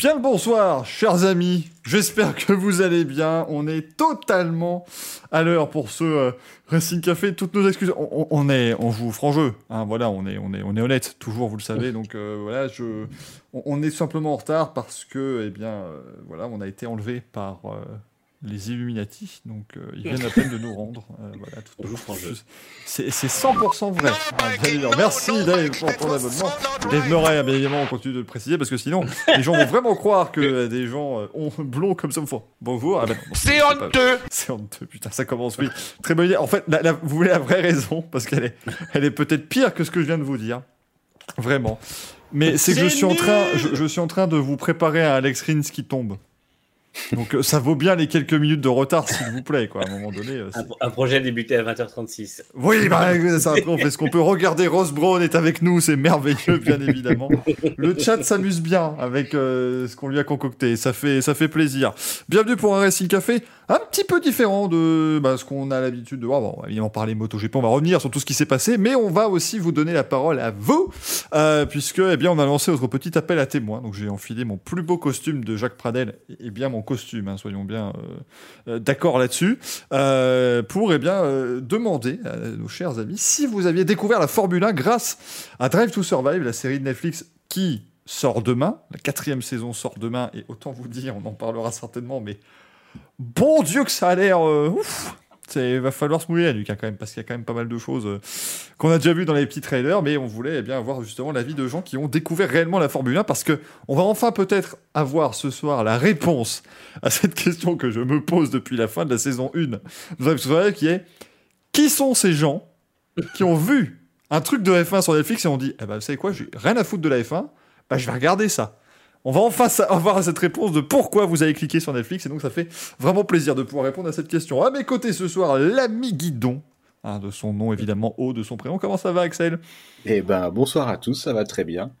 Bien le bonsoir, chers amis. J'espère que vous allez bien. On est totalement à l'heure pour ce euh, Racing Café. Toutes nos excuses. On, on est, on joue franc jeu. Hein, voilà, on est, on est, on est honnête. Toujours, vous le savez. Donc euh, voilà, je, on, on est simplement en retard parce que, eh bien, euh, voilà, on a été enlevé par les Illuminati. Donc euh, ils viennent à peine de nous rendre. Euh, voilà, tout- c'est c'est 100% vrai. Merci Dave pour ton abonnement. Dave Murray, bien évidemment, on continue de le préciser parce que sinon, les gens vont vraiment croire que euh, des gens euh, ont blond comme ça me font. Bonjour. Ah, ben C'est honteux C'est honteux, putain, ça commence, oui. Très bonne idée. En fait, la- la- vous voulez la vraie raison parce qu'elle est, elle est peut-être pire que ce que je viens de vous dire. Vraiment. Mais c'est que je suis, en train, je, je suis en train de vous préparer à Alex Rins qui tombe. Donc euh, ça vaut bien les quelques minutes de retard, s'il vous plaît, quoi. À un moment donné, euh, Un, un projet débuté à 20h36. oui, bah, ça, après, on fait ce qu'on peut. Regarder Rose Brown est avec nous, c'est merveilleux, bien évidemment. Le chat s'amuse bien avec euh, ce qu'on lui a concocté, ça fait, ça fait plaisir. Bienvenue pour un Racing Café, un petit peu différent de bah, ce qu'on a l'habitude de voir. Bon, on va évidemment parler MotoGP, on va revenir sur tout ce qui s'est passé, mais on va aussi vous donner la parole à vous, euh, puisque eh bien, on a lancé notre petit appel à témoins. Donc j'ai enfilé mon plus beau costume de Jacques Pradel, et bien mon costume, hein, soyons bien euh, euh, d'accord là-dessus euh, pour eh bien, demander à nos chers amis si vous aviez découvert la Formule 1 grâce à Drive to Survive, la série de Netflix qui sort demain. La quatrième saison sort demain et autant vous dire, on en parlera certainement, mais bon Dieu que ça a l'air il va falloir se mouiller à Lucas quand même, parce qu'il y a quand même pas mal de choses euh, qu'on a déjà vues dans les petits trailers, mais on voulait eh bien avoir justement l'avis de gens qui ont découvert réellement la Formule 1, parce que on va enfin peut-être avoir ce soir la réponse à cette question que je me pose depuis la fin de la saison 1 de qui est qui sont ces gens qui ont vu un truc de F1 sur Netflix et ont dit, eh ben, vous savez quoi, j'ai rien à foutre de la F1, bah, je vais regarder ça. On va enfin avoir cette réponse de pourquoi vous avez cliqué sur Netflix, et donc ça fait vraiment plaisir de pouvoir répondre à cette question. À mes côtés ce soir, l'ami Guidon, hein, de son nom évidemment, haut de son prénom. Comment ça va, Axel? Eh ben, bonsoir à tous, ça va très bien.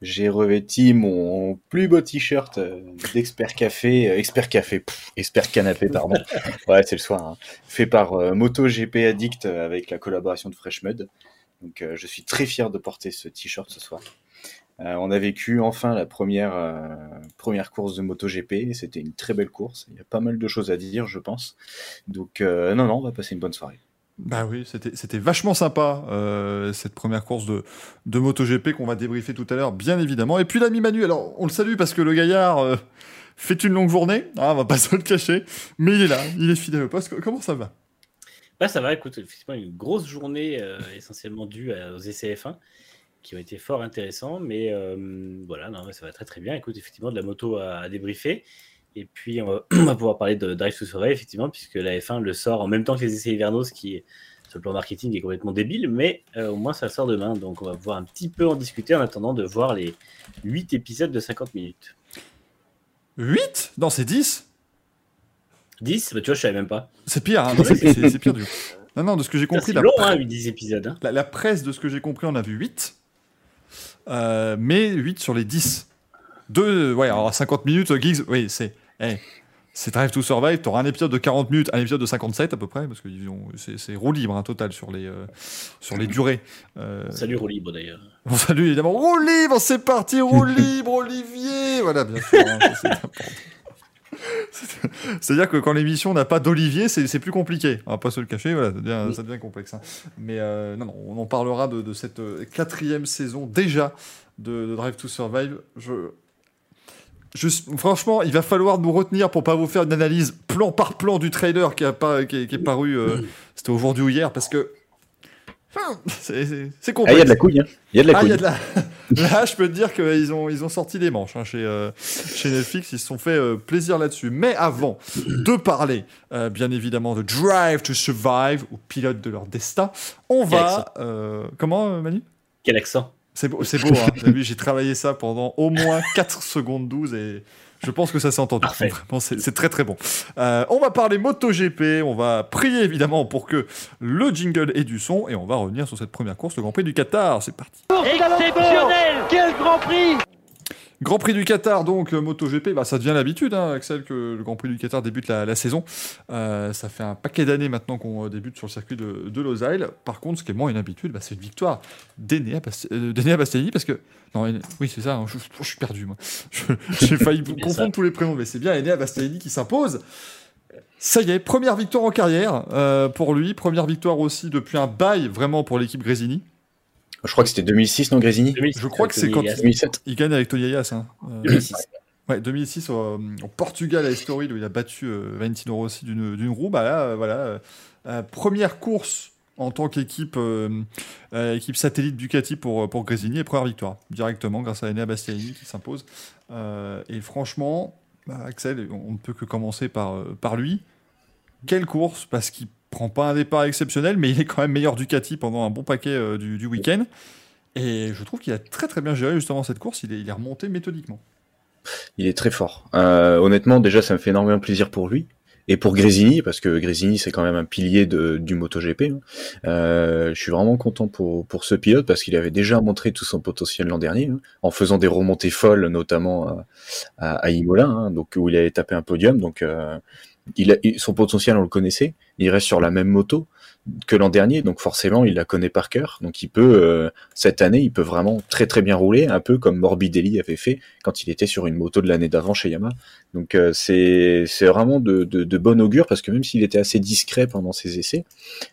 J'ai revêti mon plus beau t-shirt euh, d'expert café, euh, expert café, pff, expert canapé, pardon. Ouais, c'est le soir. hein. Fait par euh, MotoGP Addict avec la collaboration de Fresh Mud. Donc, euh, je suis très fier de porter ce t-shirt ce soir. Euh, on a vécu enfin la première euh, première course de MotoGP. C'était une très belle course. Il y a pas mal de choses à dire, je pense. Donc, euh, non, non, on va passer une bonne soirée. Bah oui, c'était c'était vachement sympa, euh, cette première course de, de MotoGP qu'on va débriefer tout à l'heure, bien évidemment. Et puis l'ami Manu, alors on le salue parce que le gaillard euh, fait une longue journée, hein, on va pas se le cacher, mais il est là, il est fidèle au poste. Comment ça va? Bah, ça va, écoute, effectivement, une grosse journée euh, essentiellement due à- aux ECF1 qui ont été fort intéressants, mais euh, voilà, non, ça va très très bien. Écoute, effectivement, de la moto à, à débriefer. Et puis, on va, on va pouvoir parler de Drive to Survive, effectivement, puisque la F1 le sort en même temps que les essais hivernaux, ce qui, sur le plan marketing, est complètement débile, mais euh, au moins ça sort demain. Donc, on va pouvoir un petit peu en discuter en attendant de voir les 8 épisodes de 50 minutes. 8 Non, c'est 10 10 bah, Tu vois, je savais même pas. C'est pire, hein, c'est pire du coup. Non, non, de ce que j'ai compris, C'est la, long, hein, 10 épisodes. hein. la, la presse, de ce que j'ai compris, on a vu 8, euh, mais 8 sur les 10. Deux, ouais, alors 50 minutes, Giggs, oui, c'est... eh, c'est Drive to Survive, t'auras un épisode de 40 minutes, un épisode de 57 à peu près, parce que c'est roue libre, hein, total, sur les, euh, sur les durées. Euh, Salut Roue Libre d'ailleurs. on salue évidemment roue libre, c'est parti, roue libre, Olivier Voilà, bien sûr, hein, c'est important. C'est- C'est-à-dire que quand l'émission n'a pas d'Olivier, c'est plus compliqué. On va pas se le cacher, voilà, ça devient, ça devient complexe. hein. Mais euh, non, non, on en parlera de, de cette euh, quatrième saison déjà de, de Drive to Survive. Je, je, franchement, il va falloir nous retenir pour pas vous faire une analyse plan par plan du trailer qui, a pas, qui, est, qui est paru, euh, c'était aujourd'hui ou hier, parce que c'est c'est- c'est Ah, complexe. il y a de la couille, hein. Il y a de la Ah, il couille. y a de la... Là, je peux te dire qu'ils ont, ils ont sorti les manches hein, chez, euh, chez Netflix. Ils se sont fait euh, plaisir là-dessus. Mais avant de parler, euh, bien évidemment, de Drive to Survive, ou pilote de leur destin, on Quel va... euh, comment, euh, Manu? Quel accent? C'est beau, c'est beau hein. J'ai travaillé ça pendant au moins 4 secondes 12 et je pense que ça s'est entendu. Parfait. Vraiment, c'est c'est très très bon. Euh, on va parler MotoGP, on va prier évidemment pour que le jingle ait du son et on va revenir sur cette première course, le Grand Prix du Qatar. C'est parti. Exceptionnel Quel Grand Prix Grand Prix du Qatar, donc MotoGP, bah, ça devient l'habitude, hein, Axel, que le Grand Prix du Qatar débute la, saison. ça fait un paquet d'années maintenant qu'on débute sur le circuit de, de Losail. Par contre, ce qui est moins une habitude, bah, c'est une victoire d'Enea Bastianini, parce que. Non, oui, c'est ça, hein, je, suis perdu, moi. J'ai failli confondre tous les prénoms, mais c'est bien Enea Bastianini qui s'impose. Ça y est, première victoire en carrière euh, pour lui, première victoire aussi depuis un bail vraiment pour l'équipe Grésini. Je crois que c'était 2006, non, Grésini Je crois que c'est quand 2007. il gagne avec Tony Hein. 2006. Euh, ouais, 2006 au, Portugal à Estoril où il a battu euh, Valentino Rossi d'une roue. Bah là, voilà, première course en tant qu'équipe équipe satellite Ducati pour, pour Grésini et première victoire directement grâce à Enea Bastianini qui s'impose. et franchement, bah, Axel, on ne peut que commencer par, euh, par lui. Quelle course Parce qu'il prend pas un départ exceptionnel, mais il est quand même meilleur Ducati pendant un bon paquet euh, du, week-end. Et je trouve qu'il a très très bien géré justement cette course. Il est, remonté méthodiquement. Il est très fort. Euh, honnêtement, déjà, ça me fait énormément plaisir pour lui et pour Grésini parce que Grésini c'est quand même un pilier du MotoGP. Hein. Euh, je suis vraiment content pour pour ce pilote parce qu'il avait déjà montré tout son potentiel l'an dernier hein, en faisant des remontées folles, notamment à, Imola, hein, donc où il avait tapé un podium. Il a, son potentiel on le connaissait. Il reste sur la même moto que l'an dernier, donc forcément il la connaît par cœur. Donc il peut euh, cette année, il peut vraiment très très bien rouler, un peu comme Morbidelli avait fait quand il était sur une moto de l'année d'avant chez Yamaha. Donc euh, c'est c'est vraiment de, de, de, bon augure parce que même s'il était assez discret pendant ses essais,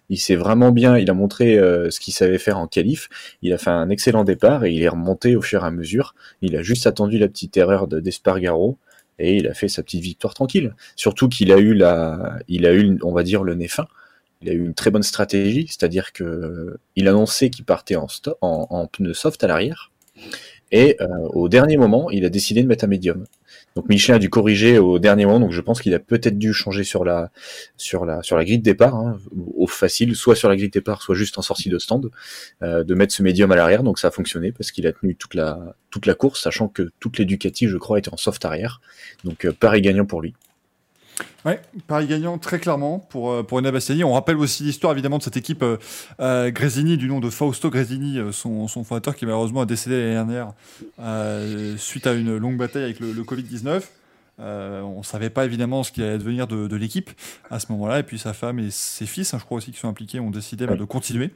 il s'est vraiment bien, il a montré euh, ce qu'il savait faire en qualif. Il a fait un excellent départ et il est remonté au fur et à mesure. Il a juste attendu la petite erreur d'Espargaro. Et il a fait sa petite victoire tranquille. Surtout qu'il a eu la, il a eu, on va dire, le nez fin il a eu une très bonne stratégie, c'est-à-dire que il annonçait qu'il partait en, en, pneu soft à l'arrière, et euh, au dernier moment, il a décidé de mettre un médium. Donc Michelin a dû corriger au dernier moment, donc je pense qu'il a peut-être dû changer sur la sur la sur la grille de départ, hein, au facile, soit sur la grille de départ, soit juste en sortie de stand, euh, de mettre ce médium à l'arrière. Donc ça a fonctionné parce qu'il a tenu toute la toute la course, sachant que toutes les Ducati, je crois, étaient en soft arrière. Donc euh, pareil gagnant pour lui. Ouais, Paris gagnant très clairement pour, euh, pour Enea Bastiani. On rappelle aussi l'histoire évidemment de cette équipe euh, euh Grésini, du nom de Fausto Grésini, euh, son, son, fondateur qui malheureusement a décédé l'année dernière suite à une longue bataille avec le, le Covid-19. Euh, on savait pas évidemment ce qui allait devenir de, de l'équipe à ce moment-là. Et puis sa femme et ses fils, hein, je crois aussi, qui sont impliqués, ont décidé bah, de continuer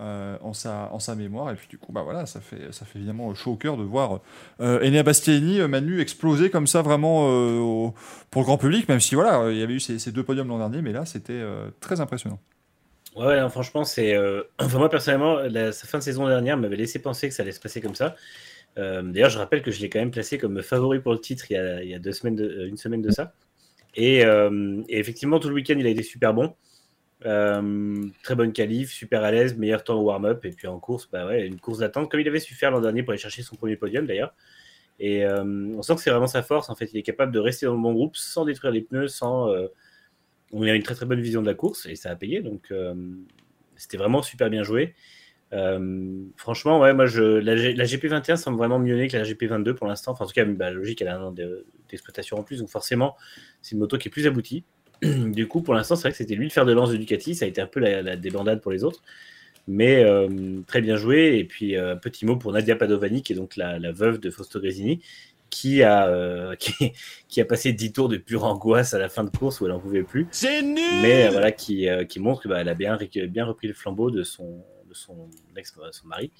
euh, en, sa, en sa mémoire. Et puis du coup, bah voilà, ça fait, ça fait évidemment chaud au cœur de voir euh, Enea Bastiani, euh, Manu exploser comme ça vraiment euh, pour le grand public, même si voilà, il y avait eu ces, ces deux podiums l'an dernier, mais là c'était très impressionnant. Ouais, enfin, c'est. Enfin, moi personnellement, la fin de saison dernière m'avait laissé penser que ça allait se passer comme ça. Euh, d'ailleurs, je rappelle que je l'ai quand même placé comme favori pour le titre il y a, deux semaines euh, une semaine de ça. Et, euh, et, effectivement, tout le week-end, il a été super bon. Très bonne qualif, super à l'aise, meilleur temps au warm-up. Et puis en course, bah une course d'attente, comme il avait su faire l'an dernier pour aller chercher son premier podium d'ailleurs. Et on sent que c'est vraiment sa force. En fait, il est capable de rester dans le bon groupe sans détruire les pneus, sans. On a une très très bonne vision de la course et ça a payé. Donc c'était vraiment super bien joué. Euh, franchement, ouais, moi, je, la, GP21 semble vraiment mieux née que la GP22 pour l'instant. Enfin, en tout cas, bah, logique, elle a un an d'exploitation en plus, donc forcément, c'est une moto qui est plus aboutie. du coup, pour l'instant, c'est vrai que c'était lui le fer de lance de Ducati. Ça a été un peu la, débandade pour les autres, mais euh, très bien joué. Et puis, euh, petit mot pour Nadia Padovani, qui est donc la, veuve de Fausto Gresini, qui a, qui, a passé 10 tours de pure angoisse à la fin de course où elle n'en pouvait plus. C'est nul Mais voilà, qui, qui montre qu'elle bah, a bien, bien repris le flambeau de son, son ex, son mari.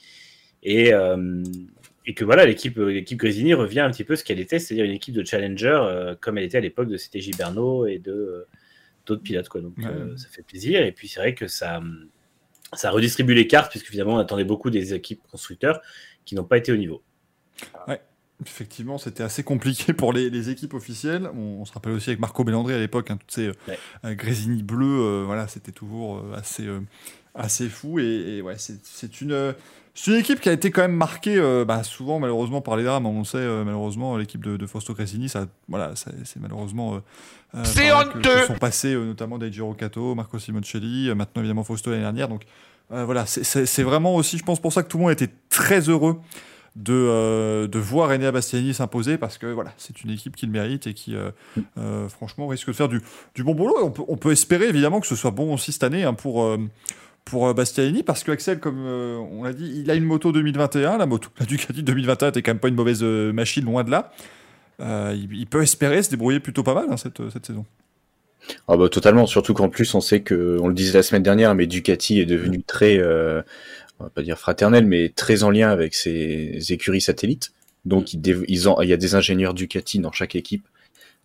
Et, euh, et que voilà, l'équipe, l'équipe Grésini revient un petit peu ce qu'elle était, c'est-à-dire une équipe de challenger euh, comme elle était à l'époque de CTJ Bernot et de euh, d'autres pilotes. Quoi. Donc ça fait plaisir. Et puis c'est vrai que ça, ça redistribue les cartes, puisque finalement on attendait beaucoup des équipes constructeurs qui n'ont pas été au niveau. Ouais. Effectivement, c'était assez compliqué pour les, les équipes officielles. On, se rappelle aussi avec Marco Bellandri à l'époque, hein, toutes ces ouais. Grésini bleus, voilà, c'était toujours assez, assez fou. Et, ouais, c'est une, une équipe qui a été quand même marquée euh, bah, souvent, malheureusement, par les drames. On sait, euh, malheureusement, l'équipe de, de, Fausto Cressini, ça, voilà, c'est malheureusement. Euh, c'est honteux sont passés notamment Daijiro Kato, Marco Simoncelli, maintenant évidemment Fausto l'année dernière. Donc voilà, c'est vraiment aussi, je pense, pour ça que tout le monde était très heureux de, de voir Enea Bastiani s'imposer parce que voilà, c'est une équipe qui le mérite et qui, franchement, risque de faire du, du bon boulot. on peut, on peut espérer évidemment que ce soit bon aussi cette année hein, pour pour euh, Bastianini parce que Axel, comme euh, on l'a dit, il a une moto 2021. La moto, la Ducati 2021 était quand même pas une mauvaise euh, machine, loin de là. il, il, peut espérer se débrouiller plutôt pas mal hein, cette, cette saison. Ah bah totalement, surtout qu'en plus on sait que, on le disait la semaine dernière, mais Ducati est devenu très, euh, on va pas dire fraternel, mais très en lien avec ses écuries satellites. Donc ont, il y a des ingénieurs Ducati dans chaque équipe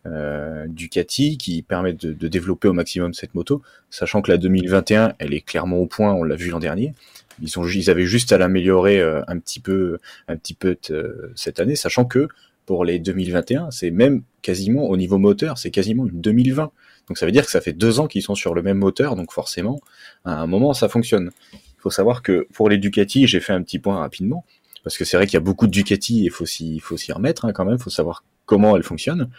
euh, Ducati qui permettent de, de, développer au maximum cette moto, sachant que la 2021 elle est clairement au point, on l'a vu l'an dernier. Ils, sont, ils avaient juste à l'améliorer euh, un petit peu, un petit peu euh, cette année, sachant que pour les 2021, c'est même quasiment au niveau moteur, c'est quasiment une 2020. Donc ça veut dire que ça fait deux ans qu'ils sont sur le même moteur, donc forcément, à un moment, ça fonctionne. Il faut savoir que pour les Ducati, j'ai fait un petit point rapidement, parce que c'est vrai qu'il y a beaucoup de Ducati, il faut s'y, faut s'y remettre hein, quand même, il faut savoir comment elles fonctionnent.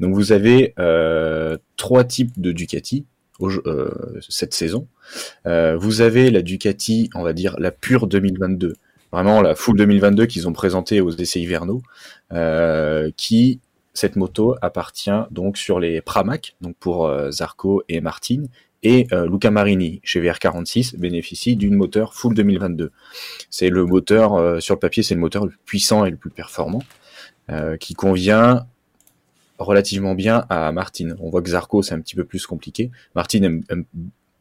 Donc vous avez euh, trois types de Ducati euh, cette saison. Euh, vous avez la Ducati, on va dire la pure 2022, vraiment la full 2022 qu'ils ont présentée aux essais hivernaux, qui cette moto appartient donc sur les Pramac, donc pour Zarco et Martin, et Luca Marini chez VR46 bénéficie d'une moteur full 2022. C'est le moteur sur le papier, c'est le moteur le plus puissant et le plus performant euh, qui convient relativement bien à Martin. On voit que Zarco c'est un petit peu plus compliqué. Martin aime, aime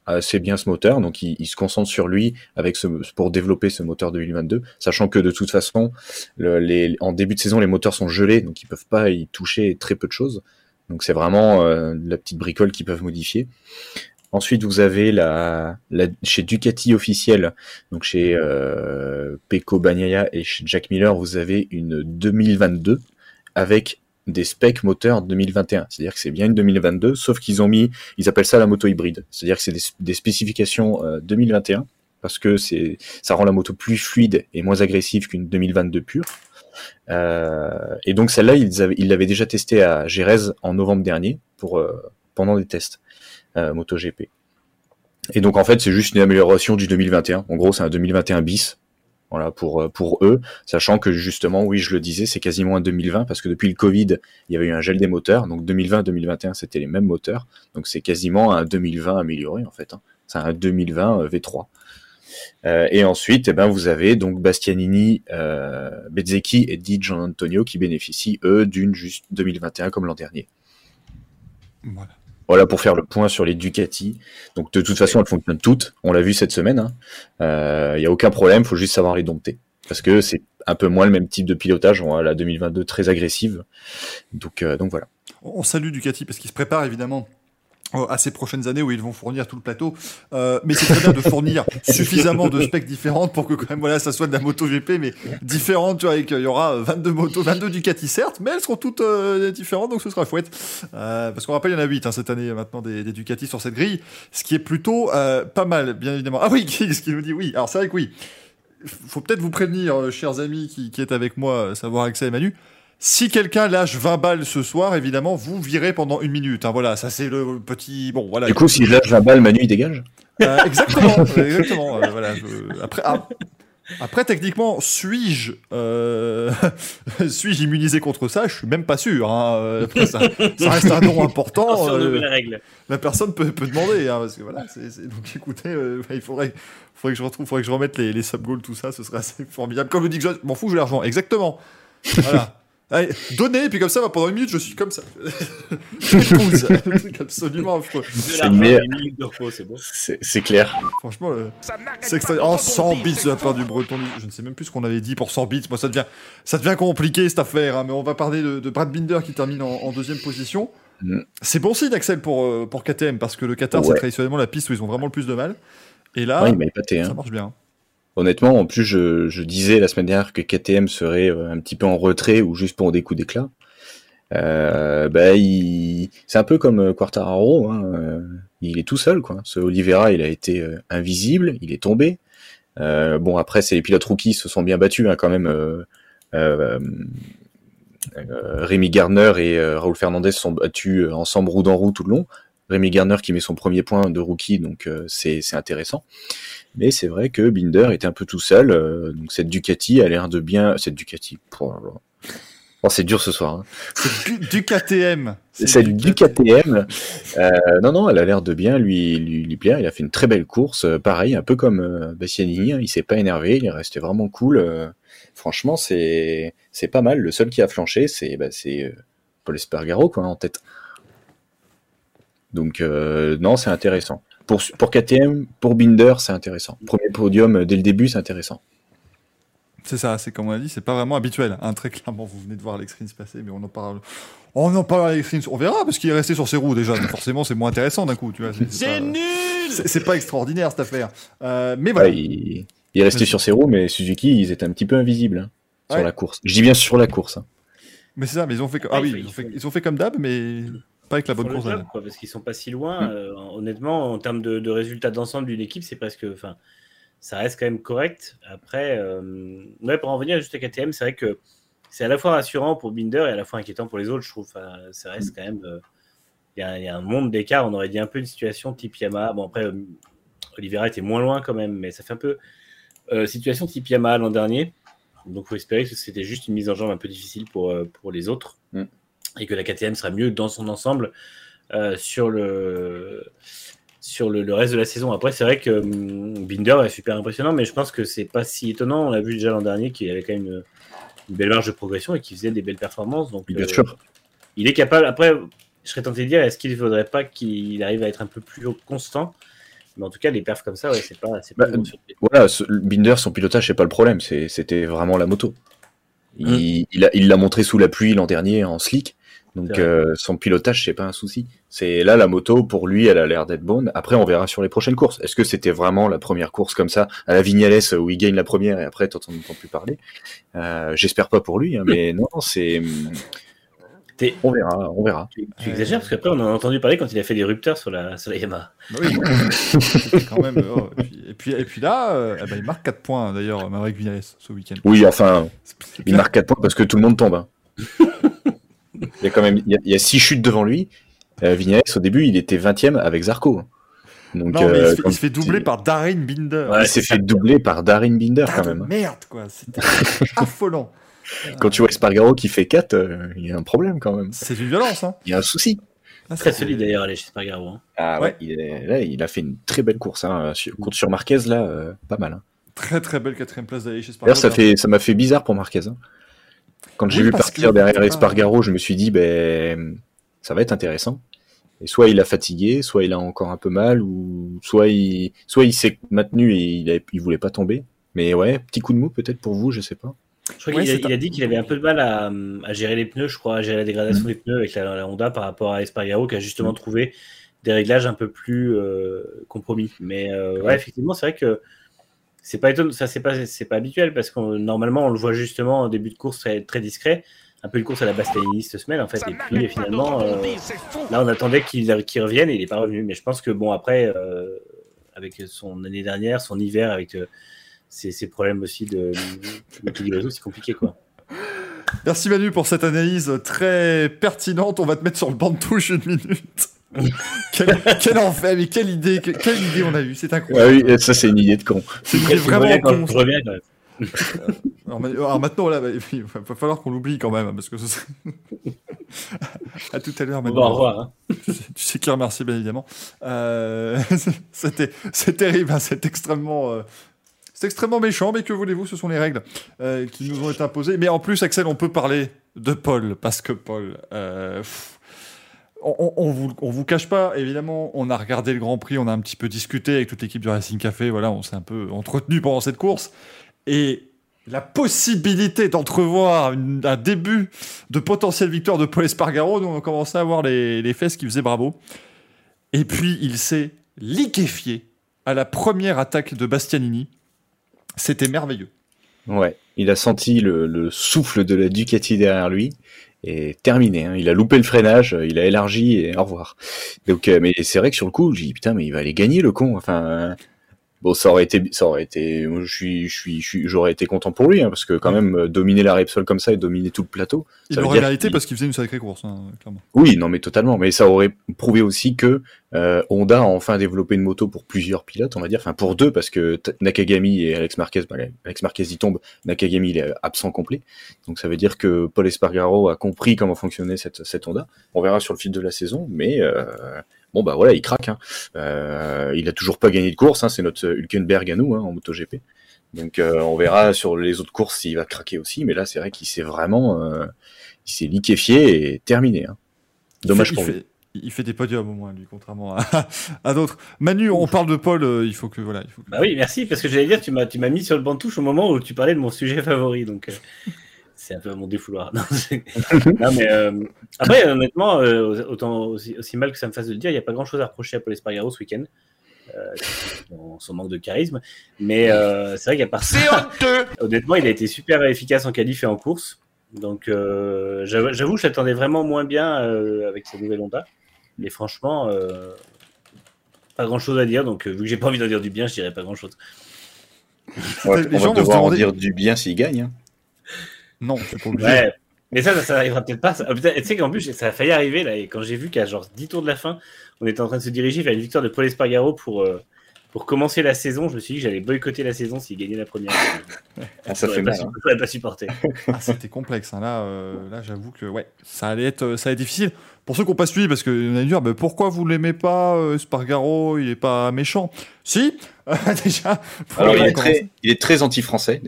assez bien ce moteur, donc il, se concentre sur lui avec ce, pour développer ce moteur 2022, sachant que de toute façon, le, les, en début de saison, les moteurs sont gelés, donc ils peuvent pas y toucher très peu de choses. Donc c'est vraiment euh, la petite bricole qu'ils peuvent modifier. Ensuite, vous avez la, la chez Ducati officiel, donc chez euh, Pecco Bagnaia et chez Jack Miller, vous avez une 2022 avec des specs moteurs 2021. C'est-à-dire que c'est bien une 2022, sauf qu'ils ont mis, ils appellent ça la moto hybride. C'est-à-dire que c'est des, spécifications euh, 2021 parce que c'est, ça rend la moto plus fluide et moins agressive qu'une 2022 pure. Euh, et donc celle-là, ils ils l'avaient déjà testée à Jerez en novembre dernier pour euh, pendant des tests euh, MotoGP. Et donc en fait, c'est juste une amélioration du 2021. En gros, c'est un 2021 bis voilà pour pour eux, sachant que justement, oui, je le disais, c'est quasiment un 2020 parce que depuis le Covid, il y avait eu un gel des moteurs, donc 2020-2021, c'était les mêmes moteurs, donc c'est quasiment un 2020 amélioré en fait. Hein. C'est un 2020 V3. Euh, et ensuite, eh ben, vous avez donc Bastianini, euh, et Di Antonio qui bénéficient eux d'une juste 2021 comme l'an dernier. Voilà. Voilà pour faire le point sur les Ducati. Donc de toute façon, elles fonctionnent toutes. On l'a vu cette semaine. Il hein. n'y euh, a aucun problème. faut juste savoir les dompter. Parce que c'est un peu moins le même type de pilotage. On a la 2022 très agressive. Donc, euh, donc voilà. On salue Ducati parce qu'il se prépare évidemment à ces prochaines années où ils vont fournir tout le plateau. Euh, mais c'est très bien de fournir suffisamment de specs différentes pour que quand même voilà ça soit de la moto GP mais différente. Tu vois, et qu'il y aura 22 motos, 22 Ducati certes, mais elles seront toutes euh, différentes donc ce sera chouette. Euh, parce qu'on rappelle il y en a 8 hein, cette année maintenant des, des, Ducati sur cette grille, ce qui est plutôt euh, pas mal bien évidemment. Ah oui, ce qui nous dit oui. Alors c'est vrai que oui. Faut peut-être vous prévenir, euh, chers amis qui, qui êtes avec moi, savoir Axel et Manu. Si quelqu'un lâche 20 balles ce soir, évidemment, vous virez pendant une minute. Hein, voilà, ça c'est le petit. Bon, voilà. Du coup, si je lâche 20 balles, Manu il dégage? Euh, exactement, exactement. Euh, voilà. Je... Après, ah, après, techniquement, suis-je euh... suis-je immunisé contre ça? Je suis même pas sûr. Hein. Après, ça, ça, reste un nom important. Euh, la, règle. la personne peut, peut demander, hein, parce que voilà. Donc, écoutez, euh, il faudrait, faudrait que je retrouve, faudrait que je remette les, les sub goals, tout ça. Ce serait assez formidable. Comme le dit que je m'en fous, je l'argent. Exactement. Voilà. Allez, donnez, et puis comme ça, pendant une minute, je suis comme ça. J'épouse. absolument affreux. C'est clair. Franchement, euh, c'est extra... Oh, 100 bits de la part du Breton. Je ne sais même plus ce qu'on avait dit pour 100 bits. Moi, ça devient, ça devient compliqué cette affaire. Hein, mais on va parler de, de Brad Binder qui termine en, en deuxième position. Mm. C'est bon signe, Axel, pour, euh, pour KTM, parce que le Qatar, ouais. c'est traditionnellement la piste où ils ont vraiment le plus de mal. Et là, ouais, épaté, ça hein. marche bien. Honnêtement, en plus, je, disais la semaine dernière que KTM serait euh, un petit peu en retrait ou juste pour des coups d'éclat. Euh, bah, c'est un peu comme Quartararo. Hein. Il est tout seul, quoi. Ce Oliveira, il a été euh, invisible, il est tombé. Euh, bon, après, c'est les pilotes rookies se sont bien battus, hein, quand même. Euh, Rémi Garner et Raoul Fernandez sont battus ensemble roue dans roue tout le long. Rémi Garner qui met son premier point de rookie, donc c'est intéressant. Mais c'est vrai que Binder était un peu tout seul. Euh, donc cette Ducati a l'air de bien. Cette Ducati. Oh, c'est dur ce soir. hein. C'est du, KTM. C'est du KTM. Euh, non, non, elle a l'air de bien lui, lui, lui plaire. Il a fait une très belle course. Euh, pareil, un peu comme euh, Bastianini. hein. Il s'est pas énervé. Il est resté vraiment cool. Euh, franchement, c'est pas mal. Le seul qui a flanché, c'est bah, euh, Paul Espargaro quoi, en tête. Donc, non, c'est intéressant. Pour, pour KTM, pour Binder, c'est intéressant. Premier podium euh, dès le début, c'est intéressant. C'est ça, c'est comme on a dit, c'est pas vraiment habituel. Hein, très clairement, vous venez de voir Alex Rins passer, mais on en parle. On en parle Alex Rins. On verra parce qu'il est resté sur ses roues déjà. Forcément, c'est moins intéressant d'un coup. Tu vois. C'est nul C'est c'est pas extraordinaire cette affaire. Euh, mais voilà. Ouais, il, il est resté sur ses roues, mais Suzuki, ils étaient un petit peu invisibles hein, sur Ouais. la course. Je dis bien sur la course. hein. Mais c'est ça. Mais ils ont fait. Ah Ouais, oui, il faut- ils ont il fait, faut- ils ont fait comme d'hab, mais pas avec la bonne course. quoi, parce qu'ils sont pas si loin. Euh, honnêtement, en termes de, de résultats d'ensemble d'une équipe, c'est presque. Enfin, ça reste quand même correct. Après, euh, ouais, pour en venir juste à KTM, c'est vrai que c'est à la fois rassurant pour Binder et à la fois inquiétant pour les autres, je trouve. Enfin, ça reste quand même. euh, Il y, a- il y a un monde d'écart. On aurait dit un peu une situation type Yamaha. Bon, après, euh, Oliveira était moins loin quand même, mais ça fait un peu euh, situation type Yamaha l'an dernier. Donc, faut espérer que c'était juste une mise en jambe un peu difficile pour, euh, pour les autres Mm. Et que la KTM sera mieux dans son ensemble euh, sur le sur le, le reste de la saison. Après, c'est vrai que hum, Binder est super impressionnant, mais je pense que c'est pas si étonnant. On l'a vu déjà l'an dernier qu'il avait quand même une, une belle marge de progression et qu'il faisait des belles performances. Donc, Bien euh, sûr. il est capable. Après, je serais tenté de dire, est-ce qu'il ne faudrait pas qu'il arrive à être un peu plus constant? Mais en tout cas, les perfs comme ça, ouais, c'est pas, pas Bah. Voilà, ce- Binder, son pilotage, c'est pas le problème. C'était vraiment la moto. Mm. Il il a- il l'a montré sous la pluie l'an dernier en slick. Donc euh, son pilotage, c'est pas un souci. C'est là la moto pour lui, elle a l'air d'être bonne. Après, on verra sur les prochaines courses. Est-ce que c'était vraiment la première course comme ça? À la Vignales où il gagne la première et après t'entends plus parler euh, J'espère pas pour lui, hein, mais non, c'est. T'es- On verra, on verra. Tu, tu exagères parce qu'après, on en a entendu parler quand il a fait des rupteurs sur la, sur la Yamaha. Bah oui, c'était quand même. oh, et, puis, et, puis, et puis là, euh, eh ben, il marque 4 points d'ailleurs, Maverick Vinales, ce week-end. Oui, enfin, C'est il marque 4 points parce que tout le monde tombe. hein. il y a quand même, il y a, il y a six chutes devant lui. Euh, Vignales, au début, il était 20ème avec Zarco. Donc, Non, mais il euh, se fait, il quand se fait doubler par Darin Binder. Ouais, il s'est fait doubler par Darin Binder Ah, quand de même. Merde, quoi. C'était affolant. Quand tu vois Espargaro qui fait 4, euh, il y a un problème quand même. C'est une violence, hein. Il y a un souci. Ah, Très solide d'ailleurs, aller chez Spargaro. hein. Ah Ouais. ouais, il, est- là, il a fait une très belle course. Hein. Sur, course sur Marquez, là, euh, pas mal. hein. Très très belle quatrième place d'aller chez Spargaro. D'ailleurs, ça fait, ça m'a fait bizarre pour Marquez. hein. Quand j'ai Oui, vu partir que derrière Espargaro, je me suis dit, ben, ça va être intéressant. Et soit il a fatigué, soit il a encore un peu mal, ou soit il, soit il s'est maintenu et il, a, il voulait pas tomber. Mais ouais, petit coup de mou peut-être pour vous, je sais pas. Je crois Ouais, qu'il a, dit qu'il avait un peu de mal à, à gérer les pneus, je crois, à gérer la dégradation des pneus avec la, la Honda par rapport à Espargaro qui a justement trouvé des réglages un peu plus euh, compromis. Mais euh, ouais, effectivement, c'est vrai que c'est pas étonnant, ça c'est pas c'est pas habituel parce que normalement on le voit justement en début de course très, très discret, un peu une course à la Bastianini cette semaine en fait. Et puis finalement, euh, là on attendait qu'il qu'il revienne et il est pas revenu. Mais je pense que bon après, euh, avec son année dernière, son hiver, avec ses, ses problèmes aussi de, de réseau, c'est compliqué quoi. Merci Manu pour cette analyse très pertinente. On va te mettre sur le banc de touche une minute. quel, quel enfer, mais quelle idée, que- quelle idée on a eue, c'est Ah incroyable. oui, ça c'est une idée de con. C'est une idée je reviens vraiment quand con. Alors, alors maintenant, là, bah, il va va falloir qu'on l'oublie quand même, parce que ce serait- à tout à l'heure. Manu. au revoir. hein. Tu sais- tu sais qui remercier, bien évidemment. Euh, C'était c'est terrible, hein, c'est extrêmement. euh, C'est extrêmement méchant, mais que voulez-vous, ce sont les règles euh, qui nous ont été imposées. Mais en plus, Axel, on peut parler de Paul, parce que Paul, euh, on, on, vous, cache pas, évidemment, on a regardé le Grand Prix, on a un petit peu discuté avec toute l'équipe du Racing Café, voilà, on s'est un peu entretenu pendant cette course. Et la possibilité d'entrevoir un début de potentielle victoire de Paul Espargaro, nous on a commencé à voir les fesses qui faisaient bravo. Et puis il s'est liquéfié à la première attaque de Bastianini. C'était merveilleux. Ouais, il a senti le, le souffle de la Ducati derrière lui et terminé. hein. Il a loupé le freinage, il a élargi et au revoir. Donc, euh, mais c'est vrai que sur le coup, j'ai dit putain, mais il va aller gagner le con. Enfin, euh, bon, ça aurait été, ça aurait été, je suis, je suis, j'aurais été content pour lui, hein, parce que quand même euh, dominer la Repsol comme ça et dominer tout le plateau. Il aurait mérité parce qu'il faisait une sacrée course, hein, clairement. Oui, non, mais totalement. Mais ça aurait prouvé aussi que euh, Honda a enfin développé une moto pour plusieurs pilotes, on va dire, enfin pour deux, parce que Nakagami et Alex Marquez, bah, Alex Marquez y tombe, Nakagami il est absent complet. Donc ça veut dire que Paul Espargaro a compris comment fonctionnait cette, cette Honda. On verra sur le fil de la saison, mais euh, bon bah voilà, il craque. Hein. Euh, il a toujours pas gagné de course, hein, c'est notre Hülkenberg à nous hein, en MotoGP. Donc euh, on verra sur les autres courses s'il va craquer aussi, mais là c'est vrai qu'il s'est vraiment, euh, il s'est liquéfié et terminé. Hein. Dommage pour lui. Il fait des podiums au moins, lui, contrairement à, à d'autres. Manu, on parle de Paul, euh, il faut que voilà. Il faut que... Bah oui, merci, parce que j'allais dire, tu m'as, tu m'as mis sur le banc de touche au moment où tu parlais de mon sujet favori, donc euh, c'est un peu mon défouloir. Non, non mais euh, après, honnêtement, euh, autant aussi, aussi, mal que ça me fasse de le dire, il n'y a pas grand chose à reprocher à Paul Espargaro ce week-end. Son, son, manque de charisme, mais c'est vrai qu'à part ça, honnêtement, il a été super efficace en qualif et en course. Donc, j'avoue, je l'attendais vraiment moins bien avec sa nouvelle Honda. Mais franchement, euh, pas grand chose à dire. Donc, euh, vu que j'ai pas envie d'en dire du bien, je dirais pas grand chose. Ouais, les on gens va devoir en dire du bien s'il gagne. Hein. Non, c'est pas. Mais ça, ça, ça arrivera peut-être pas. Tu sais qu'en plus, ça a failli arriver là. Et quand j'ai vu qu'à genre 10 tours de la fin, on était en train de se diriger vers une victoire de Paul Espargaro pour, euh, pour commencer la saison, je me suis dit que j'allais boycotter la saison s'il gagnait la première. ah, ça fait mal. Hein. Je pas supporter. ah, C'était complexe. Hein. Là, euh, là j'avoue que ouais, ça allait être, ça allait être difficile. Pour ceux qui n'ont pas suivi, parce qu'on a dit bah, pourquoi vous l'aimez pas, euh, Spargaro, il est pas méchant. Si, déjà. Alors, il est, très, il est, très, anti-français.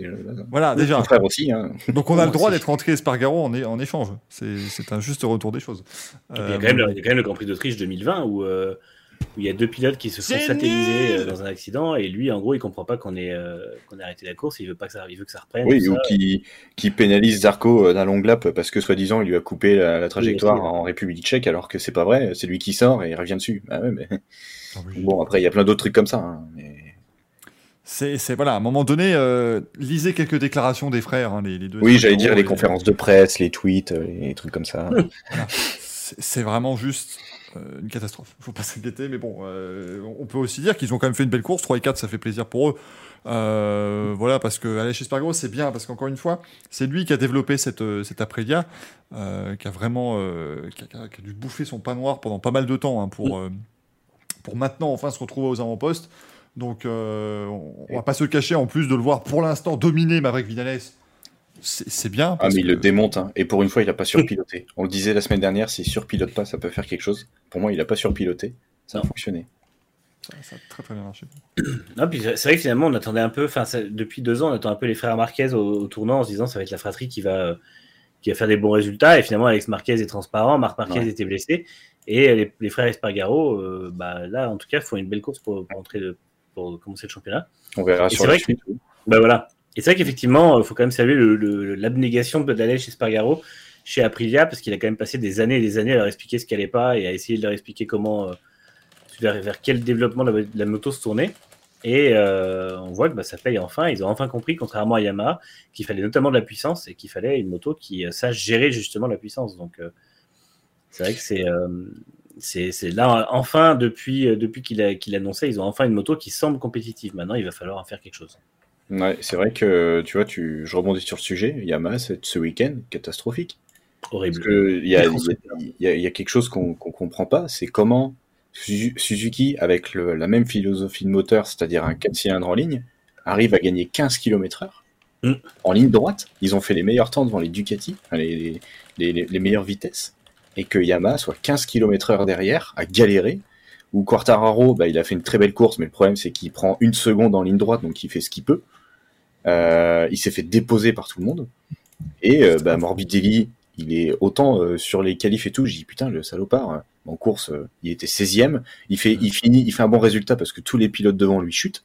Voilà, déjà. Mon frère aussi. Hein. Donc on a le droit d'être rentré Spargaro en, en échange. C'est un juste retour des choses. Euh, il, y a quand même, il y a quand même le Grand Prix d'Autriche 2020 où où il y a deux pilotes qui se font satelliser euh, dans un accident et lui en gros il comprend pas qu'on ait euh, qu'on arrêté la course il veut pas que ça il veut que ça reprenne oui ou qui qui pénalise Zarco euh, d'un long lap parce que soi-disant il lui a coupé la, la trajectoire oui, en République Tchèque alors que c'est pas vrai c'est lui qui sort et il revient dessus ah ouais, mais... ah oui. bon après il y a plein d'autres trucs comme ça hein, mais... C'est, voilà, à un moment donné, euh, lisez quelques déclarations des frères, hein, les, les, deux. Oui, j'allais dire les conférences de presse, les tweets, les trucs comme ça. voilà. c'est, vraiment juste une catastrophe. Il faut pas s'inquiéter, mais bon, euh, on peut aussi dire qu'ils ont quand même fait une belle course. 3 et 4, ça fait plaisir pour eux. Euh, voilà, parce que Spargo, c'est bien, parce qu'encore une fois, c'est lui qui a développé cette, cette Aprilia, euh, qui a vraiment qui a, qui, a, dû bouffer son pain noir pendant pas mal de temps hein, pour, pour maintenant enfin se retrouver aux avant-postes. Donc, on, on va pas se cacher en plus de le voir pour l'instant dominer Maverick Vinales c'est bien. Ah, mais il que... le démonte, hein. et pour une fois, il n'a pas surpiloté. On le disait la semaine dernière, s'il surpilote pas, ça peut faire quelque chose. Pour moi, il n'a pas surpiloté, ça a non. fonctionné. Ça, ça, a très très bien marché. Non, puis c'est vrai que finalement, on attendait un peu, enfin, depuis deux ans, on attend un peu les frères Marquez au, au, tournant en se disant ça va être la fratrie qui va, qui va faire des bons résultats, et finalement, Alex Marquez est transparent, Marc Marquez ouais. était blessé, et les, les frères Espargaro, euh, bah, là, en tout cas, font une belle course pour, pour, entrer de, pour commencer le championnat. On verra et sur la suite. Que, bah voilà, et c'est vrai qu'effectivement, il faut quand même saluer l'abnégation de d'aller chez Spargaro, chez Aprilia, parce qu'il a quand même passé des années et des années à leur expliquer ce qui n'allait pas et à essayer de leur expliquer comment, euh, vers, quel développement la, moto se tournait. Et euh, on voit que bah, ça paye enfin. Ils ont enfin compris, contrairement à Yamaha, qu'il fallait notamment de la puissance et qu'il fallait une moto qui euh, sache gérer justement la puissance. Donc, euh, c'est vrai que c'est. Euh, là, enfin, depuis, euh, qu'il qu annonçait, ils ont enfin une moto qui semble compétitive. Maintenant, il va falloir en faire quelque chose. Ouais, c'est vrai que tu vois, tu, je rebondis sur le sujet. Yamaha, ce week-end, catastrophique. Horrible. Il y, y, y, y, a quelque chose qu'on qu comprend pas, c'est comment Suzuki, avec le, la même philosophie de moteur, c'est-à-dire un 4 cylindres en ligne, arrive à gagner 15 km/h mm. en ligne droite. Ils ont fait les meilleurs temps devant les Ducati, les, les, les, les meilleures vitesses, et que Yamaha soit 15 km/h derrière, à galérer ou Quartararo, bah, il a fait une très belle course, mais le problème c'est qu'il prend une seconde en ligne droite, donc il fait ce qu'il peut. Euh, il s'est fait déposer par tout le monde. Et euh, bah, Morbidelli, il est autant euh, sur les qualifs et tout, j'ai dit putain le salopard, hein. en course euh, il était 16ème, il fait, il finit, il fait un bon résultat parce que tous les pilotes devant lui chutent.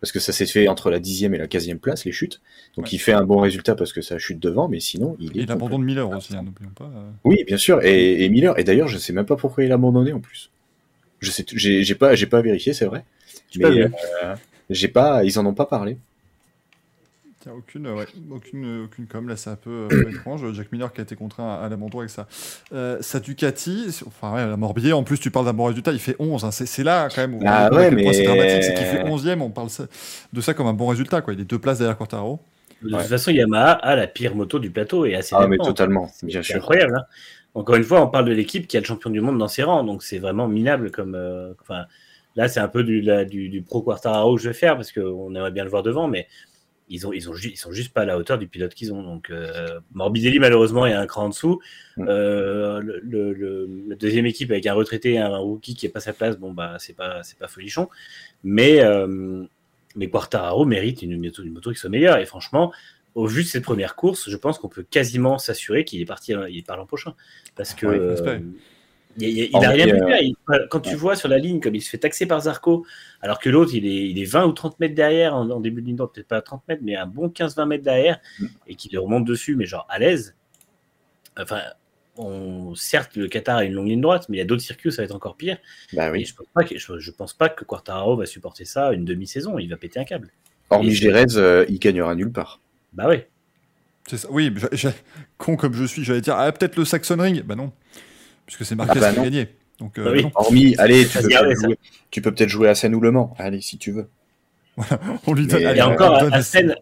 Parce que ça s'est fait entre la dixième et la quinzième place, les chutes. Donc ouais. il fait un bon résultat parce que ça chute devant, mais sinon il est. Et l'abandon de Miller aussi, hein, n'oublions pas. Oui, bien sûr. Et, et Miller, et d'ailleurs, je sais même pas pourquoi il a abandonné en plus. Je sais, j'ai pas, j'ai pas vérifié, c'est vrai. Mais euh, j'ai pas, ils en ont pas parlé. Il n'y a aucune, ouais, aucune, aucune com, là c'est un peu euh, étrange. Jack Miller qui a été contraint à, à l'abandon avec ça. Euh, sa Ducati, enfin ouais, la Morbier, en plus tu parles d'un bon résultat, il fait 11. hein. C'est là quand même où Ah on voit à ouais, point c'est mais- dramatique, c'est qu'il fait 11ème, on parle ça- de ça comme un bon résultat. Quoi. Il est deux places derrière Quartaro. De Ouais. toute façon, Yamaha a la pire moto du plateau et assez Ah, mais totalement, bien C'est sûr. incroyable. hein. Encore une fois, on parle de l'équipe qui a le champion du monde dans ses rangs, donc c'est vraiment minable comme. euh, enfin, là, c'est un peu du, la- du, du pro Quartararo que je vais faire parce qu'on aimerait bien le voir devant, mais ils ont, ils ont, ils sont juste pas à la hauteur du pilote qu'ils ont. Donc, euh, Morbidelli malheureusement est un cran en dessous. Mm. Euh, le, le- le- la deuxième équipe avec un retraité et un rookie qui est pas sa place, bon bah c'est pas, c'est pas folichon. Mais, euh, mais Quartararo mérite une moto, une moto qui soit meilleure. Et franchement, au vu de cette première course, je pense qu'on peut quasiment s'assurer qu'il est parti, il part l'an prochain. Parce que. Il, il- il En a rien pu euh, quand tu vois sur la ligne comme il se fait taxer par Zarco, alors que l'autre il est, il est 20 ou 30 mètres derrière en, en début de ligne droite, peut-être pas 30 mètres, mais un bon 15-20 mètres derrière, Mm. et qu'il le remonte dessus, mais genre à l'aise. Enfin, on, certes, le Qatar a une longue ligne droite, mais il y a d'autres circuits où ça va être encore pire. Bah Et oui. je pense pas que, je, je pense pas que Quartararo va supporter ça une demi-saison. Il va péter un câble. Hormis Jerez, euh, il gagnera nulle part. Bah ouais. C'est ça. Oui, con comme je suis, j'allais dire ah, peut-être le Saxon Ring. Bah non, puisque c'est Marquez Ah bah qui a gagné. Donc, euh, Bah oui. non. Hormis, allez, tu peux peut-être jouer, tu peux peut-être jouer à Seine ou Le Mans. Allez, si tu veux. on lui donne. Mais- allez, Et on encore, à, donne à Seine,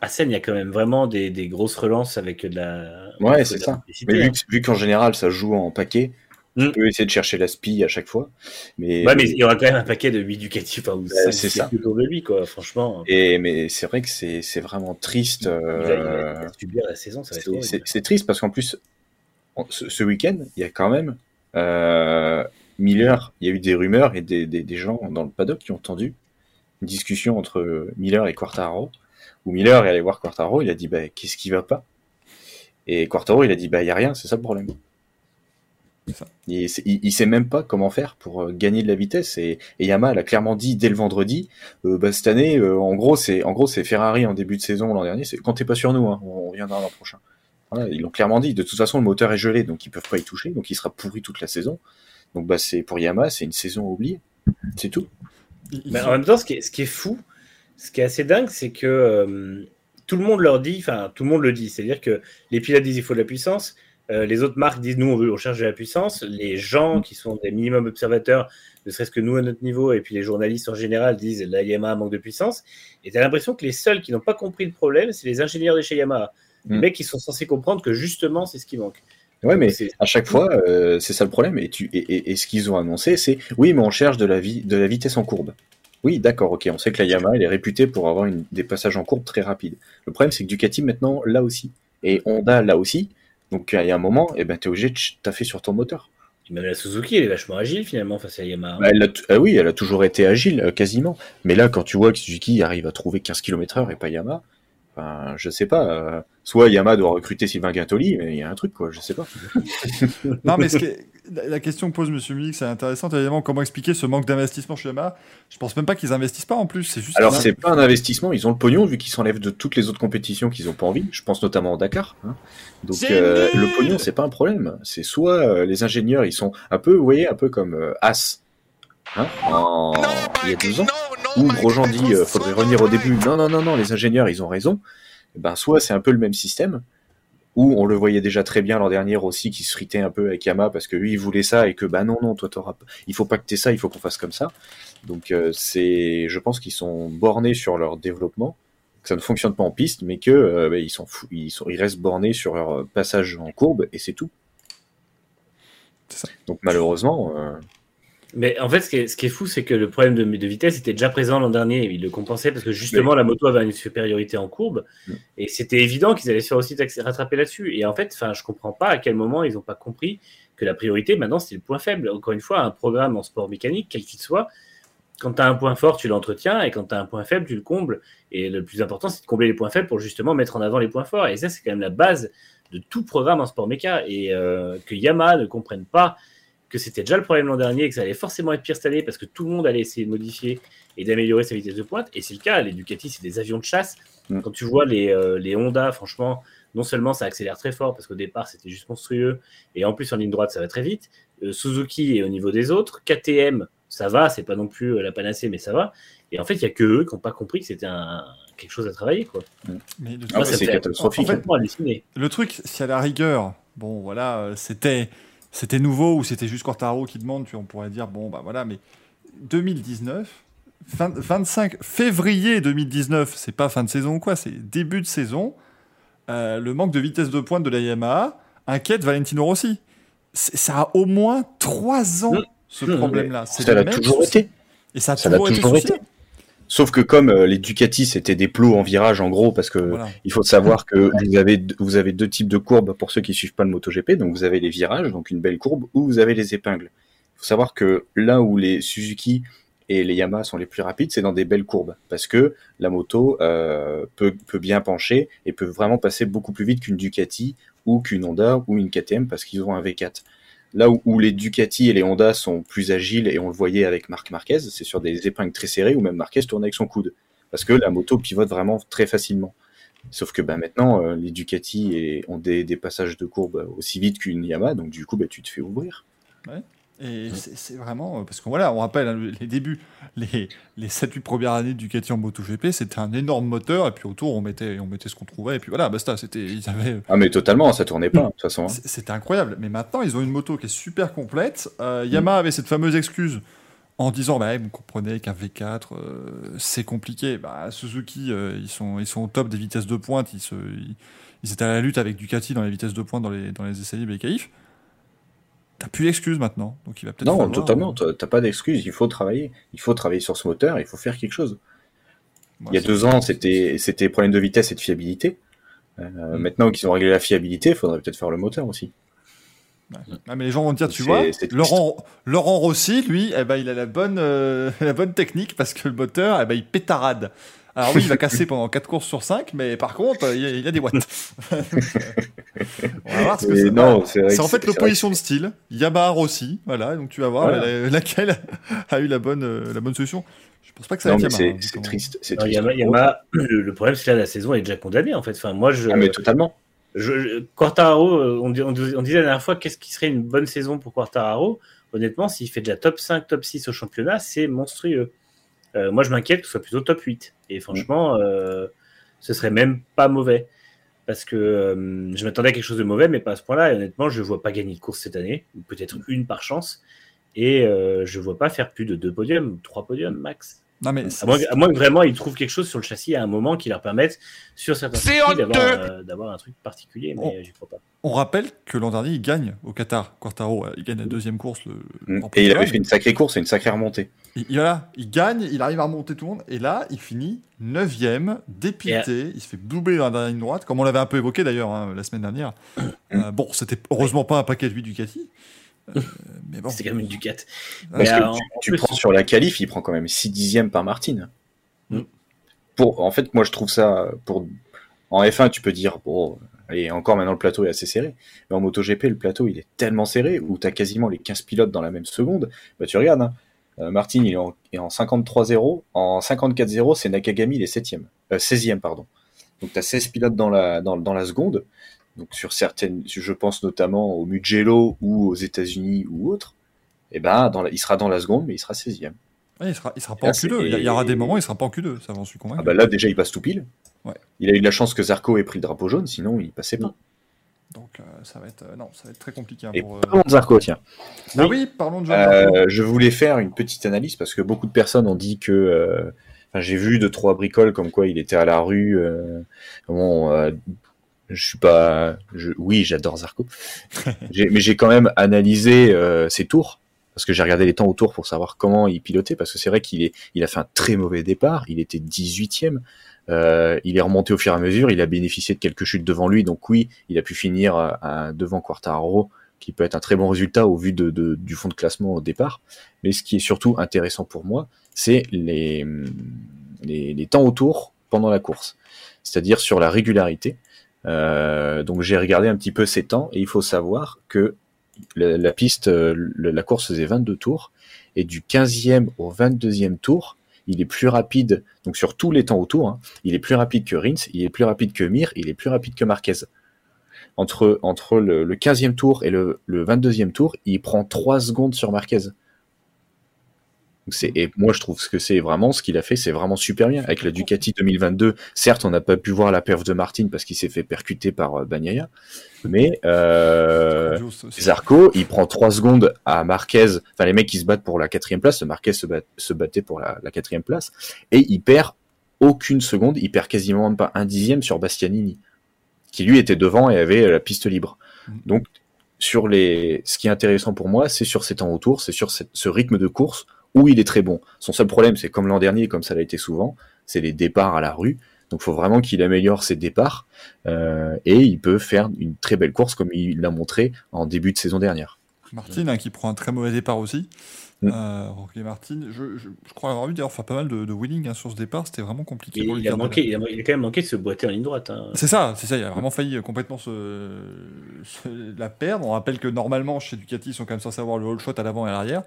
à Seine, il y a quand même vraiment des, des grosses relances avec de la. Ouais, c'est ça. Mais hein. vu, que- vu qu'en général, ça joue en paquet, Mm. tu peux essayer de chercher la spie à chaque fois. Mais, Ouais, mais il y aura quand même un paquet de 8 Ducati, enfin, 5 c'est ça. autour de lui, quoi. Franchement, et, mais c'est vrai que c'est vraiment triste. il, va, il va- euh, il va subir la saison, ça va être C'est- horrible. C'est c'est triste parce qu'en plus, ce, ce week-end, il y a quand même euh, Miller. Il y a eu des rumeurs et des, des, des gens dans le paddock qui ont entendu une discussion entre Miller et Quartaro. Où Miller est allé voir Quartaro, il a dit bah, qu'est-ce qui va pas? Et Quartaro, il a dit bah il y a rien, c'est ça le problème. Ça. Il, il, il sait même pas comment faire pour euh, gagner de la vitesse et, et Yamaha l'a clairement dit dès le vendredi. euh, bah, cette année, euh, en gros, c'est en gros c'est Ferrari en début de saison l'an dernier. C'est quand t'es pas sur nous, hein, on reviendra l'an prochain. Ils l'ont clairement dit. De toute façon, le moteur est gelé, donc ils peuvent pas y toucher, donc il sera pourri toute la saison. Donc bah c'est pour Yamaha, c'est une saison oubliée. C'est tout. Mais en même temps, ce qui est, ce qui est fou, ce qui est assez dingue, c'est que euh, tout le monde leur dit, enfin, tout le monde le dit, c'est-à-dire que les pilotes disent il faut de la puissance, euh, les autres marques disent nous on, veut, on cherche de la puissance, les gens qui sont des minimum observateurs, ne serait-ce que nous à notre niveau, et puis les journalistes en général disent la Yamaha manque de puissance, et tu as l'impression que les seuls qui n'ont pas compris le problème, c'est les ingénieurs de chez Yamaha. Les Mm. mecs qui sont censés comprendre que justement c'est ce qui manque. Ouais, mais C'est- à chaque fois, euh, c'est ça le problème. Et, tu, et, et, et ce qu'ils ont annoncé, c'est oui, mais on cherche de la, vi- de la vitesse en courbe. Oui, d'accord, ok. On sait que la Yamaha, elle est réputée pour avoir une, des passages en courbe très rapides. Le problème, c'est que Ducati, maintenant, là aussi. Et Honda, là aussi. Donc, il y a un moment, eh ben, tu es obligé de taffer sur ton moteur. Même la Suzuki, elle est vachement agile finalement face à Yamaha. Bah, elle a ah oui, elle a toujours été agile, euh, quasiment. Mais là, quand tu vois que Suzuki arrive à trouver 15 km/h et pas Yamaha, enfin, je sais pas. euh, soit Yamaha doit recruter Sylvain Guintoli, mais il y a un truc, quoi, je sais pas. Non, mais ce la, la question que pose Monsieur Milik, c'est intéressant. Évidemment, comment expliquer ce manque d'investissement chez Yamaha Je pense même pas qu'ils investissent pas en plus. C'est juste. Alors c'est pas un investissement, ils ont le pognon vu qu'ils s'enlèvent de toutes les autres compétitions qu'ils ont pas envie. Je pense notamment au Dakar. hein. Donc euh, le pognon c'est pas un problème. C'est soit euh, les ingénieurs ils sont un peu, vous voyez, un peu comme euh, As, hein, en... il y a 12 ans, où Grosjean dit euh, faudrait revenir au début. Non non non non, les ingénieurs ils ont raison. Eh ben soit c'est un peu le même système. Où on le voyait déjà très bien l'an dernier aussi, qui se fritait un peu avec Yamaha parce que lui il voulait ça et que bah non non toi t'auras, pas- il faut pas que t'aies ça, il faut qu'on fasse comme ça. Donc euh, c'est, je pense qu'ils sont bornés sur leur développement, que ça ne fonctionne pas en piste, mais que euh, bah, ils sont ils sont, ils restent bornés sur leur passage en courbe et c'est tout. C'est ça. Donc malheureusement, euh, Mais en fait, ce qui est, ce qui est fou, c'est que le problème de, de vitesse était déjà présent l'an dernier. Il le compensait parce que justement, la moto avait une supériorité en courbe. Mm. Et c'était évident qu'ils allaient se faire aussi rattraper là-dessus. Et en fait, je comprends pas à quel moment ils n'ont pas compris que la priorité, maintenant, c'est le point faible. Encore une fois, un programme en sport mécanique, quel qu'il soit, quand tu as un point fort, tu l'entretiens. Et quand tu as un point faible, tu le combles. Et le plus important, c'est de combler les points faibles pour justement mettre en avant les points forts. Et ça, c'est quand même la base de tout programme en sport méca. Et euh, que Yamaha ne comprenne pas que c'était déjà le problème l'an dernier et que ça allait forcément être pire cette année parce que tout le monde allait essayer de modifier et d'améliorer sa vitesse de pointe. Et c'est le cas, les Ducati, c'est des avions de chasse. Mm. Quand tu vois les, euh, les Honda, franchement, non seulement ça accélère très fort parce qu'au départ c'était juste monstrueux, et en plus en ligne droite ça va très vite. Euh, Suzuki est au niveau des autres. KTM, ça va, c'est pas non plus euh, la panacée, mais ça va. Et en fait, il y a que eux qui n'ont pas compris que c'était un quelque chose à travailler. Quoi. Mais le, Ah, ça c'est catastrophique. halluciner. le truc, si à la rigueur, bon, voilà, euh, c'était, c'était nouveau ou c'était juste Quartaro qui demande, puis on pourrait dire, bon, bah voilà, mais 2019, fin- 25 février 2019, c'est pas fin de saison ou quoi, c'est début de saison. euh, le manque de vitesse de pointe de la Yamaha inquiète Valentino Rossi. Ça a au moins trois ans, Mm. ce problème-là. C'est Ça l'a toujours été. Et ça a Ça toujours été. toujours été. Sauf que comme euh, les Ducati c'était des plots en virage en gros, parce que Voilà. il faut savoir que vous avez deux- vous avez deux types de courbes pour ceux qui suivent pas le MotoGP. Donc vous avez les virages, donc une belle courbe, ou vous avez les épingles. Il faut savoir que là où les Suzuki et les Yamaha sont les plus rapides, c'est dans des belles courbes, parce que la moto euh, peut, peut bien pencher et peut vraiment passer beaucoup plus vite qu'une Ducati ou qu'une Honda ou une KTM parce qu'ils ont un V4. Là où, les Ducati et les Honda sont plus agiles, et on le voyait avec Marc Marquez, c'est sur des épingles très serrées où même Marquez tourne avec son coude. Parce que la moto pivote vraiment très facilement. Sauf que ben, maintenant, euh, les Ducati et- ont des, passages de courbe aussi vite qu'une Yamaha, donc du coup, ben, tu te fais ouvrir. Et c'est vraiment. euh, Parce qu'on voilà, on rappelle hein, le- les débuts, les, les 7-8 premières années du Ducati en MotoGP, c'était un énorme moteur, et puis autour, on mettait, on mettait ce qu'on trouvait, et puis voilà, basta. C'était, ils avaient. Ah, mais totalement, ça tournait pas, de toute façon. hein. C'était incroyable. Mais maintenant, ils ont une moto qui est super complète. Euh, Yamaha avait cette fameuse excuse en disant bah, vous comprenez qu'un V4, euh, c'est compliqué. Bah, Suzuki, euh, ils, sont, ils sont au top des vitesses de pointe. Ils, se, ils, ils étaient à la lutte avec Ducati dans les vitesses de pointe dans les, dans les essais libres et les qualifs. T'as plus d'excuses maintenant. Donc il va peut-être Non, falloir- totalement, t'as t'as pas d'excuse, il faut travailler. Il faut travailler sur ce moteur, il faut faire quelque chose. Il y a deux ans, c'était c'était problème de vitesse et de fiabilité. Euh, Mm. Maintenant qu'ils ont réglé la fiabilité, il faudrait peut-être faire le moteur aussi. Ah, mais les gens vont dire, tu vois. Laurent, Laurent Rossi, lui, eh ben, il a la bonne, euh, la bonne technique parce que le moteur, eh ben, il pétarade. Alors oui, il va casser pendant 4 courses sur 5, mais par contre, il y a, il y a des watts. On va voir ce que c'est. non, c'est vrai C'est que en fait c'est- l'opposition de style. Yamaha Rossi, voilà, donc tu vas voir Voilà. la- laquelle a eu la bonne, euh, la bonne solution. Je pense pas que ça Non, va c'est hein, triste. C'est triste. Yama- Yamaha, le, le problème, c'est que là, la saison est déjà condamnée, en fait. Enfin, moi, je, Ah, mais totalement. je, je- Quartararo, euh, on disait la dernière fois, qu'est-ce qui serait une bonne saison pour Quartararo? Honnêtement, s'il fait déjà top 5, top 6 au championnat, c'est monstrueux. Euh, moi, je m'inquiète que ce soit plutôt top 8. Et franchement, euh, ce serait même pas mauvais. Parce que euh, je m'attendais à quelque chose de mauvais, mais pas à ce point-là. Et honnêtement, je ne vois pas gagner de course cette année, ou peut-être une par chance. Et je ne vois pas faire plus de deux podiums, trois podiums max. Non, mais À moins, à moins que vraiment ils trouvent quelque chose sur le châssis à un moment qui leur permette, sur certains C'est circuits, d'avoir honteux euh, d'avoir un truc particulier, mais Oh. euh, j'y crois pas. on rappelle que l'an dernier, il gagne au Qatar. Quartaro, euh, il gagne la deuxième course. Le, Mm. Et il avait fait une sacrée course et une sacrée remontée. Il, il- voilà, il gagne, il arrive à remonter tout le monde, et là, il finit 9ème, dépité, il se fait doubler dans la dernière ligne droite, comme on l'avait un peu évoqué d'ailleurs hein, la semaine dernière. Euh, bon, c'était heureusement pas un paquet de 8 Ducati. Euh, mais bon. C'est quand même une Ducat. Ouais, Parce Mais, que tu, en tu plus- prends sur la qualif, il prend quand même 6 dixièmes par Martine. Mm. Pour, en fait, moi je trouve ça pour en F1, tu peux dire bon, allez, encore maintenant le plateau est assez serré. Mais en MotoGP, le plateau il est tellement serré où tu as quasiment les 15 pilotes dans la même seconde. Bah tu regardes, hein, euh, Martin il est en, il est en 53-0, en 54-0, c'est Nakagami il est 7e, euh, 16e pardon. Donc tu as 16 pilotes dans la dans, dans la seconde. Donc sur certaines, je pense notamment au Mugello ou aux États-Unis ou autres. Et ben dans la- il sera dans la seconde, mais il sera 16e. Ouais, il sera, il sera pas en Là, c'est- Q2. Il y, aura des moments où il sera pas en Q2, ça j'en suis convaincu. Ah bah là déjà il passe tout pile. Ouais. Il a eu de la chance que Zarco ait pris le drapeau jaune, sinon il passait pas. Donc euh, ça va être, euh, non, ça va être très compliqué hein, pour. euh, parlons de Zarco, tiens. Ah oui, parlons de Joan Zarco. Je voulais faire une petite analyse parce que beaucoup de personnes ont dit que. Enfin, j'ai vu deux trois bricoles comme quoi il était à la rue. bon, je suis pas. Je, oui, j'adore Zarco, mais j'ai quand même analysé euh, ses tours parce que j'ai regardé les temps au tour pour savoir comment il pilotait parce que c'est vrai qu'il est, il a fait un très mauvais départ. Il était 18e. Euh, il est remonté au fur et à mesure. Il a bénéficié de quelques chutes devant lui, donc oui, il a pu finir euh, devant Quartararo qui peut être un très bon résultat au vu de, de- du fond de classement au départ. Mais ce qui est surtout intéressant pour moi, c'est les, les, les temps autour pendant la course, c'est-à-dire sur la régularité. Euh, donc j'ai regardé un petit peu ces temps et il faut savoir que la, piste, euh, la course faisait 22 tours et du 15e au 22e tour, il est plus rapide, donc sur tous les temps autour, hein, il est plus rapide que Rins, il est plus rapide que Mir, il est plus rapide que Marquez entre, entre le, le 15e tour et le, le 22e tour, il prend 3 secondes sur Marquez. Et moi, je trouve que c'est vraiment ce qu'il a fait, c'est vraiment super bien. Avec la Ducati 2022, certes, on n'a pas pu voir la perf de Martin parce qu'il s'est fait percuter par euh, Bagnaia, mais euh, Zarco, il prend trois secondes à Marquez. Enfin, les mecs qui se battent pour la quatrième place, Marquez se, bat, se battait pour la, la quatrième place, et il perd aucune seconde, il perd quasiment même pas un dixième sur Bastianini, qui lui était devant et avait la piste libre. Mm. Donc, sur les, ce qui est intéressant pour moi, c'est sur ces temps autour, c'est sur cette- ce rythme de course où il est très bon. Son seul problème, c'est comme l'an dernier, comme ça l'a été souvent, c'est les départs à la rue. Donc, il faut vraiment qu'il améliore ses départs euh, et il peut faire une très belle course comme il l'a montré en début de saison dernière. Martin hein, qui prend un très mauvais départ aussi. Mm. Euh, Rocky Martin, je, je, je crois avoir vu d'ailleurs faire pas mal de, de winning hein, sur ce départ, c'était vraiment compliqué Il, a manqué, il, a, il a quand même manqué de se boiter en ligne droite. hein. C'est ça, c'est ça, il a vraiment failli euh, complètement se, se la perdre. On rappelle que normalement chez Ducati ils sont quand même censés avoir le all shot à l'avant et à l'arrière.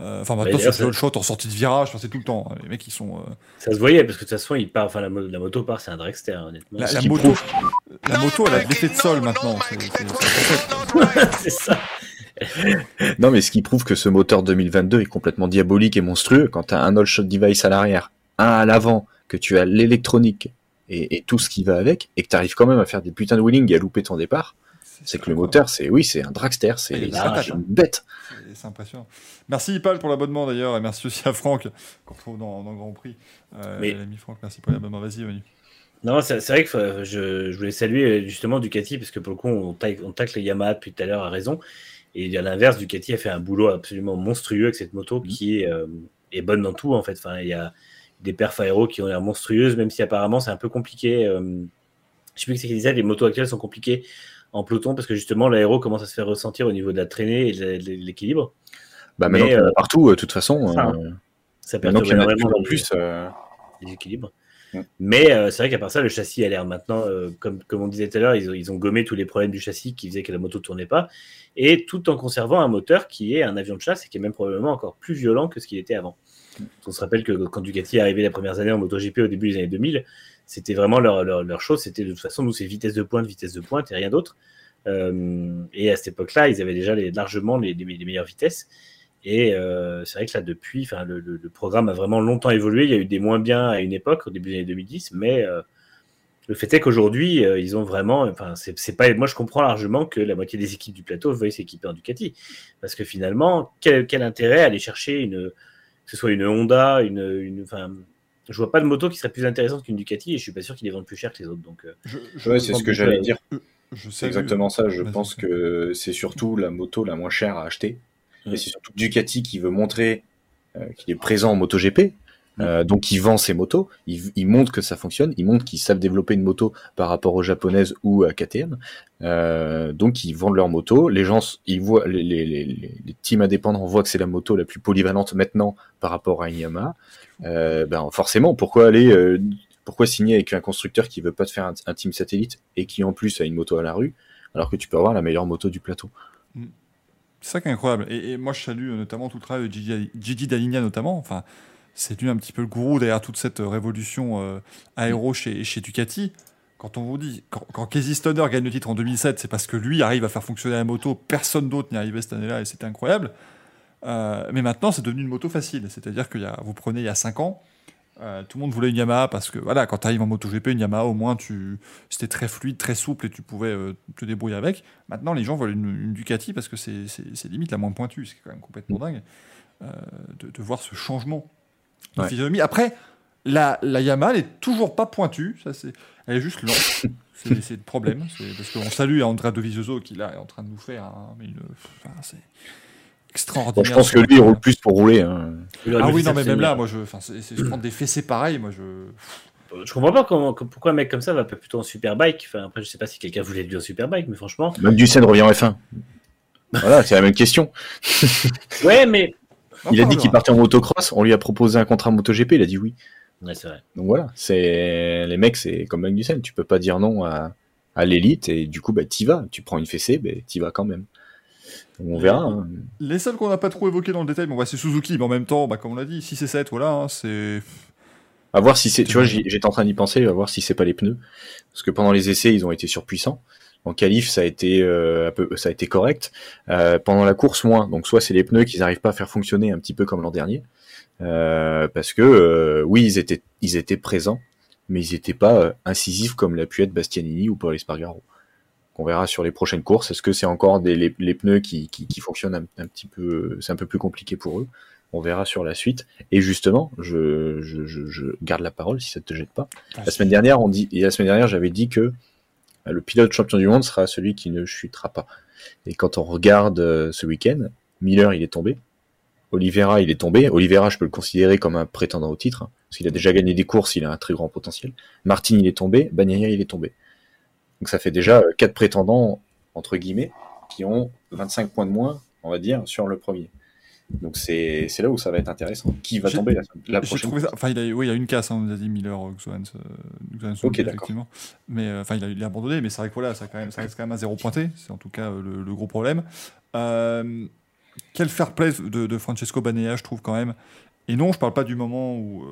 Euh, Enfin maintenant d'ailleurs, c'est le shot en sortie de virage, c'est tout le temps. Les mecs ils sont... euh, Ça se voyait parce que de toute façon, il part, enfin, la, mo- la moto part, c'est un dragster, honnêtement. La, moto, la moto elle a de l'effet de sol maintenant. c'est- ça. Non, mais ce qui prouve que ce moteur 2022 est complètement diabolique et monstrueux quand tu as un all-shot device à l'arrière, un à l'avant, que tu as l'électronique et, et tout ce qui va avec, et que tu arrives quand même à faire des putains de wheeling et à louper ton départ, c'est que le moteur, c'est oui, c'est un dragster, c'est une bête. C'est- C'est impressionnant. Merci Ipal pour l'abonnement d'ailleurs, et merci aussi à Franck, qu'on retrouve dans, dans le Grand Prix. Euh, Mais- L'ami Franck, merci pour l'abonnement. Vas-y, Manu. Non, c'est c'est vrai que euh, je, je voulais saluer euh, justement Ducati parce que pour le coup, on tacle, on tacle les Yamaha depuis tout à l'heure à raison. Et à l'inverse, Ducati a fait un boulot absolument monstrueux avec cette moto qui est, euh, est bonne dans tout en fait. Enfin, il y a des perfs aéros qui ont l'air monstrueuses, même si apparemment c'est un peu compliqué. euh, je sais plus ce qu'il disait, les motos actuelles sont compliquées en peloton parce que justement l'aéro commence à se faire ressentir au niveau de la traînée et de l'équilibre. Bah, maintenant Mais, euh, partout, euh, de toute façon, ça, euh, Ça perturbe en énormément plus en les- plus, euh, les équilibres. Ouais. Mais euh, c'est vrai qu'à part ça, le châssis a l'air maintenant, comme, comme on disait tout à l'heure, ils, ont- ils ont gommé tous les problèmes du châssis qui faisaient que la moto tournait pas, et tout en conservant un moteur qui est un avion de chasse et qui est même probablement encore plus violent que ce qu'il était avant. On se rappelle que quand Ducati est arrivé les premières années en MotoGP au début des années 2000, c'était vraiment leur, leur, leur chose, c'était de toute façon, nous, c'est vitesse de pointe, vitesse de pointe et rien d'autre. Euh, et à cette époque-là, ils avaient déjà largement les, meilleures vitesses. Et euh, c'est vrai que là, depuis, le, le- le programme a vraiment longtemps évolué. Il y a eu des moins bien à une époque, au début des années 2010, mais euh, le fait est qu'aujourd'hui, ils ont vraiment. Pas. Moi, je comprends largement que la moitié des équipes du plateau veuillent s'équiper en Ducati, parce que finalement, quel, quel intérêt aller chercher une, que ce soit une Honda, une, une, je vois pas de moto qui serait plus intéressante qu'une Ducati, et je suis pas sûr qu'ils les vendent plus cher que les autres. Donc, euh, Je, je- ouais, c'est ce que j'allais dire. je C'est exactement ça. Je pense que c'est surtout la moto la moins chère à acheter. Et c'est surtout Ducati qui veut montrer euh, qu'il est présent en MotoGP. Euh, donc il vend ses motos, il, il montre que ça fonctionne, il montre qu'ils savent développer une moto par rapport aux japonaises ou à KTM. Euh, donc ils vendent leur moto, les gens, ils voient, les, teams indépendants voient que c'est la moto la plus polyvalente maintenant par rapport à une Yamaha. Euh, ben forcément, pourquoi aller, pourquoi signer avec un constructeur qui veut pas te faire un, team satellite et qui en plus a une moto à la rue, alors que tu peux avoir la meilleure moto du plateau? C'est ça qui est incroyable. Et, moi, je salue notamment tout le travail de Gigi, Gigi notamment. Enfin, c'est lui un petit peu le gourou derrière toute cette euh, révolution euh, aéro chez, chez Ducati. Quand on vous dit, quand, quand Casey Stoner gagne le titre en 2007, c'est parce que lui arrive à faire fonctionner la moto. Personne d'autre n'y arrivait cette année-là et c'était incroyable. Euh, mais maintenant, c'est devenu une moto facile. C'est-à-dire que vous prenez il y a 5 ans, euh, tout le monde voulait une Yamaha parce que voilà, quand tu arrives en MotoGP, une Yamaha, au moins, tu, c'était très fluide, très souple et tu pouvais euh, te débrouiller avec. Maintenant, les gens veulent une, une Ducati parce que c'est, limite la moins pointue, c'est quand même complètement dingue euh, de, de voir ce changement de Ouais. physionomie. Après, la, la Yamaha elle est toujours pas pointue, ça c'est, elle est juste lente. c'est, c'est le problème, c'est parce qu'on salue Andrea Dovizioso qui là est en train de nous faire mais enfin, c'est extraordinaire. Bon, je pense que lui, il roule plus pour rouler. hein. Ah oui, non, mais même là, moi, je, enfin, c'est, c'est- je prends des fessées pareils, moi, je. Je comprends pas comment, pourquoi un mec comme ça va pas plutôt en superbike. Enfin, après, je sais pas si quelqu'un voulait lui en superbike, mais franchement. Même Ducen revient en F1. voilà, c'est la même question. Ouais, mais. Il a dit qu'il partait en motocross, on lui a proposé un contrat MotoGP, il a dit oui. Ouais, c'est vrai. Donc voilà, c'est les mecs, c'est comme Magnussen, tu peux pas dire non à, à l'élite et du coup bah t'y vas, tu prends une fessée, bah, t'y vas quand même. On verra. hein. Les seuls qu'on n'a pas trop évoqués dans le détail, bon, bah, c'est Suzuki, mais en même temps, bah, comme on l'a dit, 6 et 7, voilà, hein, c'est. À voir si c'est, tu vois, j'étais en train d'y penser, à voir si c'est pas les pneus, parce que pendant les essais ils ont été surpuissants. En qualif, ça a été un peu, ça a été correct. pendant la course, moins. Donc soit c'est les pneus qu'ils n'arrivent pas à faire fonctionner un petit peu comme l'an dernier, parce que oui, ils étaient, ils étaient présents, mais ils n'étaient pas incisifs comme l'a pu être Bastianini ou Paul Espargaro. On verra sur les prochaines courses. Est-ce que c'est encore des, les, pneus qui, qui, fonctionnent un, petit peu, c'est un peu plus compliqué pour eux? On verra sur la suite. Et justement, je, je, garde la parole si ça te jette pas. La semaine dernière, on dit, et la semaine dernière, j'avais dit que euh, le pilote champion du monde sera celui qui ne chutera pas. Et quand on regarde euh, ce week-end, Miller, il est tombé. Oliveira, il est tombé. Oliveira, je peux le considérer comme un prétendant au titre, hein, parce qu'il a déjà gagné des courses, il a un très grand potentiel. Martin, il est tombé. Bagnaia, il est tombé. Donc ça fait déjà euh, quatre prétendants, entre guillemets, qui ont 25 points de moins, on va dire, sur le premier. Donc c'est là où ça va être intéressant. Qui va tomber la, prochaine Enfin, il, a, oui, il y a une casse, hein, on nous a dit Miller, Xuans, euh, ok, effectivement. Mais euh, enfin, il, a, abandonné, mais c'est vrai que voilà, ça, quand même, ça reste quand même à zéro pointé. C'est en tout cas le, gros problème. quel fair play de, de Francesco Banea, je trouve quand même. Et non, je parle pas du moment où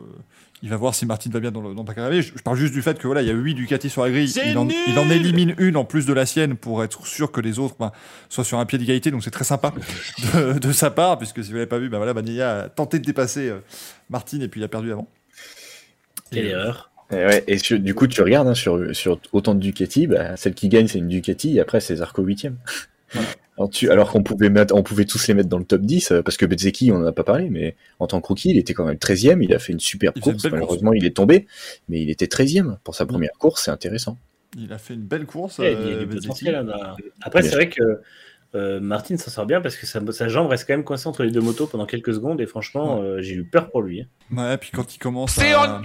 il va voir si Martin va bien dans, le, dans Je, parle juste du fait que voilà, il y a 8 Ducati sur la grille. Il en, il en, élimine une en plus de la sienne pour être sûr que les autres ben, soient sur un pied d'égalité. Donc c'est très sympa de, sa part, puisque si vous l'avez pas vu, ben voilà, a tenté de dépasser euh, Martin et puis il a perdu avant. Quelle erreur. Et, ouais, et du coup, tu regardes hein, sur, sur autant de Ducati, bah, celle qui gagne c'est une Ducati, et après c'est Zarco 8 voilà. Alors, qu'on pouvait mettre, on pouvait tous les mettre dans le top 10, euh, parce que Bezzeki, on n'en a pas parlé, mais en tant que rookie, il était quand même 13ème, il a fait une super course, malheureusement il est tombé, mais il était 13ème pour sa première course, c'est intéressant. Il a fait une belle course. Euh, Après, c'est vrai que euh, Martin s'en sort bien parce que sa, jambe reste quand même coincée entre les deux motos pendant quelques secondes et franchement, euh, j'ai eu peur pour lui. Hein. Ouais, puis quand il commence à...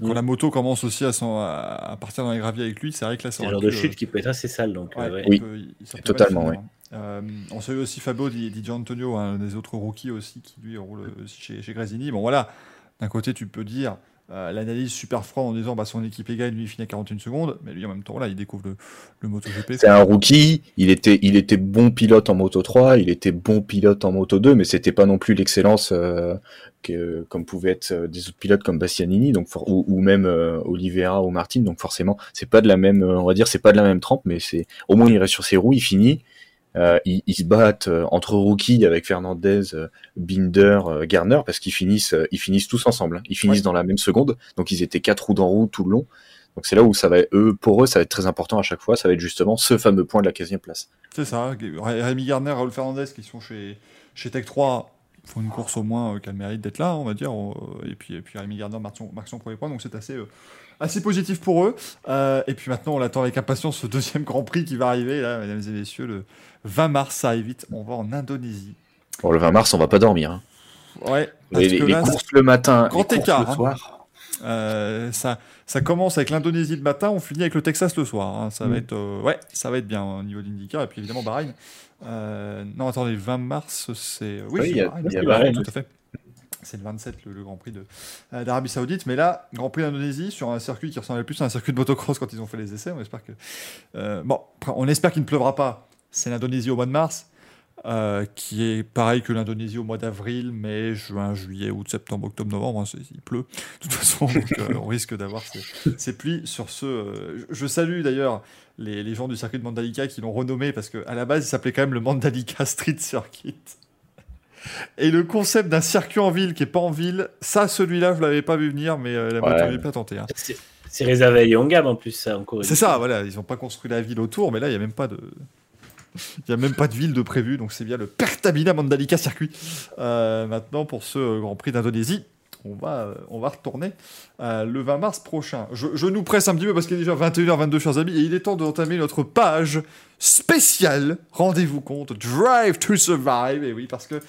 Quand la moto commence aussi à, à, partir dans les graviers avec lui, c'est vrai que là, c'est un genre de chute qui peut être assez sale. Donc, oui, totalement, oui. Euh, on salue aussi Fabio Di, Di Antonio, un des autres rookies aussi qui lui roule chez, chez Grazini. Bon voilà, d'un côté tu peux dire euh, l'analyse super franc en disant bah, son équipe égale, lui il finit à 41 secondes, mais lui en même temps là il découvve le, le MotoGP. C'est un rookie, il était, il était bon pilote en Moto 3, il était bon pilote en Moto 2, mais c'était pas non plus l'excellence euh, comme pouvaient être des autres pilotes comme Bastianini, donc ou, ou, même Oliveira ou Martin, donc forcément c'est pas de la même, on va dire c'est pas de la même trempe, mais c'est au moins il reste sur ses roues, il finit. Euh, ils, ils, se battent euh, entre rookies avec Fernandez, euh, Binder, Garner parce qu'ils finissent, ils finissent tous ensemble. Hein. Ils finissent dans la même seconde, donc ils étaient quatre roues dans roue tout le long. Donc c'est là où ça va, eux, pour eux, ça va être très important à chaque fois. Ça va être justement ce fameux point de la 15e place. C'est ça. Rémi Garner, Raoul Fernandez qui sont chez chez Tech 3 font une course au moins qui a le mérite d'être là, on va dire. Et puis et puis Rémi Garner marque son, marque son premier point, donc c'est assez assez positif pour eux. et puis maintenant, on attend avec impatience ce deuxième Grand Prix qui va arriver, là, mesdames et messieurs, le, 20 mars, ça arrive vite. On va en Indonésie. Pour le 20 mars, on va pas dormir. Hein. Ouais. Les, courses le matin, grand écart, le hein. soir. Euh, ça, ça commence avec l'Indonésie le matin, on finit avec le Texas le soir. Hein. Ça va mm. être, euh, ouais, ça va être bien au niveau d'IndyCar et puis évidemment Bahreïn. Euh, non, attendez, 20 mars, c'est oui, il y a, Bahreïn, tout à fait. C'est le 27, le, Grand Prix d'Arabie Saoudite. Mais là, Grand Prix d'Indonésie sur un circuit qui ressemblait plus à un circuit de motocross quand ils ont fait les essais. On espère que. bon, on espère qu'il ne pleuvra pas c'est l'Indonésie au mois de mars, euh, qui est pareil que l'Indonésie au mois d'avril, mai, juin, juillet, août, septembre, octobre, novembre. Hein, il pleut. De toute façon, euh, on risque d'avoir ces, pluies sur ce. Euh, je salue d'ailleurs les, gens du circuit de Mandalika qui l'ont renommé parce qu'à la base, il s'appelait quand même le Mandalika Street Circuit. Et le concept d'un circuit en ville qui est pas en ville, ça, celui-là, je l'avais pas vu venir, mais la moto n'avait pas tenté. Hein. C'est réservé à Yongam en plus, ça, encore. C'est ça, voilà. Ils n'ont pas construit la ville autour, mais là, il n'y a même pas de. Il n'y a même pas de ville de prévu, donc c'est bien le Pertamina Mandalika circuit. Euh, maintenant, pour ce Grand Prix d'Indonésie, on va, euh, on va retourner euh, le 20 mars prochain. Je, nous presse un petit peu parce qu'il est déjà 21h22, chers amis, et il est temps d'entamer notre page spéciale, rendez-vous compte, Drive to Survive. Et oui, parce que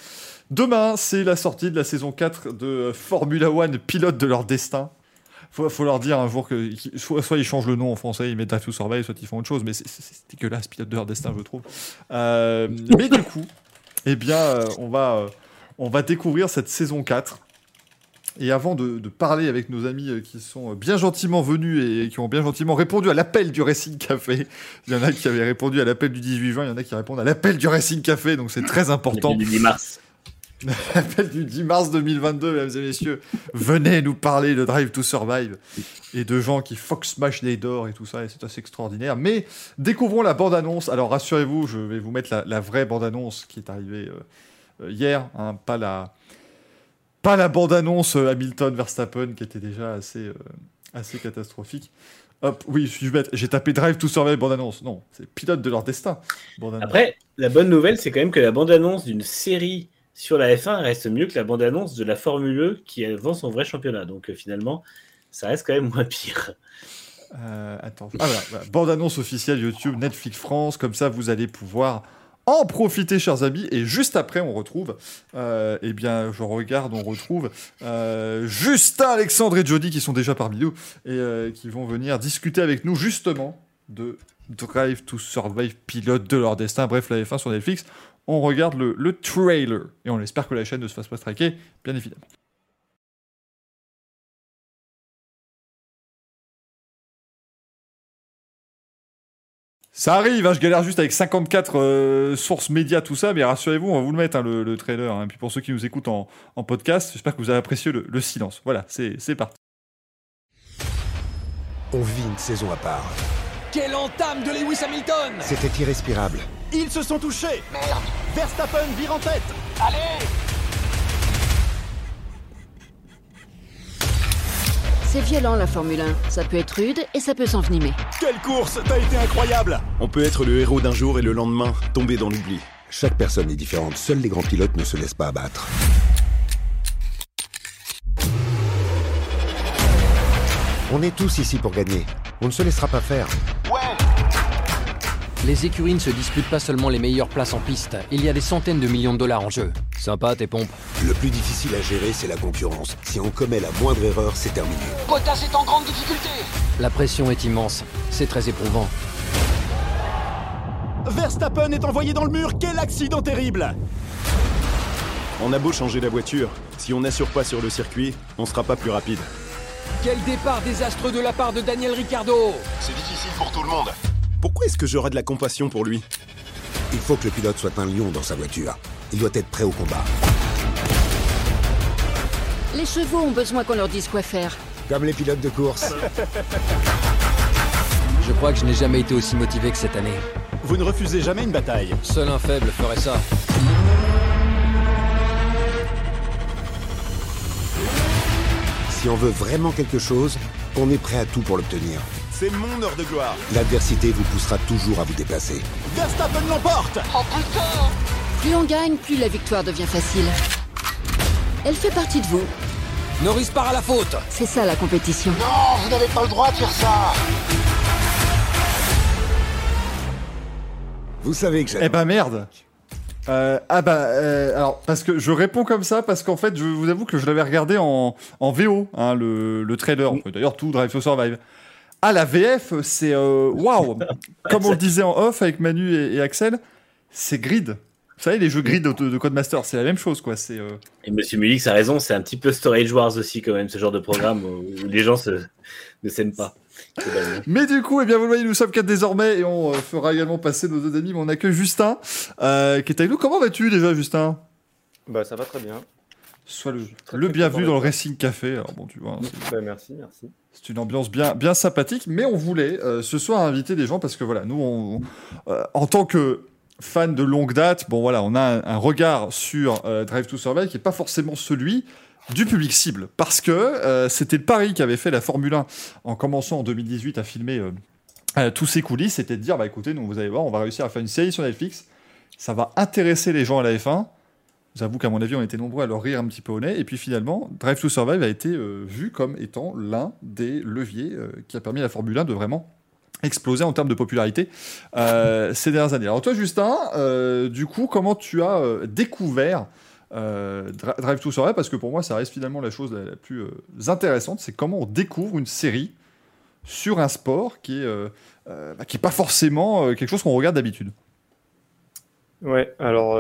demain, c'est la sortie de la saison 4 de Formula One, pilote de leur destin faut, faut leur dire un jour que soit, ils changent le nom en français, ils mettent tout Surveil, soit ils font autre chose, mais c'est dégueulasse, pilote de leur destin, je trouve. Euh, mais du coup, eh bien, euh, on, va, euh, on va découvrir cette saison 4. Et avant de, parler avec nos amis qui sont bien gentiment venus et qui ont bien gentiment répondu à l'appel du Racing Café, il y en a qui avaient répondu à l'appel du 18 juin, il y en a qui répondent à l'appel du Racing Café, donc c'est très important. Du 10 mars. L'appel du 10 mars 2022, mesdames et messieurs. Venez nous parler de Drive to Survive et de gens qui Fox Smash des d'or et tout ça, et c'est assez extraordinaire. Mais découvrons la bande-annonce. Alors rassurez-vous, je vais vous mettre la, vraie bande-annonce qui est arrivée euh, euh, hier, hein, pas la, pas la bande-annonce euh, Hamilton Verstappen qui était déjà assez, assez catastrophique. Hop, oui. J'ai tapé Drive to Survive bande-annonce. Non, c'est pilote de leur destin. Après, la bonne nouvelle, c'est quand même que la bande-annonce d'une série sur la F1 reste mieux que la bande-annonce de la Formule E qui vend son vrai championnat. Donc euh, finalement, ça reste quand même moins pire. Euh, attends. Ah, voilà, Bande-annonce officielle YouTube, Netflix France. Comme ça, vous allez pouvoir en profiter, chers amis. Et juste après, on retrouve, euh, eh bien, je regarde, on retrouve euh, Justin, Alexandre et Jody qui sont déjà parmi nous et qui vont venir discuter avec nous justement de Drive to Survive, pilote de leur destin. Bref, la F1 sur Netflix on regarde le, trailer. Et on espère que la chaîne ne se fasse pas striker, bien évidemment. Ça arrive, hein, je galère juste avec 54 euh, sources médias, tout ça, mais rassurez-vous, on va vous le mettre, hein, le, trailer. Et hein. puis pour ceux qui nous écoutent en, podcast, j'espère que vous avez apprécié le silence. Voilà, c'est parti. On vit une saison à part. Quelle entame de Lewis Hamilton C'était irrespirable. Ils se sont touchés Merde Verstappen vire en tête Allez C'est violent la Formule 1. Ça peut être rude et ça peut s'envenimer. Quelle course T'as été incroyable On peut être le héros d'un jour et le lendemain tomber dans l'oubli. Chaque personne est différente. Seuls les grands pilotes ne se laissent pas abattre. On est tous ici pour gagner. On ne se laissera pas faire. Les écuries ne se disputent pas seulement les meilleures places en piste, il y a des centaines de millions de dollars en jeu. Sympa tes pompes. Le plus difficile à gérer, c'est la concurrence. Si on commet la moindre erreur, c'est terminé. Bottas est en grande difficulté La pression est immense, c'est très éprouvant. Verstappen est envoyé dans le mur, quel accident terrible On a beau changer la voiture, si on n'assure pas sur le circuit, on sera pas plus rapide. Quel départ désastreux de la part de Daniel Ricciardo C'est difficile pour tout le monde. Pourquoi est-ce que j'aurais de la compassion pour lui? Il faut que le pilote soit un lion dans sa voiture. Il doit être prêt au combat. Les chevaux ont besoin qu'on leur dise quoi faire. Comme les pilotes de course. Je crois que je n'ai jamais été aussi motivé que cette année. Vous ne refusez jamais une bataille? Seul un faible ferait ça. Si on veut vraiment quelque chose, on est prêt à tout pour l'obtenir. C'est mon heure de gloire. L'adversité vous poussera toujours à vous dépasser. Verstappen l'emporte Oh putain Plus on gagne, plus la victoire devient facile. Elle fait partie de vous. Norris part à la faute C'est ça la compétition. Non, vous n'avez pas le droit de faire ça Vous savez que j'ai... Eh ben merde euh, ah bah euh, alors parce que je réponds comme ça parce qu'en fait je vous avoue que je l'avais regardé en, en VO hein, le, le trailer d'ailleurs tout Drive to Survive ah, la VF, c'est. Euh, waouh Comme on le disait en off avec Manu et, Axel, c'est grid. Vous savez, les jeux grid de, de Codemaster, c'est la même chose, quoi. C'est. Euh, et Monsieur Mulix a raison, c'est un petit peu Storage Wars aussi, quand même, ce genre de programme où les gens se... ne s'aiment pas. Mais du coup, eh bien, vous le voyez, nous sommes quatre désormais et on euh, fera également passer nos deux amis. Mais on accueille Justin qui est avec nous. Comment vas-tu déjà, Justin? Bah, ça va très bien. Sois le, le bienvenu dans le Racing Café. Alors, bon, tu vois. Bah, merci, merci. C'est une ambiance bien, bien sympathique, mais on voulait euh, ce soir inviter des gens parce que voilà, nous, euh, en tant que fans de longue date, bon voilà, on a un, regard sur euh, Drive to Survive qui n'est pas forcément celui du public cible, parce que c'était le pari qui avait fait la Formule 1 en commençant en 2018 à filmer tous ces coulisses, c'était de dire, bah écoutez, nous, vous allez voir, on va réussir à faire une série sur Netflix, ça va intéresser les gens à la F1, J'avoue qu'à mon avis, on était nombreux à leur rire un petit peu au nez. Et puis finalement, Drive to Survive a été euh, vu comme étant l'un des leviers euh, qui a permis à la Formule 1 de vraiment exploser en termes de popularité euh, ces dernières années. Alors toi, Justin, du coup, comment tu as découvert Drive to Survive Parce que pour moi, ça reste finalement la chose la, plus intéressante, c'est comment on découvre une série sur un sport qui est, bah, qui est pas forcément quelque chose qu'on regarde d'habitude. Ouais, alors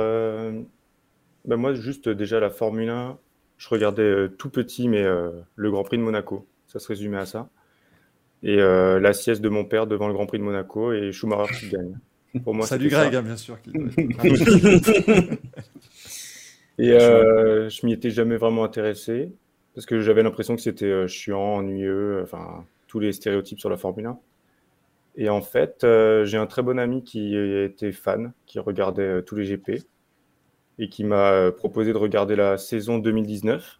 bah, moi, juste déjà la Formule 1, je regardais euh, tout petit, mais euh, le Grand Prix de Monaco. Ça se résumait à ça. Et euh, la sieste de mon père devant le Grand Prix de Monaco et Schumacher qui gagne. Pour moi, Salut Greg, hein, bien sûr. Et euh, je m'y étais jamais vraiment intéressé parce que j'avais l'impression que c'était euh, chiant, ennuyeux, enfin tous les stéréotypes sur la Formule 1. Et en fait, euh, j'ai un très bon ami qui était fan, qui regardait euh, tous les GP et qui m'a euh, proposé de regarder la saison 2019.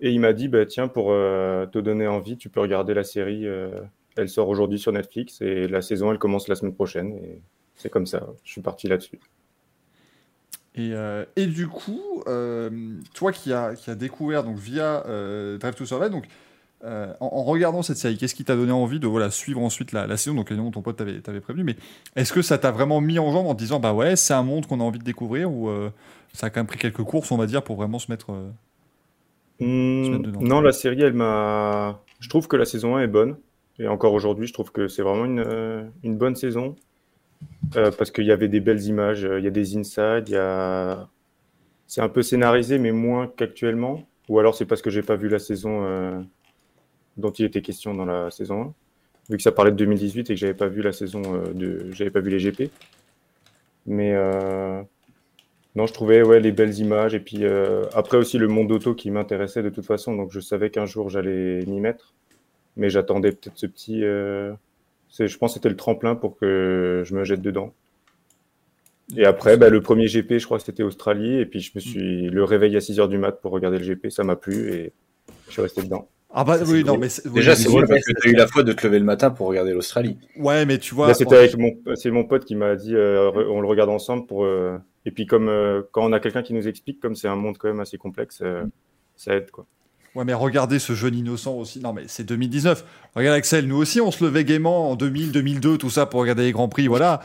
Et il m'a dit, bah, tiens, pour te donner envie, tu peux regarder la série. elle sort aujourd'hui sur Netflix et la saison, elle commence la semaine prochaine. Et c'est comme ça, je suis parti là-dessus. Et, euh, et du coup, euh, toi qui as qui a découvert donc via euh, Drive to Survive, donc euh, en, en regardant cette série, qu'est-ce qui t'a donné envie de voilà suivre ensuite la, la saison? Donc évidemment, ton pote t'avait t'avait prévenu, mais est-ce que ça t'a vraiment mis en jambe en te disant bah ouais, c'est un monde qu'on a envie de découvrir ou ça a quand même pris quelques courses, on va dire, pour vraiment se mettre. se mettre dedans? non, la série, elle m'a. Je trouve que la saison 1 est bonne. Et encore aujourd'hui, je trouve que c'est vraiment une, une bonne saison. Euh, parce qu'il y avait des belles images, euh, il y a des insides, a. C'est un peu scénarisé, mais moins qu'actuellement. Ou alors c'est parce que j'ai pas vu la saison euh, dont il était question dans la saison 1. Vu que ça parlait de 2018 et que j'avais pas vu la saison euh. J'avais pas vu les GP. Mais. non, je trouvais ouais, les belles images et puis après aussi le monde auto qui m'intéressait de toute façon, donc je savais qu'un jour j'allais m'y mettre, mais j'attendais peut-être ce petit. C'est, je pense que c'était le tremplin pour que je me jette dedans. Et après, bah, le premier GP, je crois que c'était Australie, et puis je me suis le réveil à 6 heures du mat pour regarder le GP, ça m'a plu et je suis resté dedans. Ah bah Ça, oui, c'est non, drôle. mais c'est- Déjà, c'est drôle parce que tu as eu la foi de te lever le matin pour regarder l'Australie. Ouais, mais tu vois. Là, c'était avec mon, c'est mon pote qui m'a dit, euh, on le regarde ensemble pour. euh, et puis comme euh, quand on a quelqu'un qui nous explique, comme c'est un monde quand même assez complexe, euh, ça aide quoi. Ouais, mais regardez ce jeune innocent aussi. Non, mais c'est 2019. Regarde Axel, nous aussi, on se levait gaiement en 2000, 2002, tout ça pour regarder les Grands Prix. Voilà.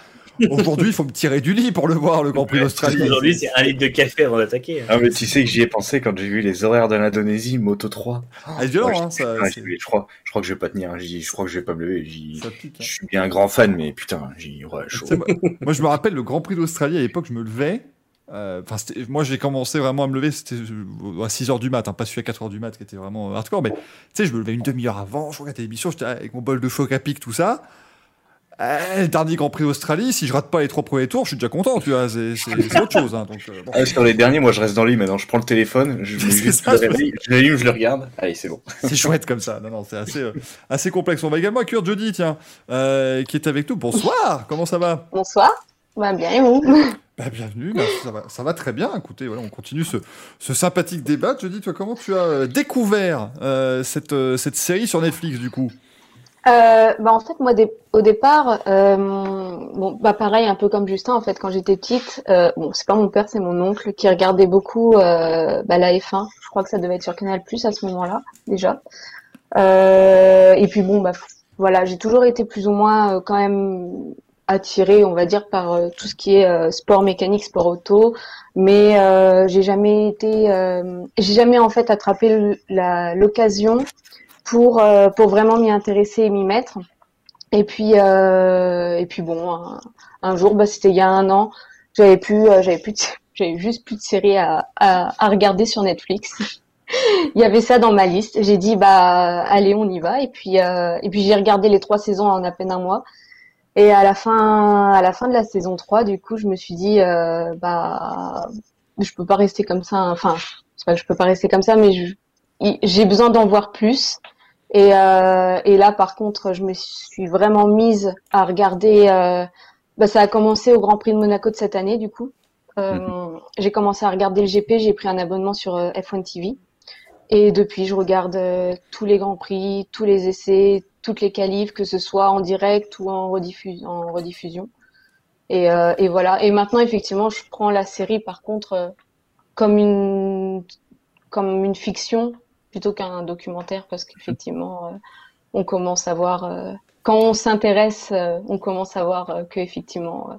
Aujourd'hui, il faut me tirer du lit pour le voir, le Grand Prix d'Australie. Aujourd'hui, c'est un litre de café avant d'attaquer. hein. Ah, mais tu sais que j'y ai pensé quand j'ai vu les horaires de l'Indonésie, Moto 3. Ah, c'est violent, Ouais, hein, ça, ouais, je, crois, je crois que je vais pas tenir. hein. Je crois que je vais pas me lever. Pique, hein. Je suis bien un grand fan, mais putain, j'y ouais, chaud. Moi, moi, je me rappelle le Grand Prix d'Australie à l'époque, je me levais. Euh, moi, j'ai commencé vraiment à me lever, c'était euh, à 6h du mat, hein, pas celui à 4h du mat qui était vraiment hardcore, mais tu sais, je me levais une demi-heure avant, je regardais l'émission, j'étais avec mon bol de choc à pic, tout ça. Euh, dernier Grand Prix d'Australie, si je rate pas les trois premiers tours, je suis déjà content, tu vois, c'est autre chose. Hein, donc, euh, bon. Ah, sur les derniers, moi je reste dans le lit maintenant. Je prends le téléphone, je, C'est juste ça, le je- l'allume, je le regarde. Allez, c'est bon. C'est chouette comme ça. Non, non, c'est assez, euh, assez complexe. On va également accueillir Jody, tiens, euh, qui est avec nous. Bonsoir, comment ça va? Bonsoir. Bah, bien et vous? Bah, bienvenue, merci, ça, va, très bien. Écoutez, voilà, on continue ce, sympathique débat. Jody, toi, comment tu as euh, découvert euh, cette, euh, cette série sur Netflix, du coup? Bah, en fait, moi, au départ, bon, bah, pareil, un peu comme Justin, en fait, quand j'étais petite, bon, c'est pas mon père, c'est mon oncle qui regardait beaucoup bah, la F1. Je crois que ça devait être sur Canal Plus à ce moment-là, déjà. Et puis, bon, bah, voilà, j'ai toujours été plus ou moins quand même attirée, on va dire, par euh, tout ce qui est euh, sport mécanique, sport auto, mais euh, j'ai jamais été, j'ai jamais en fait attrapé l'occasion pour pour vraiment m'y intéresser et m'y mettre. Et puis et puis bon, un, jour, bah c'était il y a un an, j'avais plus j'avais plus j'avais juste plus de séries à, à regarder sur Netflix. il y avait ça dans ma liste. J'ai dit bah allez on y va et puis et puis j'ai regardé les trois saisons en à peine un mois. Et à la fin à la fin de la saison 3, du coup, je me suis dit euh, bah je peux pas rester comme ça. hein. Enfin, c'est pas que je peux pas rester comme ça, mais j'ai besoin d'en voir plus. Et, euh, et là, par contre, je me suis vraiment mise à regarder. euh, bah, ça a commencé au Grand Prix de Monaco de cette année, du coup. Euh, J'ai commencé à regarder le GP. J'ai pris un abonnement sur euh, F1 TV. Et depuis, je regarde tous les grands prix, tous les essais, toutes les qualifs, que ce soit en direct ou en, rediffus- en rediffusion. Et, euh, et voilà. Et maintenant, effectivement, je prends la série, par contre, euh, comme une fiction plutôt qu'un documentaire, parce qu'effectivement, euh, on commence à voir quand on s'intéresse, on commence à voir que effectivement,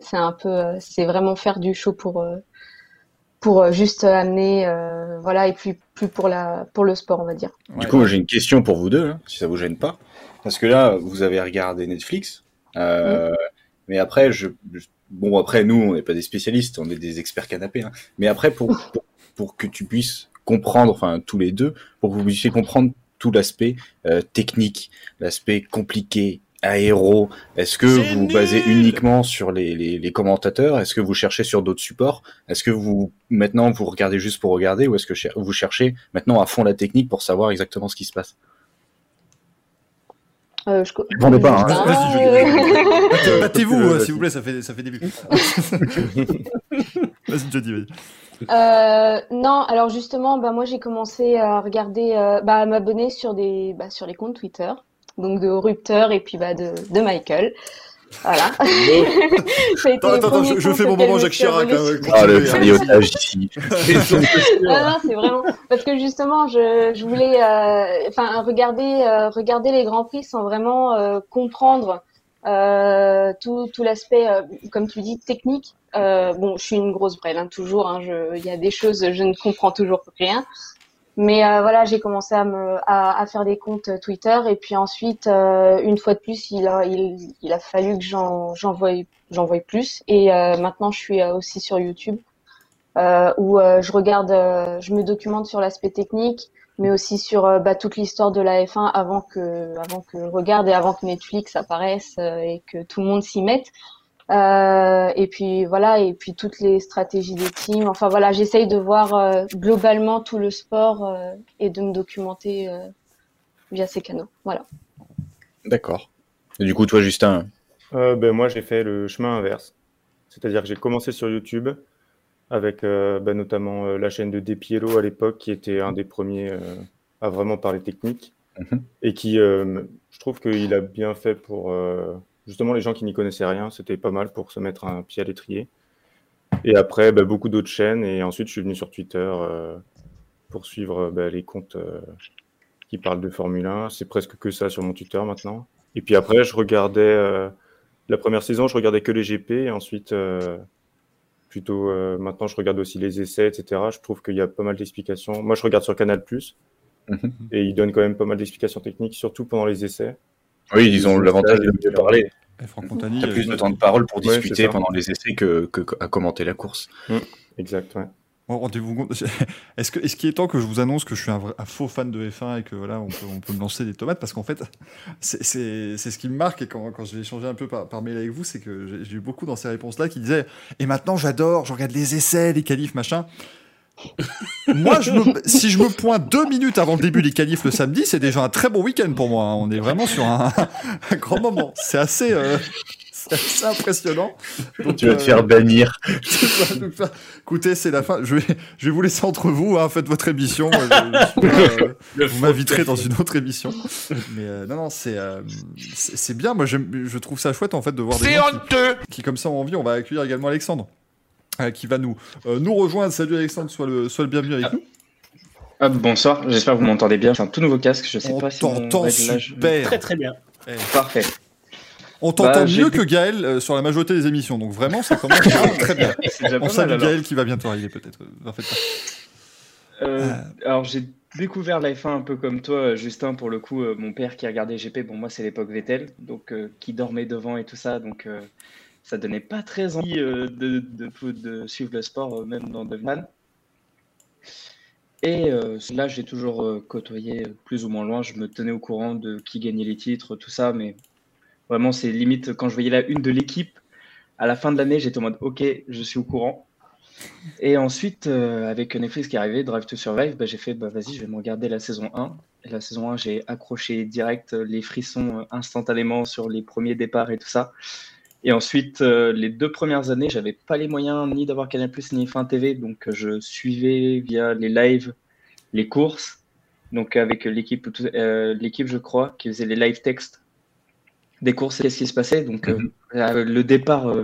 c'est un peu, c'est vraiment faire du show pour pour juste amener, voilà, et puis plus pour le sport, on va dire. Du coup, j'ai une question pour vous deux, là, si ça vous gêne pas. Parce que là, vous avez regardé Netflix. euh, Mais après, je, je- bon, après, nous, on n'est pas des spécialistes, on est des experts canapés. hein. Mais après, pour, pour, pour que tu puisses comprendre, enfin, tous les deux, pour que vous puissiez comprendre tout l'aspect euh, technique, l'aspect compliqué, aéro, est-ce que vous vous basez uniquement sur les, les, les commentateurs? Est-ce que vous cherchez sur d'autres supports? Est-ce que vous maintenant vous regardez juste pour regarder ou est-ce que vous cherchez maintenant à fond la technique pour savoir exactement ce qui se passe? Euh, je Répondez pas, hein. Battez- Battez-vous, s'il vous plaît, ça fait, ça fait début. vas-y, Jody, vas-y. Euh, non, alors justement, bah moi j'ai commencé à regarder, euh, bah, à m'abonner sur des, bah, sur les comptes Twitter, donc de Rupteur et puis bah de, de Michael. Voilà. Attends, attends, je, fais mon moment Jacques Chirac. hein, Ah, le ici. Non, non, c'est vraiment parce que justement, je, je voulais, euh, enfin, regarder, euh, regarder les grands prix sans vraiment euh, comprendre euh, tout, tout l'aspect, euh, comme tu dis, technique. Euh, bon, je suis une grosse brêle, hein, toujours. hein, Il y a des choses, je ne comprends toujours rien. Mais euh, voilà, j'ai commencé à me à, à faire des comptes Twitter et puis ensuite, euh, une fois de plus, il a il, il a fallu que j'en j'en voie j'en voie plus. Et euh, maintenant, je suis euh, aussi sur YouTube euh, où euh, je regarde, euh, je me documente sur l'aspect technique, mais aussi sur euh, bah, toute l'histoire de la F1 avant que avant que je regarde et avant que Netflix apparaisse euh, et que tout le monde s'y mette. Euh, et puis voilà, et puis toutes les stratégies des teams. Enfin voilà, j'essaye de voir euh, globalement tout le sport euh, et de me documenter euh, via ces canaux. Voilà. D'accord. Et du coup, toi, Justin, Euh, ben, moi, j'ai fait le chemin inverse. C'est-à-dire que j'ai commencé sur YouTube avec euh, ben, notamment euh, la chaîne de Depiello à l'époque, qui était un des premiers euh, à vraiment parler technique Mhm. et qui, euh, je trouve qu'il a bien fait pour euh, justement les gens qui n'y connaissaient rien. C'était pas mal pour se mettre un pied à l'étrier. Et après, ben, beaucoup d'autres chaînes. Et ensuite, je suis venu sur Twitter euh, pour suivre ben, les comptes euh, qui parlent de Formule 1. C'est presque que ça sur mon Twitter maintenant. Et puis après, je regardais euh, la première saison, je regardais que les GP. Et ensuite, plutôt maintenant, je regarde aussi les essais, etc. Je trouve qu'il y a pas mal d'explications. Moi, je regarde sur Canal Mhm. et ils donnent quand même pas mal d'explications techniques, surtout pendant les essais. Oui, ils ont l'avantage de mieux parler. Franck Montagny. T'as euh, plus de temps de parole pour Ouais, discuter pendant les essais que, que, que à commenter la course. Exact, ouais. Bon, rendez-vous compte. Est-ce qu'il est temps que je vous annonce que je suis un, vrai- un faux fan de F1 et que voilà, on peut, on peut me lancer des tomates? Parce qu'en fait, c'est, ce qui me marque et quand, quand je vais échanger un peu par, par mail avec vous, c'est que j'ai, j'ai eu beaucoup dans ces réponses-là qui disaient Et maintenant, j'adore, je regarde les essais, les qualifs, machin. Moi, je me- si je me pointe deux minutes avant le début des qualifs le samedi, c'est déjà un très bon week-end pour moi. hein. On est vraiment sur un, un grand moment. C'est assez, euh, c'est assez impressionnant. Donc, Tu vas te euh, faire bannir. Écoutez, c'est la fin. Je vais, je vais vous laisser entre vous. hein, faites votre émission. Moi, je- je suis pas, euh, vous m'inviterez dans une autre émission. Mais euh, non, non, c'est euh, bien. Moi, je trouve ça chouette en fait de voir des gens qui, comme ça ont envie. On va accueillir également Alexandre, qui va nous euh, nous rejoindre. Salut Alexandre, sois le, sois le bienvenu avec nous. Ah, bonsoir, j'espère que vous m'entendez bien. C'est un tout nouveau casque, je sais On pas si t'entend réglage- super. Très très bien. Eh, Parfait. On t'entend Bah, mieux que Gaël euh, sur la majorité des émissions. Donc vraiment, ça commence très bien. On salue alors. Gaël qui va bientôt arriver peut-être. Euh, en fait, Euh, alors j'ai découvert la F1 un peu comme toi, euh, Justin, pour le coup, euh, mon père qui regardait GP, bon moi c'est l'époque Vettel, donc euh, qui dormait devant et tout ça, donc euh, ça donnait pas très envie euh, de, de, suivre le sport, euh, même dans de fan. Et euh, là j'ai toujours côtoyé plus ou moins loin, je me tenais au courant de qui gagnait les titres, tout ça, mais vraiment c'est limite quand je voyais la une de l'équipe, à la fin de l'année j'étais en mode ok, je suis au courant. Et ensuite, avec Netflix qui est arrivé, Drive to Survive, bah, j'ai fait, bah, vas-y, je vais me regarder la saison 1. Et la saison 1, j'ai accroché direct les frissons instantanément sur les premiers départs et tout ça. Et ensuite, euh, les deux premières années, j'avais pas les moyens ni d'avoir Canal+, ni Fin TV, donc euh, je suivais via les lives les courses, donc avec l'équipe, euh, l'équipe je crois, qui faisait les live textes des courses et qu'est-ce qui se passait. Donc euh, le départ,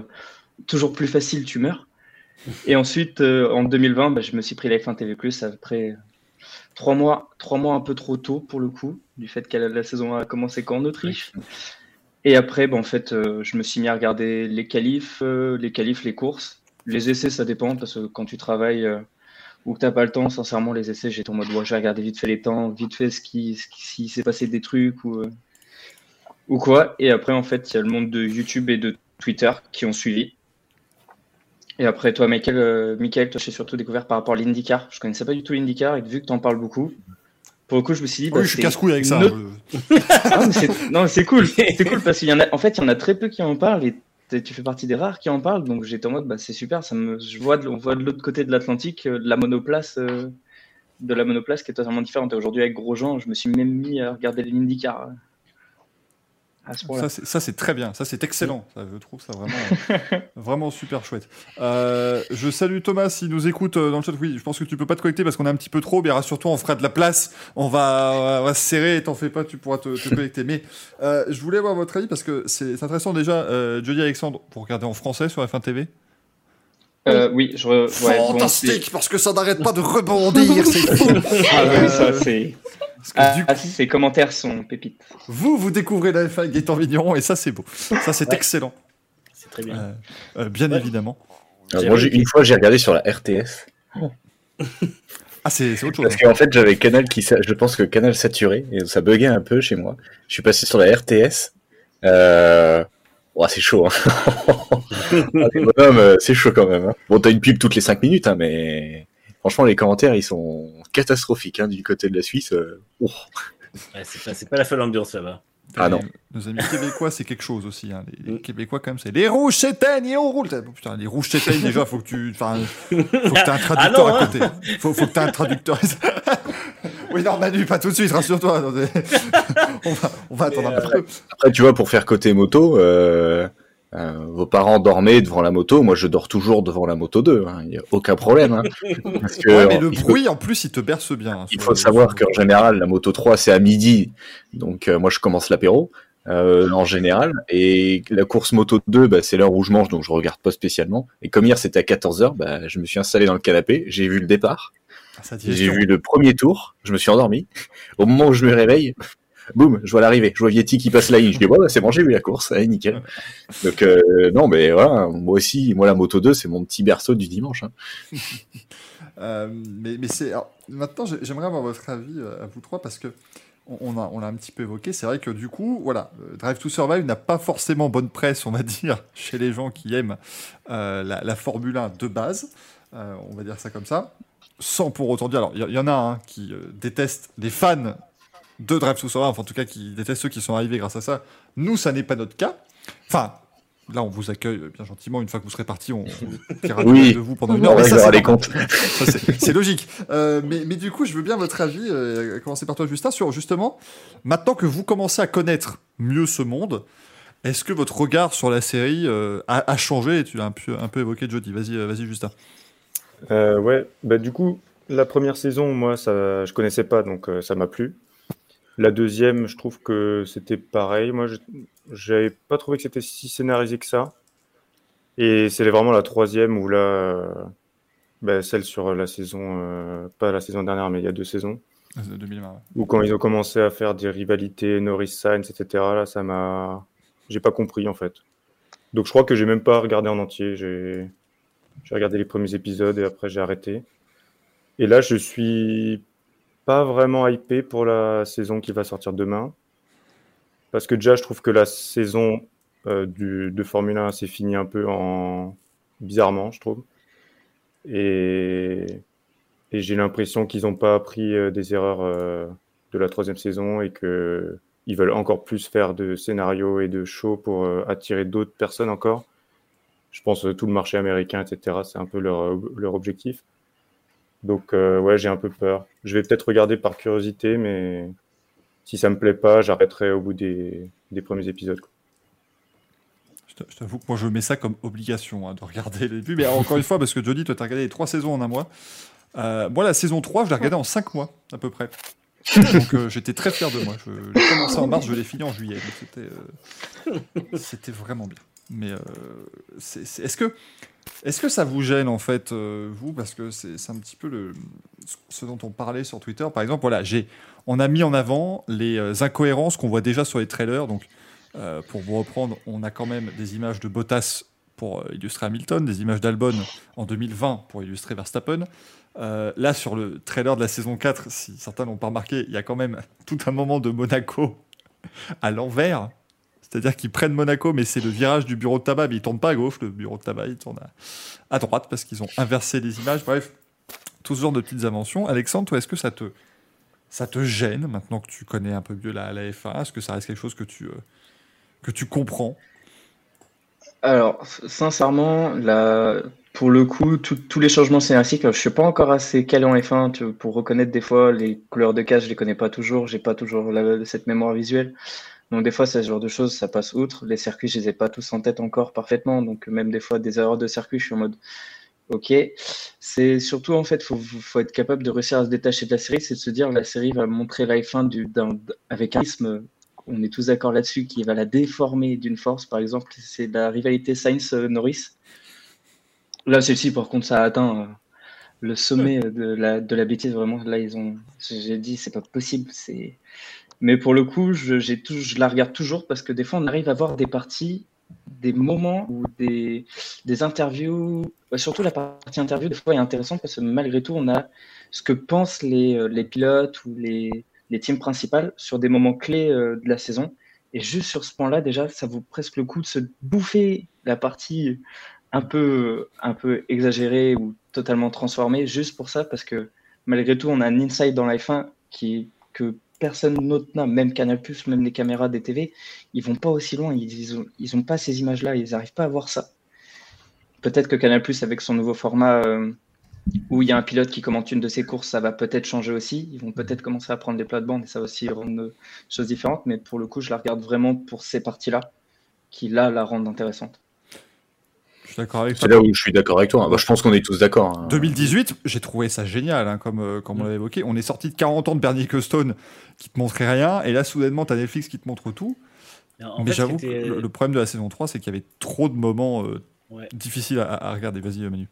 toujours plus facile, tu meurs. Et ensuite, en 2020, bah, je me suis pris la F1 TV+, après trois mois, trois mois un peu trop tôt pour le coup, du fait que la, la saison a commencé qu'en Autriche. Et après, bah, en fait, euh, je me suis mis à regarder les qualifs, euh, les qualifs, les courses. Les essais, ça dépend, parce que quand tu travailles euh, ou que t'as pas le temps, sincèrement, les essais, j'étais en mode, ouais, je vais regarder vite fait les temps, vite fait ce qui, s'il s'est passé des trucs ou, quoi. Et après, en fait, il y a le monde de YouTube et de Twitter qui ont suivi. Et après, toi, Michael, Michael, toi, j'ai surtout découvert par rapport à l'IndyCar. Je connaissais pas du tout l'IndyCar et vu que tu en parles beaucoup, pour le coup, je me suis dit. Oui, je suis casse-couille avec ça. Ah, non, mais c'est cool. C'est cool parce qu'il y en a. En fait, il y en a très peu qui en parlent et tu fais partie des rares qui en parlent. Donc j'étais en mode, bah, c'est super. Ça me, je vois, de, on voit de l'autre côté de l'Atlantique euh, de la monoplace, euh, de la monoplace qui est totalement différente. Et aujourd'hui, avec Grosjean, je me suis même mis à regarder les IndyCar. À ce point-là. Ça, c'est- très bien, ça c'est excellent, ça, je trouve ça vraiment, vraiment super chouette. Euh, je salue Thomas s'il nous écoute euh, dans le chat. Oui, je pense que tu peux pas te connecter parce qu'on est un petit peu trop, mais rassure-toi, on fera de la place, on va, on va se serrer, t'en fais pas, tu pourras te, te connecter. Mais euh, je voulais avoir votre avis parce que c'est intéressant déjà, euh, Jody Alexandre, pour regarder en français sur F1 TV. Euh, oui, je. re- ouais, Fantastique, parce que ça n'arrête pas de rebondir, c'est. Ah oui, ça, c'est. Que Ah, du ah, ces commentaires sont pépites. Vous, vous découvrez la F1 avec Gaëtan Vigneron et ça c'est beau, ça c'est Ouais. excellent. C'est très bien. Euh, euh, bien évidemment. Alors, moi, j'ai- une fois, j'ai regardé sur la RTS. Ah, c'est autre chose. Parce qu'en fait, j'avais Canal qui, je pense que Canal saturé et ça buguait un peu chez moi. Je suis passé sur la RTS. Euh... c'est chaud. Hein. Ah, euh, c'est chaud quand même. hein. Bon, t'as une pub toutes les 5 minutes, hein, mais franchement, les commentaires, ils sont catastrophiques hein, du côté de la Suisse. euh. Oh. Ouais, c'est pas, c'est pas la folle ambiance là-bas. Ah non. Nos amis québécois, c'est quelque chose aussi. hein. Les, les Québécois, quand même, c'est les rouges s'éteignent et on roule. Putain, les rouges s'éteignent, déjà, faut que tu. Enfin, faut que t'aies un traducteur Ah non, à hein. côté. Faut, faut que t'aies un traducteur. oui, non, Manu, pas tout de suite, rassure-toi. On, va, on va attendre un peu. Après, tu vois, pour faire côté moto, euh, euh, vos parents dormaient devant la moto. Moi, je dors toujours devant la moto 2. Il n'y a aucun problème. hein. Parce que, Ouais, mais le faut- bruit, en plus, il te berce bien. hein, Il faut savoir qu'en général, la moto 3, c'est à midi. Donc, euh, moi, je commence l'apéro, euh, en général. Et la course moto 2, bah, c'est l'heure où je mange, donc je regarde pas spécialement. Et comme hier, c'était à 14h, bah, je me suis installé dans le canapé, j'ai vu le départ. Sa J'ai vu le premier tour, je me suis endormi. Au moment où je me réveille, boum, je vois l'arrivée. Je vois Vietti qui passe la ligne. Je dis, bon, bah, c'est bon, j'ai vu la course. Allez, nickel. Donc, euh, non, mais voilà, moi aussi, moi, la moto 2, c'est mon petit berceau du dimanche. hein. Euh, mais mais c'est. Maintenant, j'ai- j'aimerais avoir votre avis euh, à vous trois parce que on on a, on l'a un petit peu évoqué. C'est vrai que du coup, voilà, Drive to Survive n'a pas forcément bonne presse, on va dire, chez les gens qui aiment la, la Formule 1 de base. On va dire ça comme ça. Sans pour autant dire. Alors, il y, en a un qui déteste les fans de Drive to Survive, enfin, en tout cas, qui détestent ceux qui sont arrivés grâce à ça. Nous, ça n'est pas notre cas. Enfin. Là, on vous accueille bien gentiment. Une fois que vous serez parti, on, Oui. de vous pendant une heure. Mais ça, réglera c'est logique. Euh, mais, mais du coup, je veux bien votre avis, euh, à commencer par toi, Justin, sur justement, maintenant que vous commencez à connaître mieux ce monde, est-ce que votre regard sur la série euh, a, a changé? Tu l'as un peu, un peu évoqué, Jody. Vas-y, euh, vas-y, Justin. Euh, ouais, bah du coup, la première saison, moi, ça, je connaissais pas, donc euh, ça m'a plu. La deuxième, je trouve que c'était pareil. Moi, je- j'avais pas trouvé que c'était si scénarisé que ça. Et c'est vraiment la troisième où là, euh, bah, celle sur la saison, euh, pas la saison dernière, mais il y a deux saisons, De 2020. ouais. où quand ils ont commencé à faire des rivalités, Norris Sainz, etc. Là, ça m'a, j'ai pas compris en fait. Donc je crois que j'ai même pas regardé en entier. J'ai regardé les premiers épisodes et après j'ai arrêté. Et là, je suis pas vraiment hypé pour la saison qui va sortir demain. Parce que déjà, je trouve que la saison euh, de Formule 1 s'est finie un peu en bizarrement, je trouve. Et, j'ai l'impression qu'ils n'ont pas appris euh, des erreurs euh, de la troisième saison et que ils veulent encore plus faire de scénarios et de shows pour attirer d'autres personnes encore. Je pense euh, tout le marché américain, etc. C'est un peu leur objectif. Donc euh, ouais, j'ai un peu peur. Je vais peut-être regarder par curiosité, mais si ça me plaît pas, j'arrêterai au bout des, des premiers épisodes. Je t'a- je t'avoue que moi, je mets ça comme obligation hein, de regarder les vues. Mais encore une fois, parce que Jody, toi, t'as regardé les trois saisons en un mois. Euh, moi, la saison 3, je l'ai regardée en 5 mois, à peu près. Donc, euh, j'étais très fier de moi. Je l'ai commencé en mars, je l'ai fini en juillet. C'était, vraiment bien. Mais est-ce que, est-ce que ça vous gêne, en fait, euh, vous Parce que c'est un petit peu le, ce dont on parlait sur Twitter. Par exemple, voilà, on a mis en avant les euh, incohérences qu'on voit déjà sur les trailers. Donc, euh, pour vous reprendre, on a quand même des images de Bottas pour illustrer Hamilton, des images d'Albon en 2020 pour illustrer Verstappen. Là, sur le trailer de la saison 4, si certains l'ont pas remarqué, il y a quand même tout un moment de Monaco à l'envers. C'est-à-dire qu'ils prennent Monaco, mais c'est le virage du bureau de tabac, mais il tourne pas à gauche, le bureau de tabac, il tourne à, droite parce qu'ils ont inversé les images. Bref, tout ce genre de petites inventions. Alexandre, toi, est-ce que ça te, ça te gêne maintenant que tu connais un peu mieux la, la F1 Est-ce que ça reste quelque chose que tu, euh, que tu comprends? Alors, sincèrement, là, pour le coup, tous les changements scénaristiques, je suis pas encore assez calé en F1 tu- pour reconnaître des fois les couleurs de cage, je les connais pas toujours, j'ai pas toujours la- cette mémoire visuelle. Donc des fois, ce genre de choses, ça passe outre. Les circuits, je les ai pas tous en tête encore parfaitement, donc même des fois des erreurs de circuit, je suis en mode Ok, c'est surtout en fait, faut, faut être capable de réussir à se détacher de la série, c'est de se dire la série va montrer la F1 du, d'un- avec un rythme, on est tous d'accord là-dessus, qui va la déformer d'une force. Par exemple, c'est la rivalité Sainz-Norris. Là, celle-ci, par contre, ça a atteint euh, le sommet de la, de bêtise. Vraiment, là, ils ont, j'ai dit, c'est pas possible. C'est, mais pour le coup, je, la regarde toujours parce que des fois, on arrive à voir des parties, des moments ou des, des interviews. Surtout la partie interview, des fois, est intéressante parce que malgré tout, on a ce que pensent les, euh, les pilotes ou les, les teams principales sur des moments clés euh, de la saison. Et juste sur ce point-là, déjà, ça vaut presque le coup de se bouffer la partie un peu, un peu exagérée ou totalement transformée, juste pour ça, parce que malgré tout, on a un inside dans la F1 qui, que personne d'autre n'a, même Canal+, même les caméras des TV, ils vont pas aussi loin, ils, ils, ont, ils ont pas ces images-là, ils n'arrivent pas à voir ça. Peut-être que Canal+, avec son nouveau format, euh, où il y a un pilote qui commente une de ses courses, ça va peut-être changer aussi. Ils vont peut-être commencer à prendre des plates-bandes et ça va aussi rendre des choses différentes. Mais pour le coup, je la regarde vraiment pour ces parties-là qui, là, la rendent intéressante. Suis d'accord avec C'est toi. là où je suis d'accord avec toi. Bah, je pense qu'on est tous d'accord. hein. 2018, j'ai trouvé ça génial, hein, comme, euh, comme on l'a évoqué. On est sorti de 40 ans de Bernie Ecclestone qui te montrait rien, et là, soudainement, t'as Netflix qui te montre tout. En Mais j'avoue que était- le, le problème de la saison 3, c'est qu'il y avait trop de moments euh, Ouais. difficiles à, à regarder. Vas-y, Manu.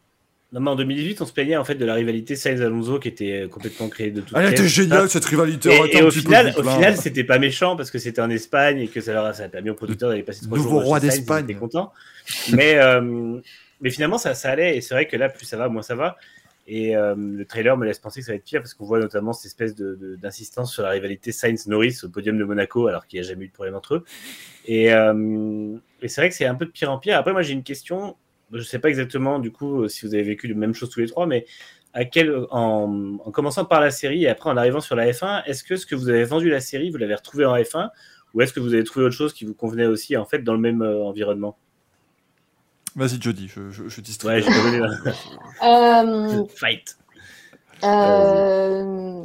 Non, mais en 2018, on se plaignait en fait de la rivalité Sainz-Alonso qui était euh, complètement créée de toutes Elle était géniale, ça. cette rivalité, Et, et au final, de au final, c'était pas méchant parce que c'était en Espagne et que ça leur a, ça a permis aux producteurs d'aller passer trois Nouveau jours roi d'Espagne. Ils contents. Mais, euh, mais finalement, ça, ça allait. Et c'est vrai que là, plus ça va, moins ça va. Et euh, le trailer me laisse penser que ça va être pire parce qu'on voit notamment cette espèce de- de- d'insistance sur la rivalité Sainz-Norris au podium de Monaco alors qu'il n'y a jamais eu de problème entre eux. Et, euh, et c'est vrai que c'est un peu de pire en pire. Après, moi, j'ai une question. Je ne sais pas exactement, du coup, si vous avez vécu la même chose tous les trois, mais à quel, en, en commençant par la série et après en arrivant sur la F1, est-ce que ce que vous avez vendu la série, vous l'avez retrouvé en F1 ou est-ce que vous avez trouvé autre chose qui vous convenait aussi en fait dans le même euh, environnement? Vas-y, Jody, je, je, je. Ouais, donné Euh, Fight. Euh,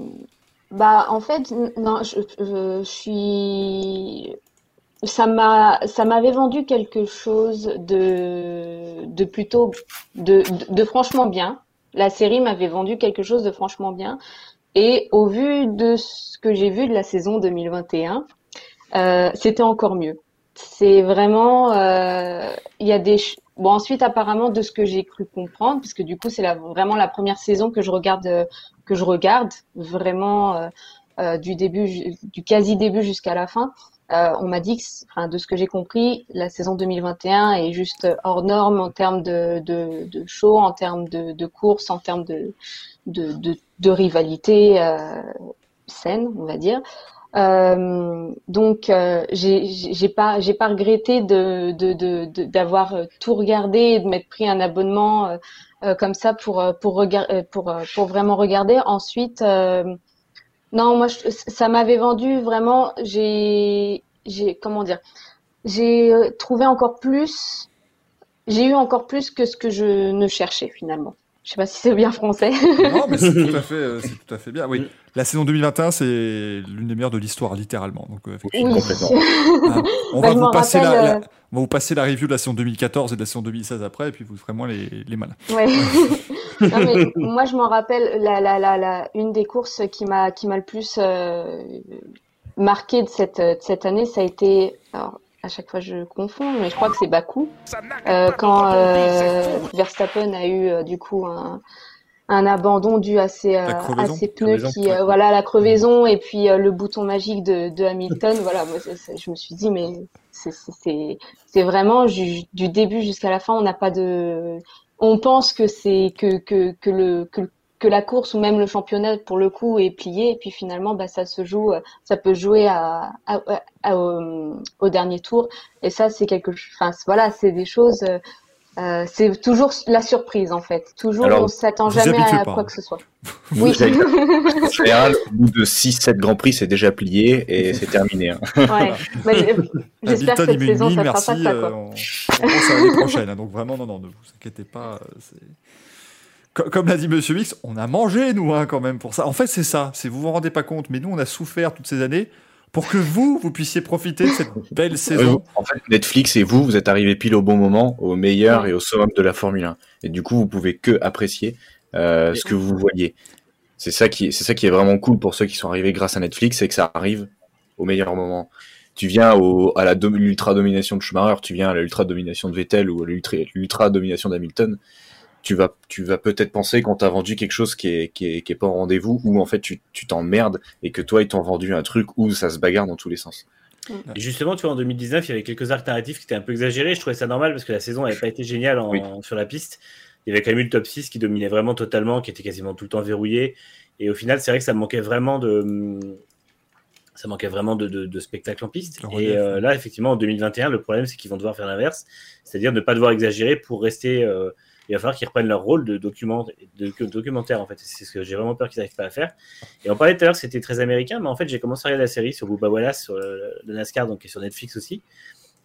bah, en fait, non, je, je- je suis. Ça m'a, ça m'avait vendu quelque chose de, de plutôt, de, de, franchement bien. La série m'avait vendu quelque chose de franchement bien. Et au vu de ce que j'ai vu de la saison 2021, euh, c'était encore mieux. C'est vraiment, euh, il y a des, bon ensuite apparemment de ce que j'ai cru comprendre, parce que du coup c'est la, vraiment la première saison que je regarde, que je regarde vraiment euh, euh, du début, du quasi début jusqu'à la fin. Euh, on m'a dit que, enfin de ce que j'ai compris, la saison 2021 est juste hors norme en termes de, de, de show, en termes de, de course, en termes de, de, rivalité euh, saine, on va dire. Euh, donc euh, j'ai pas j'ai pas regretté d'avoir tout regardé et de m'être pris un abonnement euh, euh, comme ça pour pour pour euh, pour vraiment regarder. Ensuite euh, non moi ça m'avait vendu vraiment j'ai j'ai comment dire j'ai euh, trouvé encore plus j'ai eu encore plus que ce que je ne cherchais finalement. Je sais pas si c'est bien français. Non, mais c'est tout à fait, euh, c'est tout à fait bien. Oui, la saison 2021, c'est l'une des meilleures de l'histoire, littéralement. Donc, euh, effectivement. Oui. Ah, on, Bah, va je vous passer la, rappelle, la- euh, on va vous passer la review de la saison 2014 et de la saison 2016 après, et puis vous ferez moins les, les malins. Ouais. Non, mais moi, je m'en rappelle, la, la, la, la, une des courses qui m'a, qui m'a le plus euh, marqué de cette, de cette année, ça a été, alors, à chaque fois je confonds, mais je crois que c'est Bakou, euh, quand euh, Verstappen a eu euh, du coup un, un abandon dû à ses, euh, à crevaison. ses pneus qui, euh, voilà, la crevaison et puis euh, le bouton magique de, de Hamilton. Voilà, moi, je me suis dit, mais c'est, vraiment ju- du début jusqu'à la fin, on n'a pas de, on pense que c'est que, que, que le, que, le- que la course ou même le championnat pour le coup est plié et puis finalement bah ça se joue euh, ça peut jouer à, à, à- au, au dernier tour et ça c'est quelque chose enfin voilà c'est des choses euh, Euh, c'est toujours la surprise en fait. Toujours, Alors, on s'attend jamais à pas, quoi hein. que ce soit. Vous Oui. avez- En général, au bout de 6-7 grands prix, c'est déjà plié et c'est terminé. hein. Ouais. Bah, euh, J'espère que cette saison, mine, ça fera merci. pas ça. euh, Quoi. on, on pense à l'année prochaine. hein, donc vraiment, non, non, ne vous inquiétez pas. euh, c'est- Comme l'a dit Monsieur Mix, on a mangé, nous, hein, quand même, pour ça. En fait, c'est ça. C'est vous vous rendez pas compte, mais nous, on a souffert toutes ces années pour que vous, vous puissiez profiter de cette belle saison. En fait, Netflix et vous, vous êtes arrivés pile au bon moment, au meilleur et au summum de la Formule 1. Et du coup, vous pouvez que apprécier euh, ce que vous voyez. C'est ça qui, est- c'est ça qui est vraiment cool pour ceux qui sont arrivés grâce à Netflix, c'est que ça arrive au meilleur moment. Tu viens au, à la l'ultra domination de Schumacher, tu viens à l'ultra domination de Vettel ou à l'ultra domination d'Hamilton. Tu vas, tu vas peut-être penser qu'on t'a vendu quelque chose qui est, qui est, qui est pas au rendez-vous, ou en fait tu, tu t'emmerdes et que toi ils t'ont vendu un truc où ça se bagarre dans tous les sens. Et justement, tu vois, en 2019, il y avait quelques arcs narratifs qui étaient un peu exagérés. Je trouvais ça normal parce que la saison n'avait pas été géniale en- Oui. sur la piste. Il y avait quand même eu le top 6 qui dominait vraiment totalement, qui était quasiment tout le temps verrouillé. Et au final, c'est vrai que ça manquait vraiment de. Ça manquait vraiment de, de- de spectacle en piste. Le Et euh, là, effectivement, en 2021, le problème, c'est qu'ils vont devoir faire l'inverse, c'est-à-dire ne pas devoir exagérer pour rester. euh, il va falloir qu'ils reprennent leur rôle de, document, de, de documentaire, en fait. C'est ce que j'ai vraiment peur qu'ils n'arrivent pas à faire. Et on parlait tout à l'heure que c'était très américain, mais en fait, j'ai commencé à regarder la série sur Bubba Wallace, sur le, le NASCAR, donc qui sur Netflix aussi.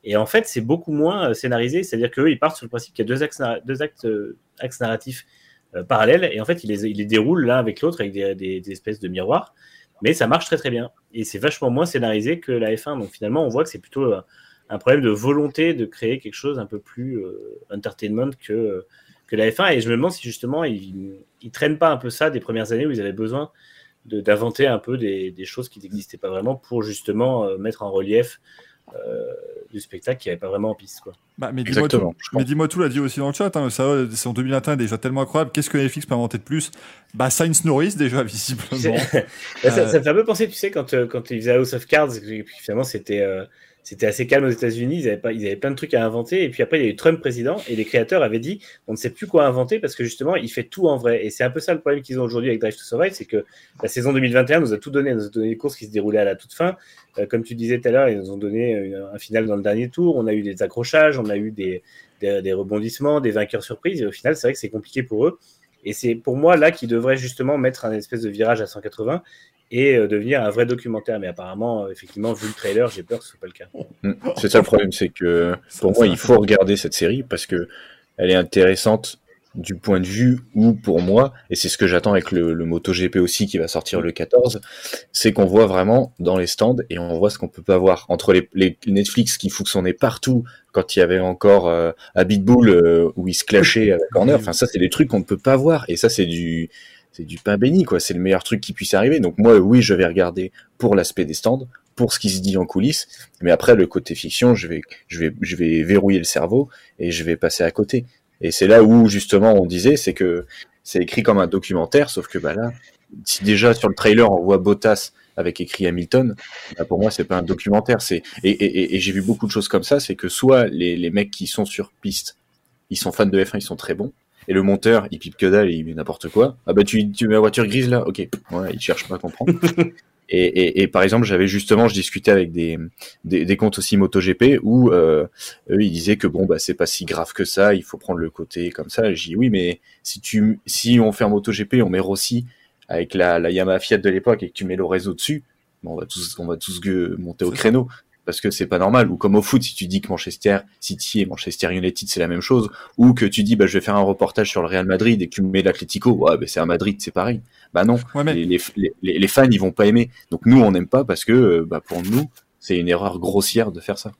Et en fait, c'est beaucoup moins euh, scénarisé, c'est-à-dire qu'eux, ils partent sur le principe qu'il y a deux axes, deux actes, euh, axes narratifs euh, parallèles, et en fait, ils les, ils les déroulent l'un avec l'autre avec des, espèces de miroirs, mais ça marche très très bien. Et c'est vachement moins scénarisé que la F1, donc finalement, on voit que c'est plutôt euh, un problème de volonté de créer quelque chose un peu plus euh, entertainment que, euh, que la F1, et je me demande si justement, ils, traînent pas un peu ça des premières années où ils avaient besoin de- d'inventer un peu des, des choses qui n'existaient pas vraiment pour justement euh, mettre en relief euh, du spectacle qui n'avait pas vraiment en piste. Quoi. Bah, mais dis-moi tout, l'a dit aussi dans le chat. Hein, ça, c'est en 2021 déjà tellement incroyable. Qu'est-ce que Netflix peut inventer de plus? Bah, Science Norris déjà visiblement. Là, ça, Euh, ça me fait un peu penser, tu sais, quand, euh, quand ils faisaient House of Cards, et puis finalement c'était euh, c'était assez calme aux États-Unis, ils avaient, pas, plein de trucs à inventer, et puis après il y a eu Trump président, et les créateurs avaient dit on ne sait plus quoi inventer parce que justement il fait tout en vrai. Et c'est un peu ça le problème qu'ils ont aujourd'hui avec Drive to Survive, c'est que la saison 2021 nous a tout donné, nous a donné des courses qui se déroulaient à la toute fin. Euh, comme tu disais tout à l'heure, ils nous ont donné euh, un final dans le dernier tour, on a eu des accrochages, on a eu des rebondissements, des vainqueurs surprises, et au final c'est vrai que c'est compliqué pour eux. Et c'est pour moi là qu'ils devraient justement mettre un espèce de virage à 180 et euh, devenir un vrai documentaire. Mais apparemment, euh, effectivement, vu le trailer, j'ai peur que ce soit pas le cas. Mm. C'est ça le problème, c'est que pour moi, il faut regarder cette série parce que elle est intéressante du point de vue où, pour moi, et c'est ce que j'attends avec le, le MotoGP aussi qui va sortir le 14, c'est qu'on voit vraiment dans les stands et on voit ce qu'on peut pas voir entre les, les Netflix qui nez partout quand il y avait encore euh, Habitbull euh, où ils se clashaient avec Corner. Enfin, ça, c'est des trucs qu'on ne peut pas voir et ça, c'est du c'est du pain béni quoi. C'est le meilleur truc qui puisse arriver. Donc moi, oui, je vais regarder pour l'aspect des stands, pour ce qui se dit en coulisses, mais après le côté fiction, je vais je vais je vais verrouiller le cerveau et je vais passer à côté. Et c'est là où justement on disait, c'est que c'est écrit comme un documentaire, sauf que bah là, si déjà sur le trailer on voit Bottas avec écrit Hamilton, bah pour moi c'est pas un documentaire. C'est et, et, et- et j'ai vu beaucoup de choses comme ça, c'est que soit les, les mecs qui sont sur piste, ils sont fans de F1, ils sont très bons, et le monteur il pipe que dalle, il met n'importe quoi. Ah bah tu tu mets la voiture grise là, ok, ouais, il cherche pas à comprendre. Et, et, et par exemple, j'avais justement, je discutais avec des, des, des comptes aussi MotoGP où euh, eux ils disaient que bon bah c'est pas si grave que ça, il faut prendre le côté comme ça. J'ai dit oui, mais si tu si on fait un MotoGP, on met Rossi avec la, la Yamaha Fiat de l'époque et que tu mets le réseau dessus, on va tous on va tous gueux- monter au créneau parce que c'est pas normal. Ou comme au foot, si tu dis que Manchester City et Manchester United c'est la même chose, ou que tu dis bah je vais faire un reportage sur le Real Madrid et que tu mets l'Atlético, ouais bah c'est à Madrid, c'est pareil. Bah non, les, les, les, les fans ils vont pas aimer. Donc nous on n'aime pas parce que euh, bah pour nous c'est une erreur grossière de faire ça.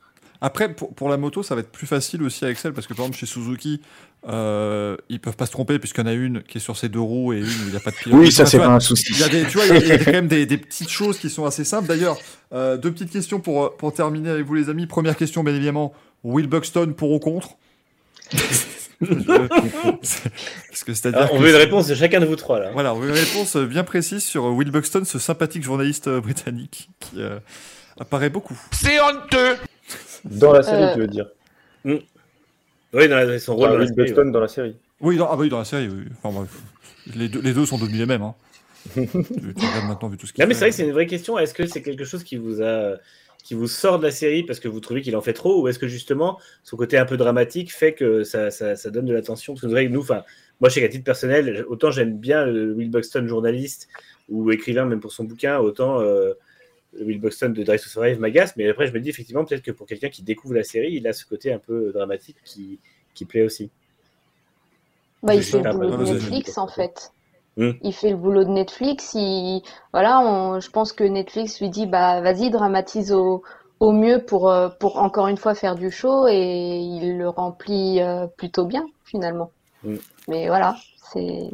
Après, pour, pour la moto, ça va être plus facile aussi avec celle, parce que par exemple, chez Suzuki, euh, ils peuvent pas se tromper, puisqu'il y en a une qui est sur ses deux roues et une où il n'y a pas de pilote. Oui, ça, c'est pas un souci. Il y a des, tu vois, il y a, il y a quand même des, des petites choses qui sont assez simples. D'ailleurs, euh, deux petites questions pour, pour terminer avec vous, les amis. Première question, bien évidemment, Will Buxton pour ou contre? Parce que c'est-à-dire Alors, on que veut une réponse de chacun de vous trois là. Voilà, on veut une réponse bien précise sur Will Buxton, ce sympathique journaliste euh, britannique qui euh, apparaît beaucoup. C'est honteux Dans la série, Euh, tu veux dire Mm. Oui, dans la- son rôle Ah, dans la Will série, ouais. dans la série. Oui, dans, ah bah oui, dans la série, oui. Enfin, bref. Les, deux, les deux sont devenus les mêmes. Hein. tu, tu maintenant, vu tout ce qu'il Non, mais c'est vrai que c'est une vraie question. Est-ce que c'est quelque chose qui vous a qui vous sort de la série parce que vous trouvez qu'il en fait trop ou est-ce que justement son côté un peu dramatique fait que ça, ça, ça donne de l'attention? Parce que que nous, enfin, moi je sais qu'à titre personnel, autant j'aime bien le Will Buxton journaliste ou écrivain même pour son bouquin, autant euh, Will Buxton de Drive to Survive m'agace, mais après je me dis effectivement peut-être que pour quelqu'un qui découvre la série, il a ce côté un peu dramatique qui, qui plaît aussi. Bah, il fait le boulot de Netflix en fait. Hmm. Il fait le boulot de Netflix. Il... Voilà, on- je pense que Netflix lui dit bah vas-y, dramatise au, au mieux pour, euh, pour encore une fois faire du show et il le remplit euh, plutôt bien finalement. Hmm. Mais voilà, c'est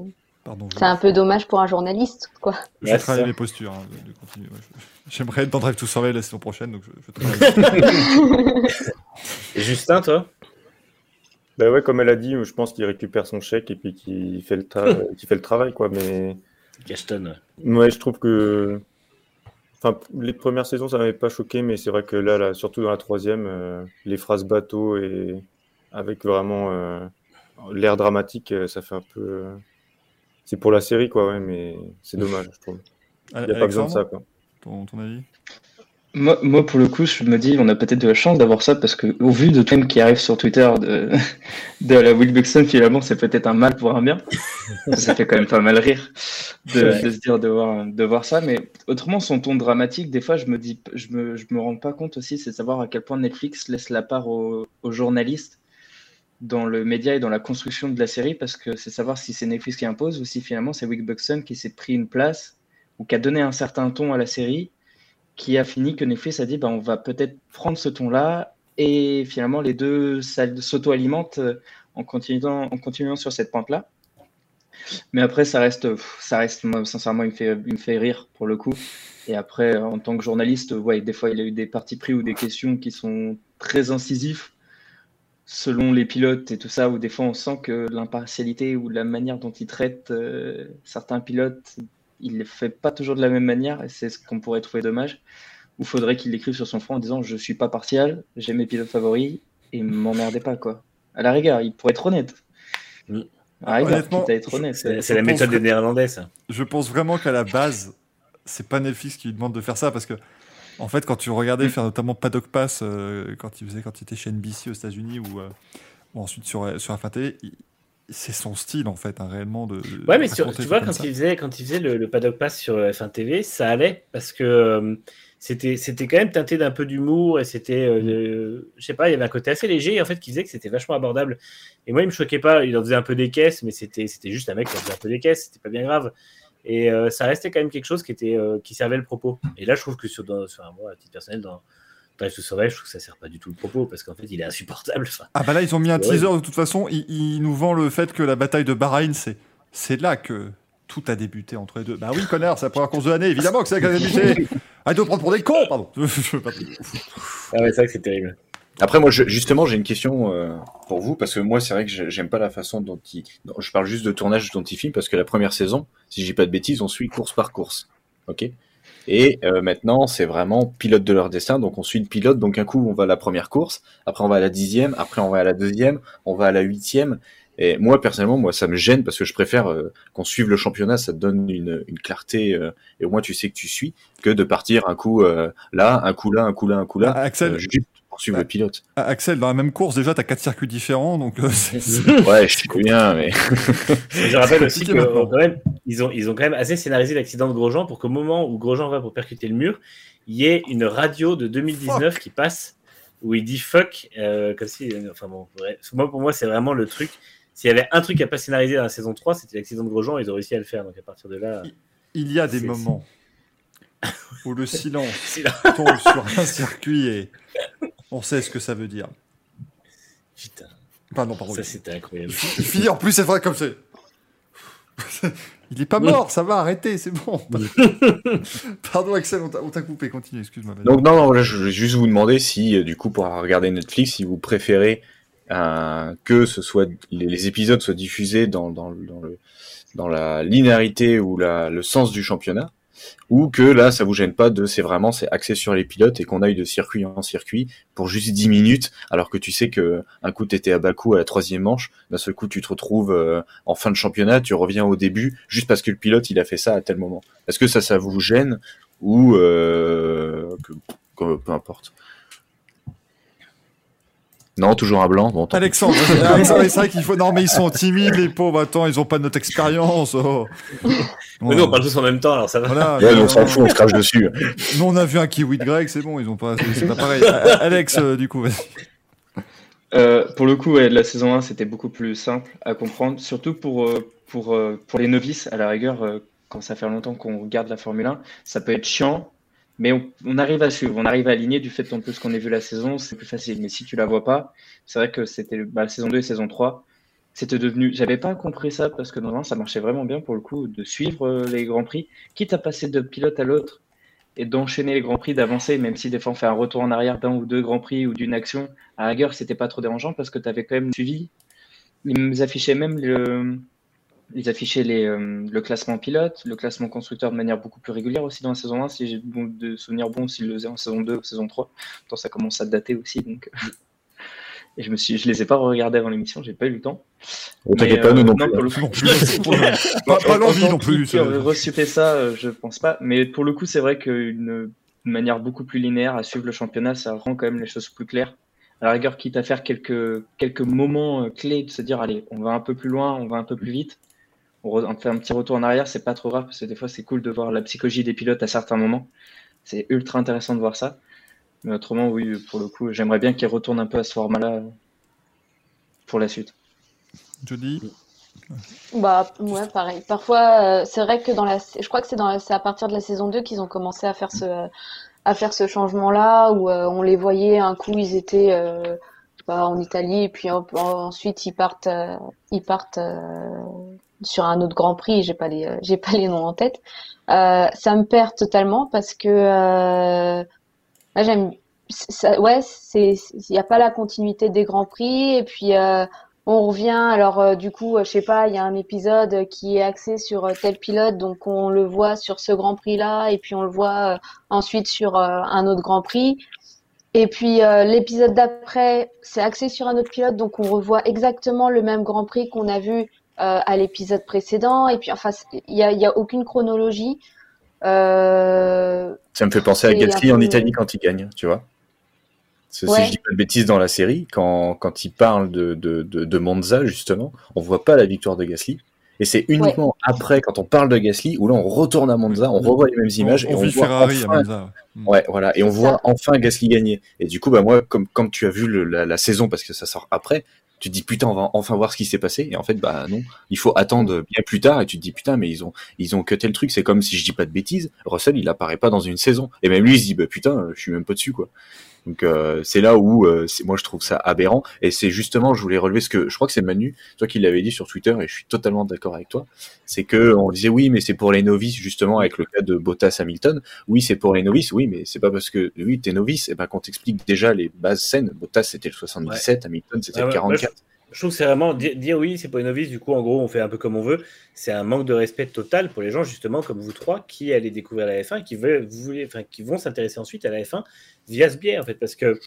Pardon. je- c'est un peu dommage pour un journaliste quoi. Je Ouais, travaille mes postures. hein, de, de continuer, ouais. Je- J'aimerais être dans Drive to Survive la saison prochaine, donc je, je travaille. Et Justin, toi? Bah ouais, comme elle a dit, je pense qu'il récupère son chèque et puis qu'il fait le, tra- qu'il fait le travail, quoi. Mais Gaston. ouais, je trouve que, enfin, les premières saisons, ça m'avait pas choqué, mais c'est vrai que là, là, surtout dans la troisième, euh, les phrases bateau et avec vraiment euh, l'air dramatique, euh, ça fait un peu. C'est pour la série, quoi, ouais, mais c'est dommage, je trouve. Il n'y a pas besoin de ça, quoi. Ton, ton avis? Moi, moi, pour le coup, je me dis, on a peut-être de la chance d'avoir ça parce que, au vu de tout le monde qui arrive sur Twitter de, de la Will Buxton, finalement, c'est peut-être un mal pour un bien. ça fait quand même pas mal rire de, se dire de voir, de voir ça. Mais autrement, son ton dramatique, des fois, je me dis, je me, je me rends pas compte aussi, c'est de savoir à quel point Netflix laisse la part aux, aux journalistes dans le média et dans la construction de la série parce que c'est savoir si c'est Netflix qui impose ou si finalement c'est Will Buxton qui s'est pris une place ou qui a donné un certain ton à la série qui a fini que Netflix a dit bah, on va peut-être prendre ce ton-là et finalement les deux s'auto-alimentent euh, en continuant, sur cette pente-là. Mais après, ça reste, ça reste sincèrement, il me, fait, rire pour le coup. Et après, en tant que journaliste, ouais, des fois, il a eu des partis pris ou des questions qui sont très incisifs selon les pilotes et tout ça, où des fois, on sent que l'impartialité ou la manière dont il traite euh, certains pilotes, il ne les fait pas toujours de la même manière, et c'est ce qu'on pourrait trouver dommage. Ou faudrait qu'il l'écrive sur son front en disant Je suis pas partial, j'ai mes pilotes favoris, et m'emmerdez pas, quoi. À la rigueur, il pourrait être honnête. Mm. À la rigueur, Honnêtement, quitte à être honnête. C'est la méthode que- des Néerlandais, ça. Je pense vraiment qu'à la base, c'est pas Netflix qui lui demande de faire ça parce que, en fait, quand tu regardais Mm. faire notamment Paddock Pass, euh, quand il faisait, quand il était chez NBC aux États-Unis ou, euh, ou ensuite sur, sur F1 TV, c'est son style en fait, hein, réellement de. de Ouais, mais sur- tu vois, quand ça. il, faisait, quand il faisait le, le paddock pass sur F1 TV, ça allait parce que euh, c'était c'était quand même teinté d'un peu d'humour et c'était, euh, le- je sais pas, il y avait un côté assez léger en fait qui faisait que c'était vachement abordable. Et moi, il me choquait pas, il en faisait un peu des caisses, mais c'était c'était juste un mec qui en faisait un peu des caisses, c'était pas bien grave. Et euh, ça restait quand même quelque chose qui, était, euh, qui servait le propos. Et là, je trouve que sur, dans, sur un moi, à titre personnel, dans Drive to Survive, je trouve que ça sert pas du tout le propos parce qu'en fait, il est insupportable. Enfin, Ah bah là, ils ont mis un teaser de toute façon. Il, il nous vend le fait que la bataille de Bahreïn, c'est c'est là que tout a débuté entre les deux. Bah oui, connard, c'est la première course de l'année, évidemment que c'est là qu'elle a débuté. Il doit prendre pour des cons, pardon. Ah ouais, c'est vrai que c'est terrible. Après, moi, je- justement, j'ai une question euh, pour vous, parce que moi, c'est vrai que j'ai- j'aime pas la façon dont il... non, Je parle juste de tournage dont il filme, parce que la première saison, si dis pas de bêtises, on suit course par course. Ok? Et euh, maintenant, c'est vraiment pilote de leur destin, donc on suit le pilote, donc un coup, on va à la première course, après on va à la dixième, après on va à la deuxième, on va à la huitième, et moi, personnellement, moi, ça me gêne, parce que je préfère euh, qu'on suive le championnat, ça te donne une, une clarté, euh, et au moins tu sais que tu suis, que de partir un coup euh, là, un coup là, un coup là, un coup là, Ah, Axel, euh, juste pour suivre le pilote. Axel, dans la même course, déjà, t'as quatre circuits différents, donc euh, Ouais, je sais bien, mais. Je rappelle aussi maintenant. euh, ont, ils ont quand même assez scénarisé l'accident de Grosjean pour qu'au moment où Grosjean va pour percuter le mur, il y ait une radio de 2019 qui passe où il dit fuck, euh, comme si. Enfin bon, moi, pour moi, c'est vraiment le truc. S'il y avait un truc à pas scénariser dans la saison 3, c'était l'accident de Grosjean, ils ont réussi à le faire. Donc à partir de là. il y a des moments où le silence Silence. tombe sur un circuit et on sait ce que ça veut dire. Putain. Pardon, pardon. Ça, c'était incroyable. Il finit en plus, c'est vrai comme c'est. Il est pas mort, ça va, arrêter, c'est bon. Pardon, Axel, on t'a- coupé, continue, excuse-moi. Donc, non, non, je voulais juste vous demander si, euh, du coup, pour regarder Netflix, si vous préférez euh, que ce soit les, les épisodes soient diffusés dans, dans, dans, le, dans la linéarité ou la, le sens du championnat, ou que là, ça vous gêne pas de, c'est vraiment, c'est axé sur les pilotes et qu'on aille de circuit en circuit pour juste 10 minutes, alors que tu sais que un coup t'étais à Bakou à la troisième manche, d'un seul coup tu te retrouves euh, en fin de championnat, tu reviens au début, juste parce que le pilote il a fait ça à tel moment. Est-ce que ça, ça vous gêne ou euh, que, peu peu importe? Non, toujours un blanc. Bon. Alexandre, ah, c'est vrai- qu'il faut. Non, mais ils sont timides, les pauvres. Attends, ils ont pas notre expérience. oh. Mais nous, on parle tous en même temps, alors ça va. Voilà, Ouais, mais on s'en fout, on se crache dessus. Nous, on a vu un kiwi de grec, c'est bon, ils ont pas. C'est pas pareil. Alex, euh, du coup, vas-y. Euh, pour le coup, ouais, la saison 1, c'était beaucoup plus simple à comprendre, surtout pour, euh, pour, pour les novices, à la rigueur, quand ça fait longtemps qu'on regarde la Formule 1, ça peut être chiant, mais on, arrive à suivre, on arrive à aligner du fait en plus qu'on ait vu la saison, c'est plus facile. Mais si tu la vois pas, c'est vrai que c'était bah, la saison 2 et saison 3, c'était devenu. J'avais pas compris ça parce que normalement ça marchait vraiment bien pour le coup de suivre euh, les grands prix, quitte à passer de pilote à l'autre et d'enchaîner les grands prix, d'avancer, même si des fois on fait un retour en arrière d'un ou deux grands prix ou d'une action. À la rigueur, c'était pas trop dérangeant parce que tu avais quand même suivi. Ils affichaient même le. Ils affichaient les, euh, le classement pilote, le classement constructeur de manière beaucoup plus régulière aussi dans la saison 1, si j'ai bon, de souvenirs bons, s'ils le faisaient en saison 2 ou saison 3. Tant ça commence à dater aussi, donc. euh, Et je me suis, je les ai pas regardés avant l'émission, j'ai pas eu le temps. Oh, t'inquiète pas, nous non pour plus, le hein. coup- Non plus. Pas- pas l'envie non plus, qui ça. euh, je pense pas. Mais pour le coup, c'est vrai qu'une une manière beaucoup plus linéaire à suivre le championnat, ça rend quand même les choses plus claires. À la rigueur, quitte à faire quelques, quelques moments euh, clés, de se dire, allez, on va un peu plus loin, on va un peu plus vite. On, re- on fait un petit retour en arrière, c'est pas trop grave, parce que des fois, c'est cool de voir la psychologie des pilotes à certains moments. C'est ultra intéressant de voir ça. Mais autrement, oui, pour le coup, j'aimerais bien qu'ils retournent un peu à ce format-là pour la suite. Jody? Bah ouais, pareil. Parfois, euh, c'est vrai que dans la, je crois que c'est dans la- c'est à partir de la saison 2 qu'ils ont commencé à faire ce, à faire ce changement-là où euh, on les voyait un coup ils étaient euh, pas, en Italie et puis ensuite ils partent, ils partent sur un autre Grand Prix. J'ai pas les, euh, j'ai pas les noms en tête. Euh, ça me perd totalement parce que euh, là, j'aime, ça, ouais, c'est, il n'y a pas la continuité des Grands Prix et puis. Euh, on revient, alors euh, du coup, euh, je sais pas, il y a un épisode qui est axé sur tel pilote, donc on le voit sur ce Grand Prix-là, et puis on le voit ensuite sur un autre Grand Prix. Et puis euh, l'épisode d'après, c'est axé sur un autre pilote, donc on revoit exactement le même Grand Prix qu'on a vu à l'épisode précédent. Et puis enfin, il y a, y a aucune chronologie. Euh, Ça me fait penser à Gasly en peu- Italie quand il gagne, tu vois. Ouais. Si je dis pas de bêtises dans la série, quand, quand il parle de, de, de, de Monza, justement, on voit pas la victoire de Gasly. Et c'est uniquement après, quand on parle de Gasly, où là on retourne à Monza, on revoit les mêmes images On- et on vit voit Ferrari à enfin- Monza. Ouais, voilà, et on voit enfin Gasly gagner. Et du coup, bah moi, comme comme tu as vu le- la, la saison parce que ça sort après, tu te dis putain, on va enfin voir ce qui s'est passé. Et en fait, bah non, il faut attendre bien plus tard. Et tu te dis putain, mais ils ont ils ont cuté le truc. C'est comme si je dis pas de bêtises, Russell il apparaît pas dans une saison. Et même lui il se dit bah putain, je suis même pas dessus quoi. Donc euh, c'est là où euh, moi je trouve ça aberrant. Et c'est justement je voulais relever ce que je crois que c'est Manu toi qui l'avais dit sur Twitter et je suis totalement d'accord avec toi c'est que on disait oui mais c'est pour les novices justement avec le cas de Bottas Hamilton. Oui c'est pour les novices oui mais c'est pas parce que oui t'es novice et ben qu'on t'explique déjà les bases saines. Bottas c'était le 77 Hamilton c'était Ah le ouais, moi, 44 je, je trouve que c'est vraiment dire, oui, c'est pas une novice, du coup, en gros, on fait un peu comme on veut. C'est un manque de respect total pour les gens, justement, comme vous trois, qui allez découvrir la F1, qui, veulent, enfin, qui vont s'intéresser ensuite à la F1 via ce biais, en fait, parce que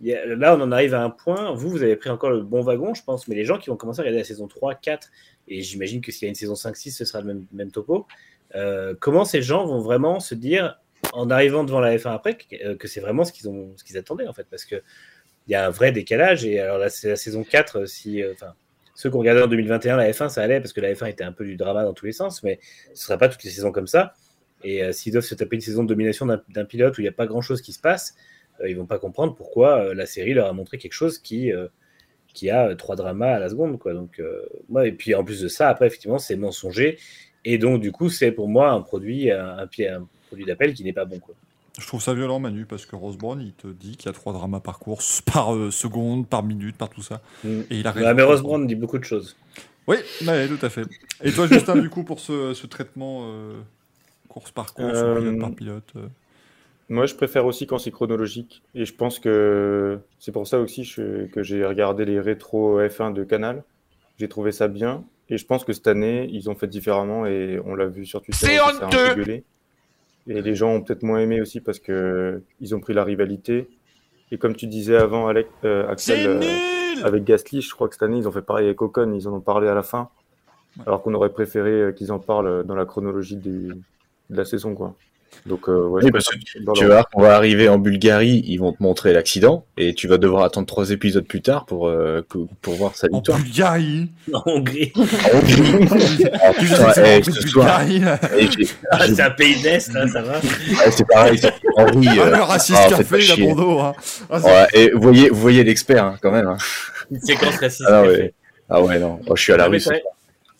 là, on en arrive à un point. Vous, vous avez pris encore le bon wagon, je pense, mais les gens qui vont commencer à regarder la saison 3, 4, et j'imagine que s'il y a une saison 5, 6, ce sera le même, topo. euh, comment ces gens vont vraiment se dire, en arrivant devant la F1 après, que, euh, que c'est vraiment ce qu'ils qu'ils attendaient, en fait, parce que il y a un vrai décalage. Et alors là, c'est la saison 4. euh, Si, euh, enfin, ceux qui ont regardé en 2021 la F1, ça allait parce que la F1 était un peu du drama dans tous les sens, mais ce ne sera pas toutes les saisons comme ça. Et euh, s'ils doivent se taper une saison de domination d'un pilote où il n'y a pas grand chose qui se passe, euh, ils vont pas comprendre pourquoi la série leur a montré quelque chose qui, qui a trois dramas à la seconde. Quoi. Donc, ouais, et puis en plus de ça, après, effectivement, c'est mensonger. Et donc, du coup, c'est pour moi un produit, un, un, un produit d'appel qui n'est pas bon. Quoi. Je trouve ça violent, Manu, parce que Rose Brown, il te dit qu'il y a trois dramas par course, par euh, seconde, par minute, par tout ça. Et il a. Ouais, mais Rose Brown dit beaucoup de choses. Oui, ouais, tout à fait. Et toi, Justin, du coup, pour ce, ce traitement euh, course par course, ou Euh, pilote par pilote euh, Moi, je préfère aussi quand c'est chronologique. Et je pense que c'est pour ça aussi je- que j'ai regardé les rétro F1 de Canal. J'ai trouvé ça bien. Et je pense que cette année, ils ont fait différemment. Et on l'a vu sur Twitter. C'est honteux gueulé. Et les gens ont peut-être moins aimé aussi parce que ils ont pris la rivalité. Et comme tu disais avant, Alec, euh, Axel, euh, avec Gasly, je crois que cette année, ils ont fait pareil avec Ocon. Ils en ont parlé à la fin. Alors qu'on aurait préféré euh, qu'ils en parlent dans la chronologie du- de la saison, quoi. Donc, euh, ouais, Oui, je parce préfère que dans tu vas voir qu'on va arriver en Bulgarie, ils vont te montrer l'accident, et tu vas devoir attendre trois épisodes plus tard pour, euh, pour voir sa victoire. Bulgarie En Hongrie. En Hongrie. Ah, c'est en Ah, un pays d'Est, là, ça va. ouais, c'est pareil, c'est Henri. Ah, euh, le raciste ah, fait, il a chier. bon dos. Hein. Ah, Ouais, et vous voyez, vous voyez l'expert, hein, quand même. hein. Une séquence raciste. Ah, ouais. ah ouais, non, Oh, je suis à la rue. C'est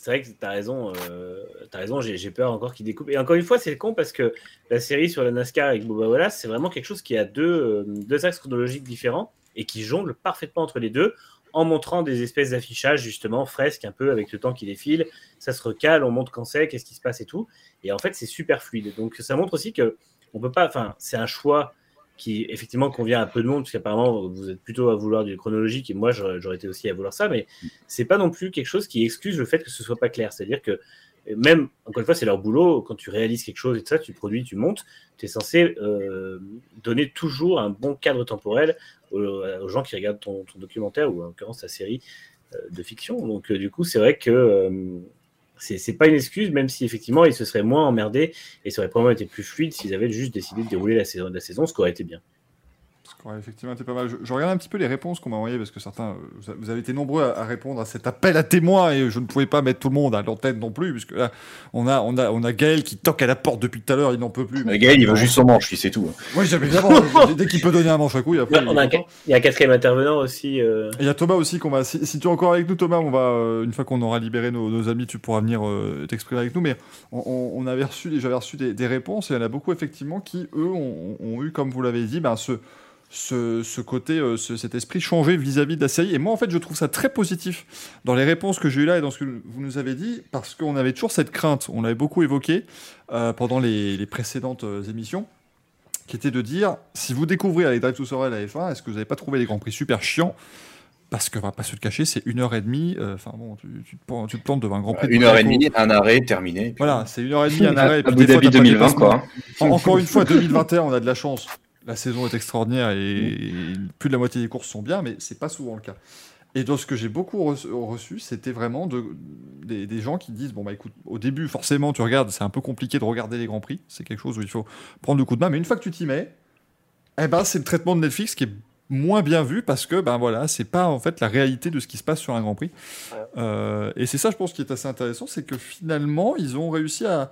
vrai que t'as raison. Euh, t'as raison. J'ai peur encore qu'il découpe. Et encore une fois, c'est con parce que la série sur la NASCAR avec Boba Wallace, c'est vraiment quelque chose qui a deux, euh, deux axes chronologiques différents et qui jongle parfaitement entre les deux en montrant des espèces d'affichages justement fresques un peu avec le temps qui défile. Ça se recale, on montre quand c'est, qu'est-ce qui se passe et tout. Et en fait, c'est super fluide. Donc ça montre aussi que on peut pas. Enfin, c'est un choix qui effectivement convient à peu de monde, parce qu'apparemment vous êtes plutôt à vouloir du chronologique, et moi j'aurais j'aurais été aussi à vouloir ça, mais c'est pas non plus quelque chose qui excuse le fait que ce soit pas clair. C'est-à-dire que euh, même, encore une fois, c'est leur boulot, quand tu réalises quelque chose et tout ça, tu produis, tu montes, tu es censé euh, donner toujours un bon cadre temporel aux, aux gens qui regardent ton, documentaire, ou en l'occurrence ta série euh, de fiction. Donc euh, du coup, c'est vrai que euh, c'est pas une excuse, même si effectivement ils se seraient moins emmerdés et ça aurait probablement été plus fluide s'ils avaient juste décidé de dérouler la saison, la saison ce qui aurait été bien. Ouais, effectivement, c'était pas mal. Je, je regarde un petit peu les réponses qu'on m'a envoyées parce que certains, euh, vous a- vous avez été nombreux à, à répondre à cet appel à témoins et je ne pouvais pas mettre tout le monde à l'antenne non plus puisque là, on a, on a, on a Gaël qui toque à la porte depuis tout à l'heure, il n'en peut plus. Le gars, il veut juste son manche, lui, c'est tout. Oui, j'avais évidemment. dès qu'il peut donner un manche à couille, après. On il a un- il y a un quatrième intervenant aussi. euh, il y a Thomas aussi qu'on va. Si, si tu es encore avec nous, Thomas, on va euh, une fois qu'on aura libéré nos, nos amis, tu pourras venir euh, t'exprimer avec nous. Mais on, on- on avait reçu, j'avais reçu des, des réponses et il y en a beaucoup effectivement qui eux ont, ont eu, comme vous l'avez dit, ben, ce, ce, ce côté, euh, ce- cet esprit changé vis-à-vis de la série. Et moi, en fait, je trouve ça très positif dans les réponses que j'ai eues là et dans ce que vous nous avez dit, parce qu'on avait toujours cette crainte. On l'avait beaucoup évoqué euh, pendant les, les précédentes euh, émissions qui était de dire si vous découvrez avec Drive to Survive la F1, est-ce que vous n'avez pas trouvé les grands prix super chiants? Parce que, on va pas se le cacher, c'est une heure et demie. euh, Enfin bon, tu, tu te, plantes- tu te plantes devant un grand prix. Une heure et demie, un arrêt, terminé. Voilà, c'est une heure et demie, un arrêt. et puis Abu des fois, Dhabi t'as pas de 2020, dépassement. quoi. En- Encore une fois, 2021, on a de la chance. La saison est extraordinaire et plus de la moitié des courses sont bien, mais c'est pas souvent le cas. Et donc, ce que j'ai beaucoup reçu, c'était vraiment de, des, des gens qui disent Bon, bah écoute, au début, forcément, tu regardes, c'est un peu compliqué de regarder les grands prix. C'est quelque chose où il faut prendre le coup de main. Mais une fois que tu t'y mets, eh ben, c'est le traitement de Netflix qui est moins bien vu parce que ben voilà c'est pas en fait la réalité de ce qui se passe sur un Grand Prix Euh, et c'est ça je pense qui est assez intéressant c'est que finalement ils ont réussi à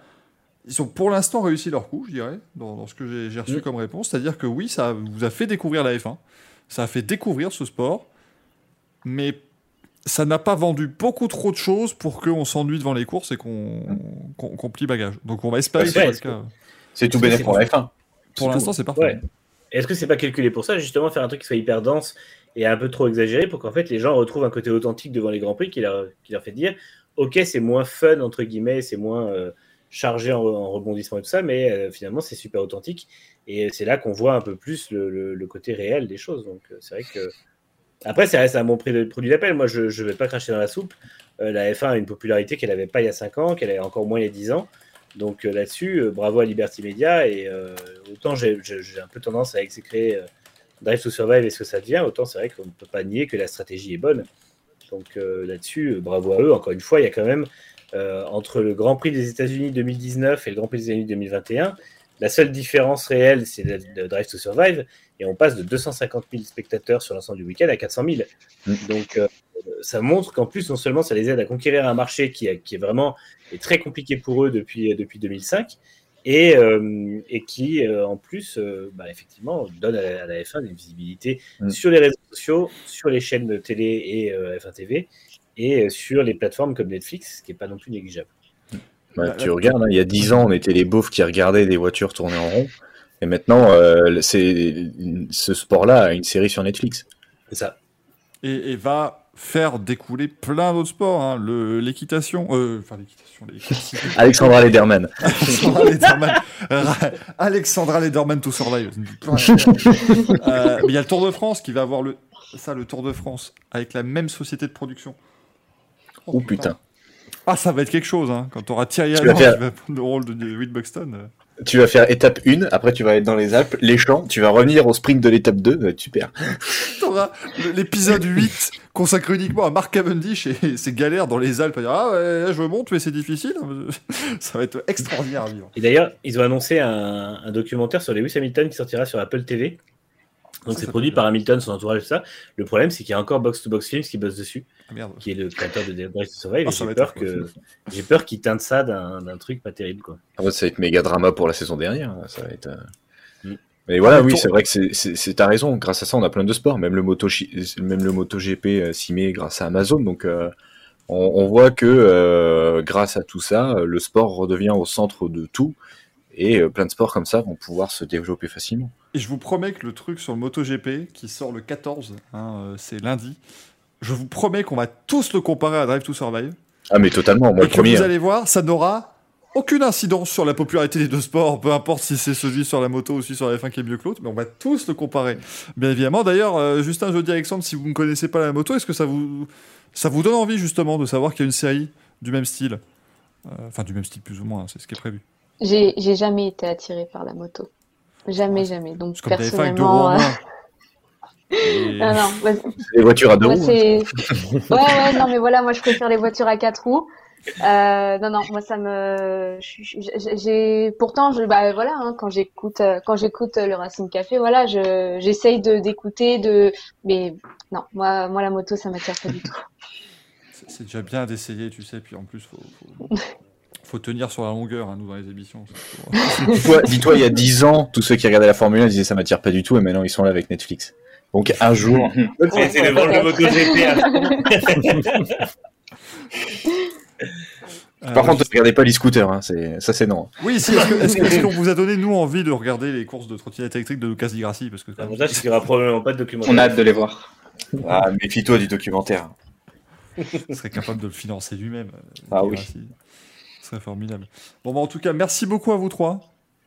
ils ont pour l'instant réussi leur coup je dirais dans, dans ce que j'ai- reçu Mm. comme réponse. C'est à dire que oui ça vous a fait découvrir la F1 ça a fait découvrir ce sport. Mais ça n'a pas vendu beaucoup trop de choses pour qu'on s'ennuie devant les courses et qu'on qu'on plie bagage donc on va espérer que cas. C'est tout Est-ce que bénéf c'est pour la F1. pour l'instant c'est parfait. Ouais. Est-ce que c'est pas calculé pour ça, justement, faire un truc qui soit hyper dense et un peu trop exagéré pour qu'en fait les gens retrouvent un côté authentique devant les Grands Prix qui leur, qui leur fait dire Ok, c'est moins fun, entre guillemets, c'est moins euh, chargé en, en rebondissement et tout ça, mais euh, finalement c'est super authentique. Et c'est là qu'on voit un peu plus le, côté réel des choses. Donc euh, c'est vrai que. Après, ça reste un bon prix de produit d'appel. Moi, je ne vais pas cracher dans la soupe. Euh, la F1 a une popularité qu'elle n'avait pas il y a 5 ans, qu'elle avait encore moins il y a 10 ans. Donc là-dessus, bravo à Liberty Media. Et autant j'ai j'ai- un peu tendance à exécrer Drive to Survive et ce que ça devient, autant c'est vrai qu'on ne peut pas nier que la stratégie est bonne. Donc là-dessus, bravo à eux. Encore une fois, il y a quand même euh, entre le Grand Prix des États-Unis 2019 et le Grand Prix des États-Unis 2021, la seule différence réelle, c'est le, Drive to Survive. Et on passe de 250 000 spectateurs sur l'ensemble du week-end à 400 000. Donc euh, ça montre qu'en plus, non seulement ça les aide à conquérir un marché qui, est- qui est vraiment est très compliqué pour eux depuis, depuis 2005, et, euh, et qui, euh, en plus, euh, bah, effectivement, donne à la, à la F1 une visibilité Mm. sur les réseaux sociaux, sur les chaînes de télé et euh, F1 TV, et euh, sur les plateformes comme Netflix, ce qui n'est pas non plus négligeable. Bah, tu regardes, hein, il y a 10 ans, on était les beaufs qui regardaient des voitures tourner en rond. Et maintenant, euh, c'est ce sport-là a une série sur Netflix. C'est ça. et, et va faire découler plein d'autres sports. hein. Le- L'équitation, euh, enfin l'équitation, Alexandra Lederman. Alexandra Lederman, Ra- Alexandra Lederman to survive. Euh, mais il y a le Tour de France qui va avoir le, ça, le Tour de France avec la même société de production. Oh putain. Ah, ça va être quelque chose, hein. Quand tu auras Thierry Tu vas Allemand faire- qui va prendre le rôle de, Whit Buxton. euh. Tu vas faire étape 1, après tu vas être dans les Alpes, les champs, tu vas revenir au sprint de l'étape 2, ça va être super. T'auras l'épisode 8 consacré uniquement à Mark Cavendish et ses galères dans les Alpes à dire Ah ouais, là, je monte, mais c'est difficile. Ça va être extraordinaire à vivre. Et d'ailleurs, ils ont annoncé un, un documentaire sur Lewis Hamilton qui sortira sur Apple TV. Donc c'est produit par Hamilton, son entourage, tout ça. Le problème, c'est qu'il y a encore Box to Box Films qui bosse dessus, Ah, merde. qui est le créateur de Dead Race to Survive. Ah, j'ai peur que j'ai peur qu'ils teintent ça d'un truc pas terrible, quoi. En fait, ça va être méga drama pour la saison dernière. Ça va être. euh, Mm. Mais voilà, Ah, mais oui, ton- c'est vrai que c'est- t'as raison. Grâce à ça, on a plein de sports. Même le moto, même le MotoGP euh, s'y met grâce à Amazon. Donc, euh, on, on voit que euh, grâce à tout ça, le sport redevient au centre de tout. Et euh, plein de sports comme ça vont pouvoir se développer facilement. Et je vous promets que le truc sur le MotoGP, qui sort le 14, hein, euh, c'est lundi, je vous promets qu'on va tous le comparer à Drive to Survive. Ah, mais totalement. Moi, et le que premier. vous hein. allez voir, ça n'aura aucune incidence sur la popularité des deux sports, peu importe si c'est celui sur la moto ou celui sur la F1 qui est mieux que l'autre, mais on va tous le comparer. Bien évidemment. D'ailleurs, euh, Justin, je dis Alexandre, si vous ne connaissez pas la moto, est-ce que ça vous, ça vous donne envie justement de savoir qu'il y a une série du même style? Euh, Enfin, du même style plus ou moins, hein, c'est ce qui est prévu. J'ai j'ai jamais été attirée par la moto. Jamais, jamais. Donc C'est comme des F1 avec deux roues en personnellement. euh. Et- Non, non, moi, Les voitures à deux moi, roues. hein. c'est- Ouais, ouais, non, mais voilà, moi je préfère les voitures à quatre roues. Euh, non, non, moi ça me, j'ai, pourtant, je, bah voilà, hein, quand j'écoute, euh, quand j'écoute le Racing Café, voilà, je, j'essaye de d'écouter, de, mais non, moi, moi la moto, ça m'attire pas du tout. C'est- C'est déjà bien d'essayer, tu sais, puis en plus, faut, faut, faut tenir sur la longueur, hein, nous, dans les émissions. Dis-toi, dis-toi, il y a 10 ans, tous ceux qui regardaient la Formule 1 disaient ça m'attire pas du tout, et maintenant ils sont là avec Netflix. Donc un jour. C'est le MotoGP. Par contre, ne regardez pas les scooters, hein, c'est- ça c'est non. Oui, si, est-ce que- est-ce que- est-ce qu'on vous a donné, nous, envie de regarder les courses de trottinette électrique de Lucas Di Grassi parce que quand même- L'avantage, c'est qu'il n'y aura probablement pas de documentaire. On a hâte de les voir. Ah, méfie-toi du documentaire. il serait capable de le financer lui-même. euh, Ah Di oui. Grassi. Serait formidable. Bon, bah, en tout cas, merci beaucoup à vous trois.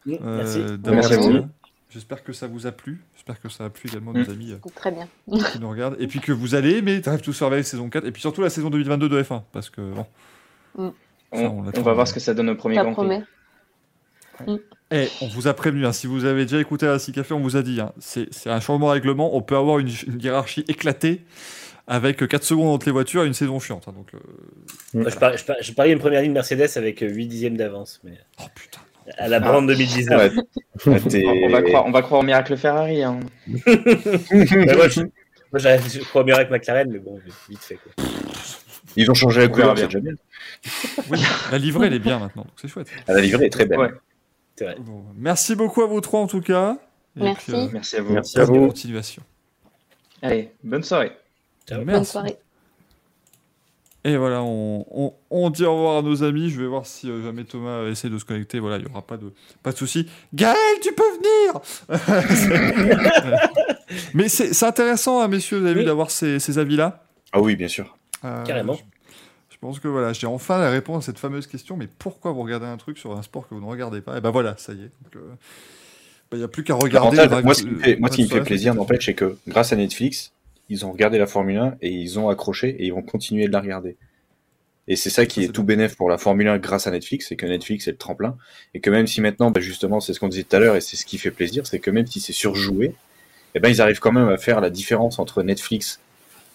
Mm, euh, merci. d'avoir Merci. J'espère que ça vous a plu. J'espère que ça a plu également nos Mm. amis euh, Très bien. qui nous regardent. Et puis que vous allez aimer Drive to Survive saison 4. Et puis surtout la saison 2022 de F1. Parce que, bon. Mm. ça, On, va voir ce que ça donne au premier Ça Grand Prix. promet. Eh, on vous a prévenu, hein, si vous avez déjà écouté la Café, on vous a dit, hein, c'est c'est un changement de règlement, on peut avoir une, une hiérarchie éclatée avec 4 secondes entre les voitures et une saison chiante. hein, donc, euh, je, parie, je, parie, je parie une première ligne Mercedes avec 8 dixièmes d'avance. Mais... Oh putain. À la brande 2019. Ouais, On, on va croire, on va croire au miracle Ferrari. Hein. Moi, je, moi, je crois bien avec McLaren, mais bon, vite fait. Quoi. Ils ont changé la couleur, c'est bien. déjà bien. oui, la livrée, elle est bien maintenant, donc c'est chouette. Ah, La livrée est très belle. Ouais. C'est vrai. Bon, merci beaucoup à vous trois en tout cas. Et Merci. puis, euh, Merci à vous. Merci à vous. continuation. Allez, bonne soirée. Ciao. Merci. Bonne soirée. Et voilà, on, on, on dit au revoir à nos amis. Je vais voir si euh, jamais Thomas essaie de se connecter. Voilà, il n'y aura pas de, pas de souci. Gaël, tu peux venir Mais c'est intéressant, hein, messieurs, vous avez vu, d'avoir ces, ces avis-là. Ah oui, bien sûr. Euh, Carrément. Je, je pense que voilà, j'ai enfin la réponse à cette fameuse question. Mais pourquoi vous regardez un truc sur un sport que vous ne regardez pas? Et ben voilà, ça y est. Donc, euh, ben, Il n'y a plus qu'à regarder. Moi, ce qui me fait, moi, ce qui me fait plaisir, n'empêche, c'est que grâce à Netflix, ils ont regardé la Formule 1 et ils ont accroché et ils vont continuer de la regarder. Et c'est ça qui Ça, est tout bénéf pour la Formule 1 grâce à Netflix, c'est que Netflix est le tremplin. Et que même si maintenant, bah, justement, c'est ce qu'on disait tout à l'heure et c'est ce qui fait plaisir, c'est que même si c'est surjoué, eh ben, ils arrivent quand même à faire la différence entre Netflix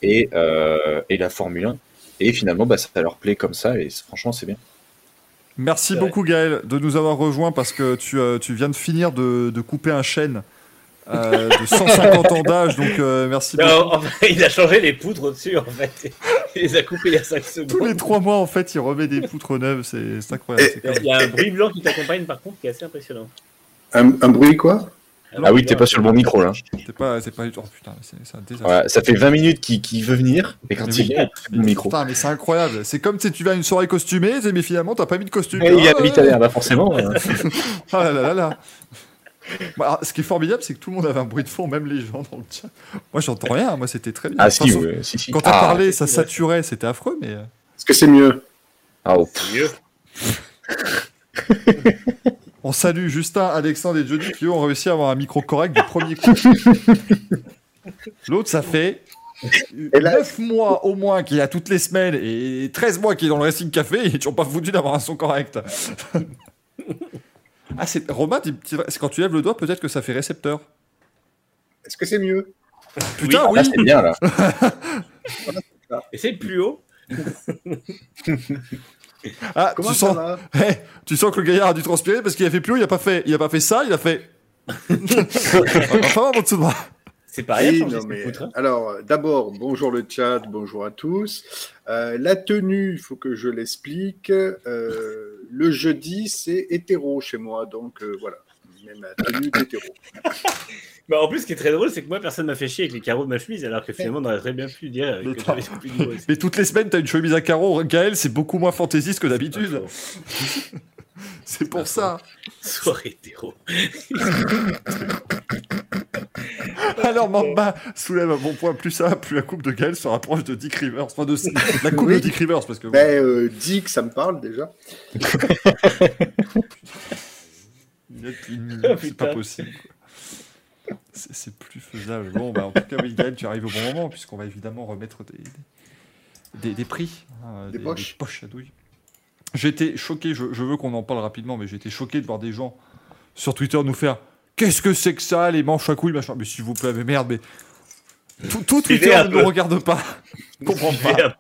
et, euh, et la Formule 1. Et finalement, bah, ça leur plaît comme ça et franchement, c'est bien. Merci beaucoup Gaël de nous avoir rejoints parce que tu, euh, tu viens de finir de, de couper un chêne euh, de 150 ans d'âge, donc euh, merci beaucoup. Non, en fait, il a changé les poutres au-dessus, en fait. Il les a coupées il y a 5 secondes. Tous les trois mois, en fait, il remet des poutres neuves, c'est incroyable. Il y a- il y a un bruit blanc qui t'accompagne, par contre, qui est assez impressionnant. Un, un bruit quoi? Ah oui, t'es pas sur le bon micro là. C'est pas, pas du tout. Oh putain, c'est un désastre. Ça fait 20 minutes qu'il veut venir et quand Mais il oui. vient, il fait le micro. Putain, mais c'est incroyable. C'est comme si tu vas à une soirée costumée, mais finalement, t'as pas mis de costume. Et il y a Ah, vite à l'air, bah forcément. euh. Ah là là là là. Bah, alors, ce qui est formidable, c'est que tout le monde avait un bruit de fond, même les gens dans le chat. Moi, j'entends rien. Moi, c'était très bien. Ah Enfin, si, si. Quand t'as Ah, parlé, ça saturait, c'était affreux, mais. euh, Est-ce que c'est mieux? Ah, oh, C'est mieux? On salue Justin, Alexandre et Johnny qui ont réussi à avoir un micro correct du premier coup. L'autre, ça fait 9 mois au moins qu'il a toutes les semaines et 13 mois qu'il est dans le Racing Café et ils n'ont pas foutu d'avoir un son correct. Ah, c'est Romain, dit- c'est quand tu lèves le doigt, peut-être que ça fait récepteur. Est-ce que c'est mieux? Putain, oui. Là, c'est bien, là. Et c'est plus haut. Ah, Comment tu sens, Eh, tu sens que le gaillard a dû transpirer parce qu'il a fait plus haut, il a pas fait, il a pas fait ça, il a fait. enfin, mon dessous de moi. C'est pareil. Oui, mais, hein. alors, d'abord, bonjour le chat, bonjour à tous. Euh, la tenue, il faut que je l'explique. Euh, le jeudi, c'est hétéro chez moi, donc euh, voilà. Même ma tenue d'hétéro. Bah, en plus, ce qui est très drôle, c'est que moi, personne m'a fait chier avec les carreaux de ma chemise, alors que finalement, on aurait très bien pu dire que j'avais plus de. Mais toutes les semaines, t'as une chemise à carreaux. Gaël, c'est beaucoup moins fantaisiste que d'habitude. c'est pour ça. Soirée hétéro. Alors, Mamba soulève un bon point. Plus ça, plus la coupe de Gaël se rapproche de Dick Rivers. Enfin, de la coupe de. Dick Rivers, parce que. Ben, euh, Dick, ça me parle déjà. Oh, c'est pas possible. C'est plus faisable. Bon, bah, en tout cas, oui, Gaël, tu arrives au bon moment, puisqu'on va évidemment remettre des, des, des prix. hein, Des poches. à douille. Été choqué, je, je veux qu'on en parle rapidement, mais été choqué de voir des gens sur Twitter nous faire Qu'est-ce que c'est que ça, les manches à couilles, machin? Mais s'il vous plaît, mais merde, mais. Tout, Twitter ne nous regarde pas. Je comprends pas.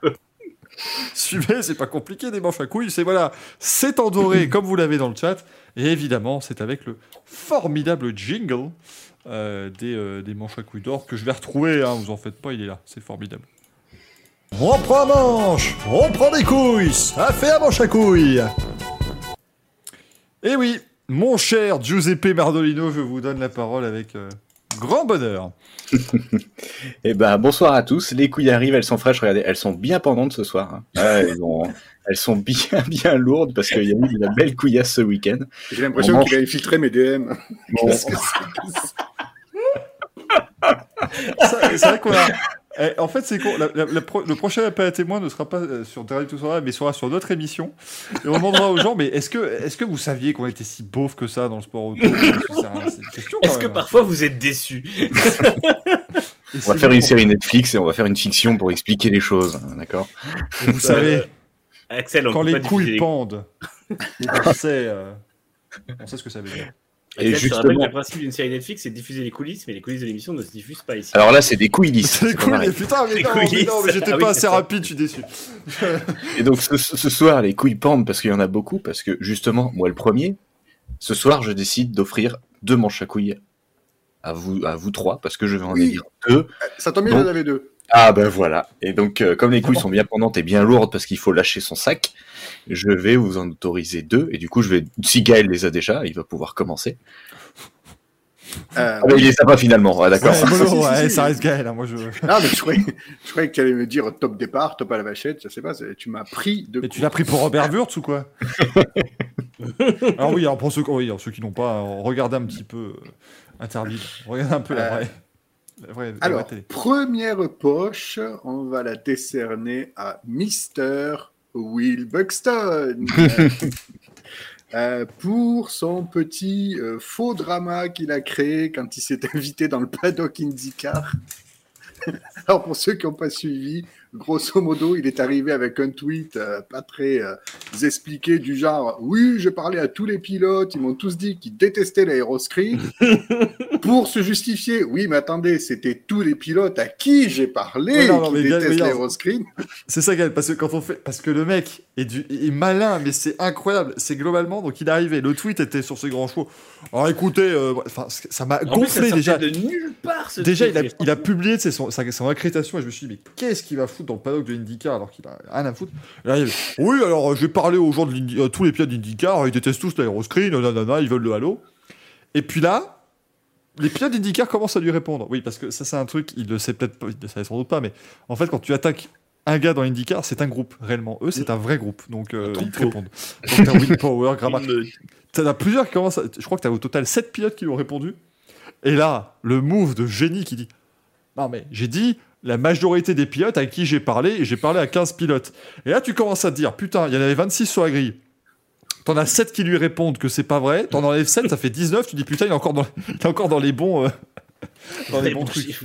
Suivez, c'est pas compliqué des manches à couilles, c'est voilà, c'est en doré comme vous l'avez dans le chat, et évidemment c'est avec le formidable jingle euh, des, euh, des manches à couilles d'or que je vais retrouver, hein, vous en faites pas, il est là, c'est formidable. On prend un manche, on prend des couilles, ça fait un manche à couilles. Et oui, mon cher Giuseppe Mardolino, je vous donne la parole avec euh, grand bonheur. Eh ben, bonsoir à tous. Les couilles arrivent, elles sont fraîches. Regardez, elles sont bien pendantes ce soir. hein. Ah, elles, ont- elles sont bien, bien lourdes parce qu'il y a eu de la belle couillasse ce week-end. J'ai l'impression qu'il a infiltré mes DM. Bon. Qu'est-ce que Ça, C'est vrai qu'on a. Eh, en fait, c'est con. la- la- la pro- le prochain appel à témoin ne sera pas euh, sur Direct to Sora, mais sera sur notre émission. Et on demandera aux gens, mais est-ce que, est-ce que vous saviez qu'on était si beauf que ça dans le sport auto? Est-ce que parfois vous êtes déçus On va faire une série Netflix et on va faire une fiction pour expliquer les choses. D'accord? Vous savez, Axel, on quand les couilles les- pendent, on sait, euh, on sait ce que ça veut dire. Et Axel, je te rappelle justement- que le principe d'une série Netflix, c'est de diffuser les coulisses, mais les coulisses de l'émission ne se diffusent pas ici. Alors là, c'est des couilles lisses. C'est pareil. mais putain, mais Les non, mais coulisses. non, mais j'étais Ah pas assez rapide, je suis déçu. Et donc ce, ce soir, les couilles pendent parce qu'il y en a beaucoup, parce que justement, moi le premier, ce soir, je décide d'offrir deux manches à couilles à vous, à vous trois, parce que je vais en Oui. élire deux. Ça tombe bien, j'en avais deux. Ah ben voilà. Et donc, euh, comme les couilles sont bien pendantes et bien lourdes parce qu'il faut lâcher son sac, je vais vous en autoriser deux. Et du coup, je vais. Si Gaël les a déjà, il va pouvoir commencer. Euh, Ah, mais il les a pas finalement. Ah, d'accord. Ouais, si, si, ouais, ça reste Gaël, hein, moi je. Ah, mais je croyais, je croyais que tu allais me dire top départ, top à la vachette, je sais pas, tu m'as pris de Mais tu l'as pris pour Robert Wurtz ou quoi? Alors oui, alors pour ceux, oui, alors ceux qui n'ont pas, euh, regardez un petit peu euh, interdit. Regardez un peu la Euh, vraie, la vraie, la vraie Alors, télé. première poche, on va la décerner à Mister Will Buxton. Euh, pour son petit euh, faux drama qu'il a créé quand il s'est invité dans le paddock IndyCar. Alors pour ceux qui n'ont pas suivi, grosso modo, il est arrivé avec un tweet euh, pas très euh, expliqué du genre oui, j'ai parlé à tous les pilotes, ils m'ont tous dit qu'ils détestaient l'aéroscreen. pour se justifier, oui, mais attendez, c'était tous les pilotes à qui j'ai parlé Ouais, non, non, qui détestent. C'est ça, Gaël, parce que quand on fait, parce que le mec est, du, est malin, mais c'est incroyable. C'est globalement, donc il est arrivé. Le tweet était sur ses grands chevaux. Alors écoutez, euh, enfin, ça m'a plus, gonflé ça déjà. de nulle part ce Déjà, il a, mais il a publié son, sa, son accréditation et je me suis dit, mais qu'est-ce qu'il va foutre dans le paddock de IndyCar alors qu'il a rien à foutre là, il Oui, alors euh, j'ai parlé aux gens de l'Indy- euh, tous les pilotes d'IndyCar, ils détestent tous l'aéroscreen, nanana, ils veulent le halo. Et puis là, les pilotes d'IndyCar commencent à lui répondre. Oui, parce que ça, c'est un truc, il le sait peut-être pas, il le savait sans doute pas, mais en fait, quand tu attaques un gars dans IndyCar, c'est un groupe, réellement. Eux, c'est un vrai groupe, donc euh, ils te répondent. Donc t'as Will Power, Grama. T'en as plusieurs qui commencent à... Je crois que t'as au total 7 pilotes qui lui ont répondu. Et là, le move de génie qui dit Non, mais j'ai dit la majorité des pilotes à qui j'ai parlé, et j'ai parlé à 15 pilotes. Et là, tu commences à te dire Putain, il y en avait 26 sur la grille. T'en as 7 qui lui répondent que c'est pas vrai. T'en enlèves 7, ça fait 19. Tu dis Putain, il est encore dans, il est encore dans les bons, euh, dans les Les bons bons trucs.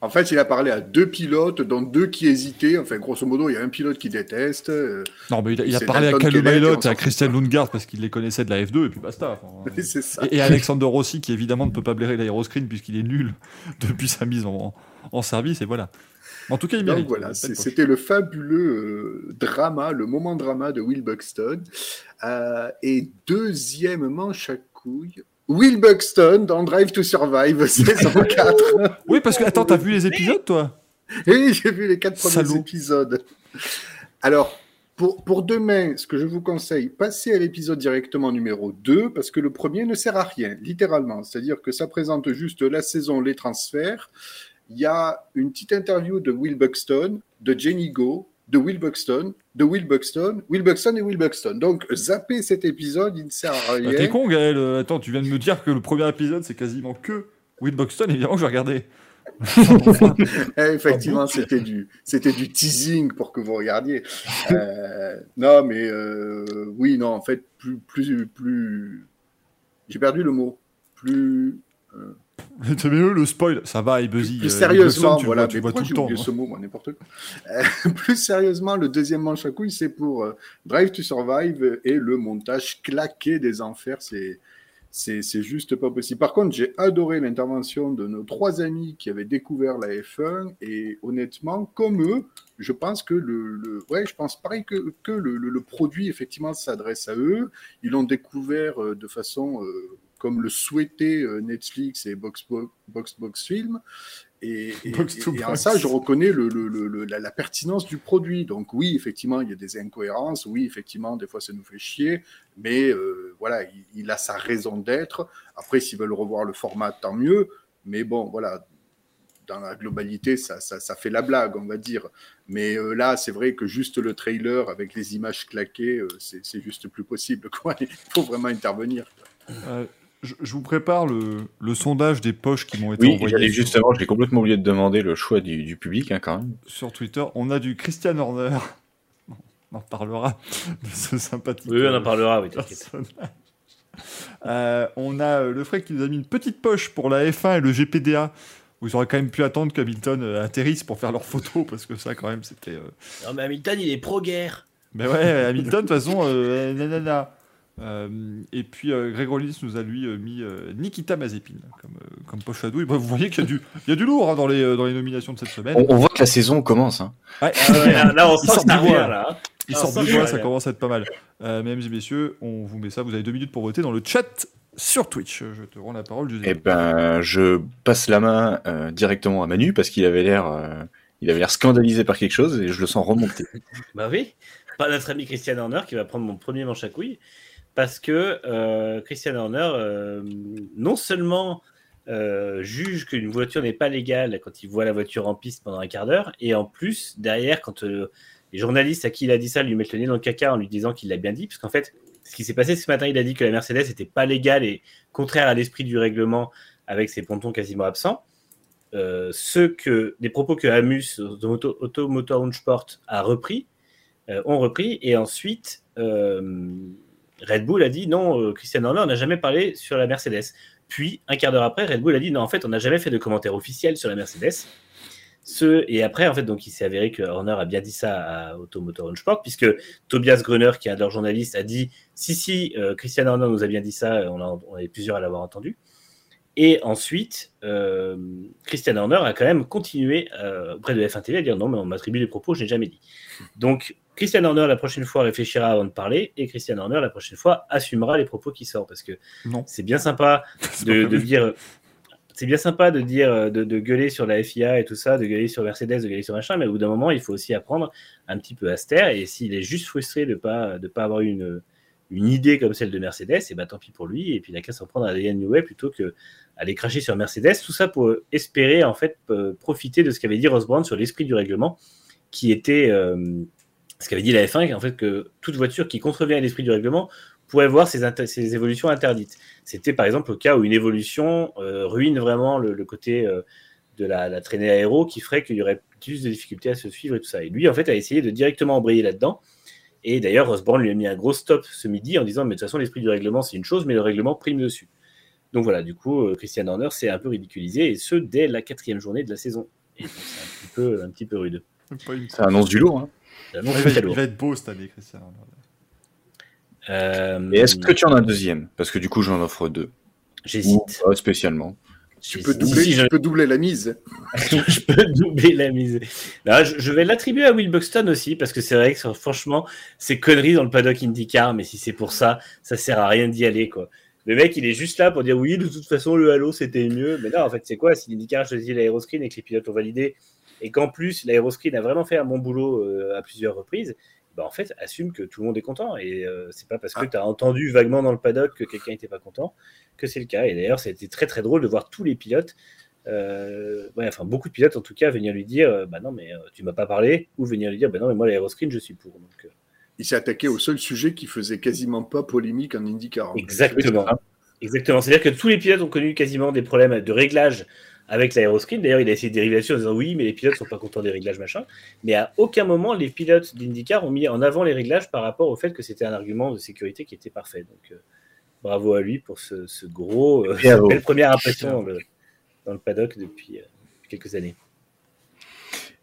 En fait, il a parlé à deux pilotes, dont deux qui hésitaient. Enfin, grosso modo, il y a un pilote qui déteste. euh, Non, mais il a, il a c'est parlé à Calum et à Christian Lundgaard parce qu'il les connaissait de la F2 et puis basta. Enfin, ça. Et, et Alexander Rossi qui évidemment ne peut pas blairer l'aéroscreen puisqu'il est nul depuis sa mise en, en service et voilà. En tout cas, il Donc mérite. voilà, c'était le fabuleux euh, drama, le moment drama de Will Buxton. Euh, et deuxième manche à couilles, Will Buxton dans Drive to Survive saison 4. Oui, parce que attends, t'as vu les épisodes toi? Oui, j'ai vu les quatre premiers épisodes. Alors, pour, pour demain, ce que je vous conseille, passez à l'épisode directement numéro 2, parce que le premier ne sert à rien, littéralement. C'est-à-dire que ça présente juste la saison, les transferts. Il y a une petite interview de Will Buxton, de Jenny Go, de Will Buxton, de Will Buxton, Will Buxton et Will Buxton. Donc, zappez cet épisode, il ne sert à rien. Bah, T'es con, Gaël. Attends, tu viens de me dire que le premier épisode c'est quasiment que Will Buxton. Évidemment que je vais regarder. Eh, effectivement, c'était du, c'était du teasing pour que vous regardiez. Euh, non, mais euh, oui, non, en fait, plus, plus, plus. J'ai perdu le mot. Plus. euh, C'est mieux le spoil. Ça va, et Buzzy. plus euh, sérieusement, tu le voilà. vois, tu mais vois tout le temps. hein. ce mot, moi, n'importe quoi. Euh, plus sérieusement, le deuxième manche à couilles, c'est pour euh, Drive to Survive et le montage claqué des enfers. C'est. C'est juste pas possible. Par contre, j'ai adoré l'intervention de nos trois amis qui avaient découvert la F1 et honnêtement, comme eux, je pense que le, le- ouais, je pense pareil que, que le, le- le produit effectivement s'adresse à eux. Ils l'ont découvert de façon euh, comme le souhaitait euh, Netflix et Box Box, Box Film. Et, et- et- et en box. ça, je reconnais le, le- le- le- la, la pertinence du produit. Donc oui, effectivement, il y a des incohérences. Oui, effectivement, des fois, ça nous fait chier. Mais euh, voilà, il, il a sa raison d'être. Après, s'ils veulent revoir le format, tant mieux. Mais bon, voilà, dans la globalité, ça, ça, ça fait la blague, on va dire. Mais euh, là, c'est vrai que juste le trailer avec les images claquées, euh, c'est c'est juste plus possible. Quoi. Il faut vraiment intervenir. Je, je vous prépare le, le sondage des poches qui m'ont été Oui, envoyées j'allais sur- justement, j'ai complètement oublié de demander le choix du, du public hein, quand même. sur Twitter. On a du Christian Horner. On en parlera de ce sympathique. Oui, on en parlera, oui. Euh, on a euh, le frère qui nous a mis une petite poche pour la F1 et le GPDA. Ils auraient quand même pu attendre qu'Hamilton euh, atterrisse pour faire leurs photos, parce que ça, quand même, c'était. euh, Non, mais Hamilton, il est pro-guerre. Mais ouais, Hamilton, de toute façon, euh, nanana. Euh, et puis euh, Greg Rollis nous a lui euh, mis euh, Nikita Mazepin comme, euh, comme poche à douille. Bref, vous voyez qu'il y, a du- il y a du lourd hein, dans, les, euh, dans les nominations de cette semaine. On, on voit que la saison commence. Hein. Ouais. Ah ouais, là- là, on Il sort du bois, là, hein. Il on sort du bois, ça commence à être pas mal. Euh, mesdames et messieurs, on vous met ça. Vous avez deux minutes pour voter dans le chat sur Twitch. Je te rends la parole, José. Eh ben, je passe la main euh, directement à Manu parce qu'il avait l'air, euh, il avait l'air scandalisé par quelque chose et je le sens remonter. Bah oui, pas notre ami Christian Horner qui va prendre mon premier manche à couilles parce que euh, Christian Horner euh, non seulement euh, juge qu'une voiture n'est pas légale quand il voit la voiture en piste pendant un quart d'heure et en plus derrière quand les journalistes à qui il a dit ça lui mettent le nez dans le caca en lui disant qu'il l'a bien dit parce qu'en fait ce qui s'est passé ce matin il a dit que la Mercedes n'était pas légale et contraire à l'esprit du règlement avec ses pontons quasiment absents. Ceux que, des propos que Amus, Auto, Auto a repris, ont repris, et ensuite Red Bull a dit non, euh, Christian Horner n'a jamais parlé sur la Mercedes. Puis, un quart d'heure après, Red Bull a dit non, en fait, on n'a jamais fait de commentaire officiel sur la Mercedes. Ce, et après, en fait, donc, il s'est avéré que Horner a bien dit ça à Auto Motor Sport, puisque Tobias Gröner, qui est un de leurs journalistes, a dit si, si, euh, Christian Horner nous a bien dit ça, on, a, est plusieurs à l'avoir entendu. Et ensuite, euh, Christian Horner a quand même continué euh, auprès de F1 TV à dire non, mais on m'attribue les propos, je n'ai jamais dit. Donc, Christian Horner, la prochaine fois, réfléchira avant de parler, et Christian Horner, la prochaine fois, assumera les propos qui sortent, parce que c'est bien sympa de, de dire. C'est bien sympa de dire, de, de gueuler sur la FIA et tout ça, de gueuler sur Mercedes, de gueuler sur machin, mais au bout d'un moment, il faut aussi apprendre un petit peu à se taire. Et s'il est juste frustré de pas de pas avoir une, une idée comme celle de Mercedes, et bah tant pis pour lui. Et puis il a qu'à s'en prendre à Adrian Newey plutôt que aller cracher sur Mercedes. Tout ça pour espérer en fait euh, profiter de ce qu'avait dit Ross Brown sur l'esprit du règlement, qui était euh, ce qu'avait dit la F1, en fait que toute voiture qui contrevient à l'esprit du règlement pourrait voir ses, inter- ses évolutions interdites. C'était par exemple le cas où une évolution euh, ruine vraiment le, le côté euh, de la, la traînée aéro qui ferait qu'il y aurait plus de difficultés à se suivre et tout ça. Et lui, en fait, a essayé de directement embrayer là-dedans. Et d'ailleurs, Osborne lui a mis un gros stop ce midi en disant Mais de toute façon, l'esprit du règlement, c'est une chose, mais le règlement prime dessus. Donc voilà, du coup, euh, Christian Horner s'est un peu ridiculisé, et ce, dès la quatrième journée de la saison. C'est un petit peu, un petit peu rude. Ça annonce du lourd. Hein. Ça Il va, il être beau cette année, Christian. Euh, Et est-ce que tu en as un deuxième? Parce que du coup, j'en offre deux. J'hésite. Pas spécialement. Tu peux doubler, Si, je- peux doubler la mise. je peux doubler la mise. Non, je, je vais l'attribuer à Will Buxton aussi, parce que c'est vrai que franchement, c'est conneries dans le paddock IndyCar, mais si c'est pour ça, ça sert à rien d'y aller, quoi. Le mec, il est juste là pour dire oui, de toute façon, le halo, c'était mieux. Mais non, en fait, c'est quoi? Si l'IndyCar choisit l'aéroscreen et que les pilotes ont validé, et qu'en plus, l'aéroscreen a vraiment fait un bon boulot euh, à plusieurs reprises, bah, en fait, assume que tout le monde est content. Et euh, c'est pas parce que tu as entendu vaguement dans le paddock que quelqu'un n'était pas content que c'est le cas. Et d'ailleurs, ça a été très très drôle de voir tous les pilotes, euh, ouais, enfin beaucoup de pilotes en tout cas, venir lui dire euh, Bah non, mais euh, tu m'as pas parlé, ou venir lui dire Bah non, mais moi, l'aéroscreen, je suis pour. Donc, Il s'est attaqué au seul sujet qui faisait quasiment pas polémique en IndyCar. Exactement. Exactement. C'est-à-dire que tous les pilotes ont connu quasiment des problèmes de réglage avec l'aéroscreen. D'ailleurs, il a essayé des réglations en disant oui, mais les pilotes sont pas contents des réglages, machin. Mais à aucun moment, les pilotes d'IndyCar ont mis en avant les réglages par rapport au fait que c'était un argument de sécurité qui était parfait. Donc, euh, bravo à lui pour ce, ce gros, euh, cette belle première impression dans le, dans le paddock depuis euh, quelques années.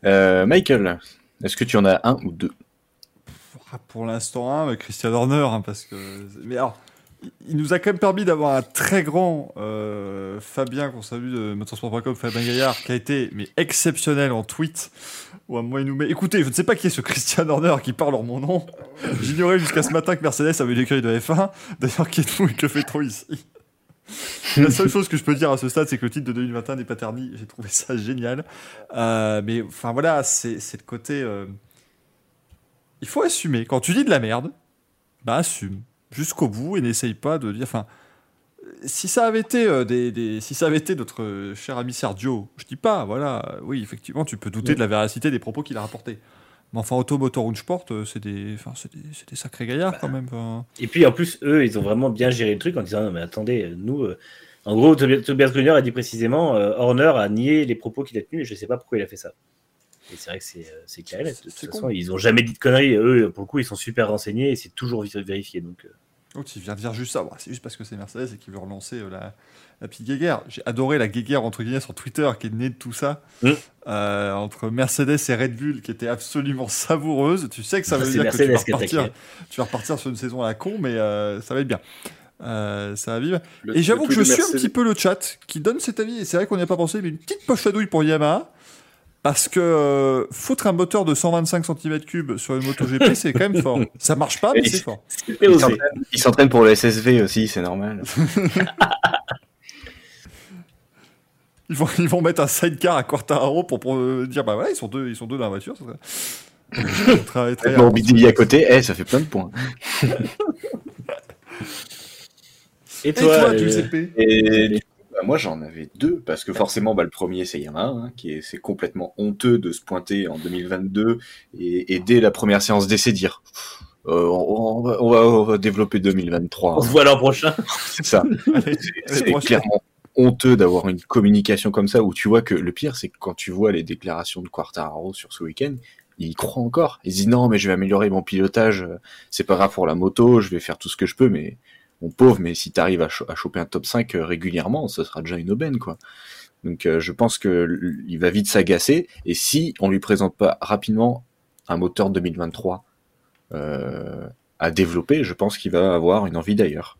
Euh, Michael, est-ce que tu en as un ou deux? Ah, Pour l'instant, un, Christian Horner, hein, parce que. Mais alors, il- nous a quand même permis d'avoir un très grand euh, Fabien, qu'on salue de motorsport.com, Fabien Gaillard, qui a été mais exceptionnel en tweet. Où à moment, il nous met Écoutez, je ne sais pas qui est ce Christian Horner qui parle en mon nom. J'ignorais jusqu'à ce matin que Mercedes avait une écurie de F1. D'ailleurs, qui êtes-vous et que fait-on ici? La seule chose que je peux dire à ce stade, c'est que le titre de 2021 n'est pas terni. J'ai trouvé ça génial. Euh, mais enfin voilà, c'est c'est le côté. euh, il faut assumer. Quand tu dis de la merde, bah assume jusqu'au bout et n'essaye pas de dire. Enfin, si ça avait été euh, des, des- si ça avait été notre euh, cher ami Sergio, je dis pas, voilà, euh, oui, effectivement, tu peux douter de la véracité des propos qu'il a rapportés. Mais enfin, Auto Motor Sport, c'est des, enfin, c'est des, sacrés gaillards quand même. Et puis en plus, eux, ils ont vraiment bien géré le truc en disant non, mais attendez, nous. en gros, Tobias Grunier a dit précisément Horner a nié les propos qu'il a tenus et je ne sais pas pourquoi il a fait ça. Et c'est vrai que c'est euh, c'est clair. et net. De toute c'est façon, con. ils n'ont jamais dit de conneries. Eux, pour le coup, ils sont super renseignés et c'est toujours vé- vérifié. Donc, euh, L'autre, il vient de dire juste ça. Bon, c'est juste parce que c'est Mercedes et qu'il veut relancer euh, la, la petite guéguerre. J'ai adoré la guéguerre entre guillemets sur Twitter qui est née de tout ça. Mm. Euh, entre Mercedes et Red Bull qui était absolument savoureuse. Tu sais que ça veut dire que tu vas, repartir, attaquait. tu vas repartir sur une saison à la con, mais euh, ça va être bien. Euh, ça va vivre. Le- et j'avoue que je suis un petit peu le chat qui donne cet avis. Et c'est vrai qu'on n'y a pas pensé, mais une petite poche à douille pour Yamaha. Parce que euh, foutre un moteur de 125 cm3 sur une MotoGP, c'est quand même fort. Ça marche pas, mais c'est fort. Il s'entraîne- pour le SSV aussi, c'est normal. Ils vont, ils vont mettre un sidecar à Quartararo pour, pour, euh, dire bah voilà, ils sont deux, ils sont deux dans la voiture. Ça serait... très, très Morbidelli à côté, eh, ça fait plein de points. Et toi, toi, euh, Giuseppe Et du coup, bah, moi j'en avais deux, parce que forcément bah, le premier c'est Yamaha, hein, qui est, c'est complètement honteux de se pointer en 2022 et, et dès la première séance d'essai dire euh, on, on va, on, va, on va développer 2023. on se voit l'an prochain. C'est ça. C'est clairement honteux d'avoir une communication comme ça où tu vois que le pire c'est que quand tu vois les déclarations de Quartararo sur ce week-end, il y croit encore. Il dit non mais je vais améliorer mon pilotage, c'est pas grave pour la moto, je vais faire tout ce que je peux mais mon pauvre mais si t'arrives à, cho- à choper un top 5 euh, régulièrement, ce sera déjà une aubaine quoi. Donc euh, je pense que il va vite s'agacer et si on lui présente pas rapidement un moteur 2023 euh, à développer, je pense qu'il va avoir une envie d'ailleurs.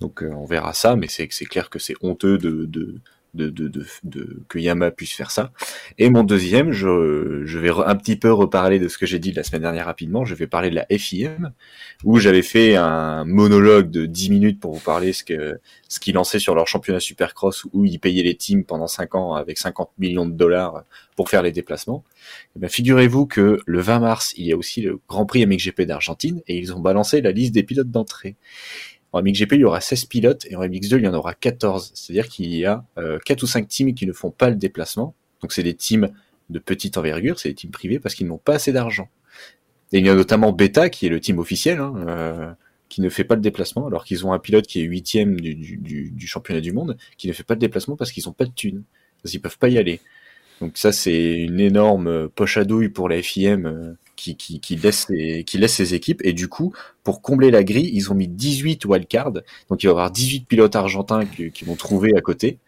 Donc on verra ça, mais c'est clair que c'est honteux de, de, de, de, de- que Yamaha puisse faire ça. Et mon deuxième, je, je vais un petit peu reparler de ce que j'ai dit la semaine dernière rapidement. Je vais parler de la FIM, où j'avais fait un monologue de 10 minutes pour vous parler ce que ce qu'ils lançaient sur leur championnat Supercross, où ils payaient les teams pendant 5 ans avec 50 millions de dollars pour faire les déplacements. Eh figurez-vous que le 20 mars, il y a aussi le Grand Prix MXGP d'Argentine, et ils ont balancé la liste des pilotes d'entrée. En MXGP, il y aura 16 pilotes et en MX2, il y en aura 14. C'est-à-dire qu'il y a euh, 4 ou 5 teams qui ne font pas le déplacement. Donc c'est des teams de petite envergure, c'est des teams privés parce qu'ils n'ont pas assez d'argent. Et il y a notamment Beta, qui est le team officiel, hein, euh, qui ne fait pas le déplacement, alors qu'ils ont un pilote qui est huitième du, du, championnat du monde, qui ne fait pas le déplacement parce qu'ils n'ont pas de thunes. Parce qu'ils peuvent pas y aller. Donc ça, c'est une énorme poche à douille pour la FIM euh, qui, laisse ses, qui laisse ses équipes. Et du coup, pour combler la grille, ils ont mis 18 wildcards. Donc il va y avoir 18 pilotes argentins qui, qui vont trouver à côté.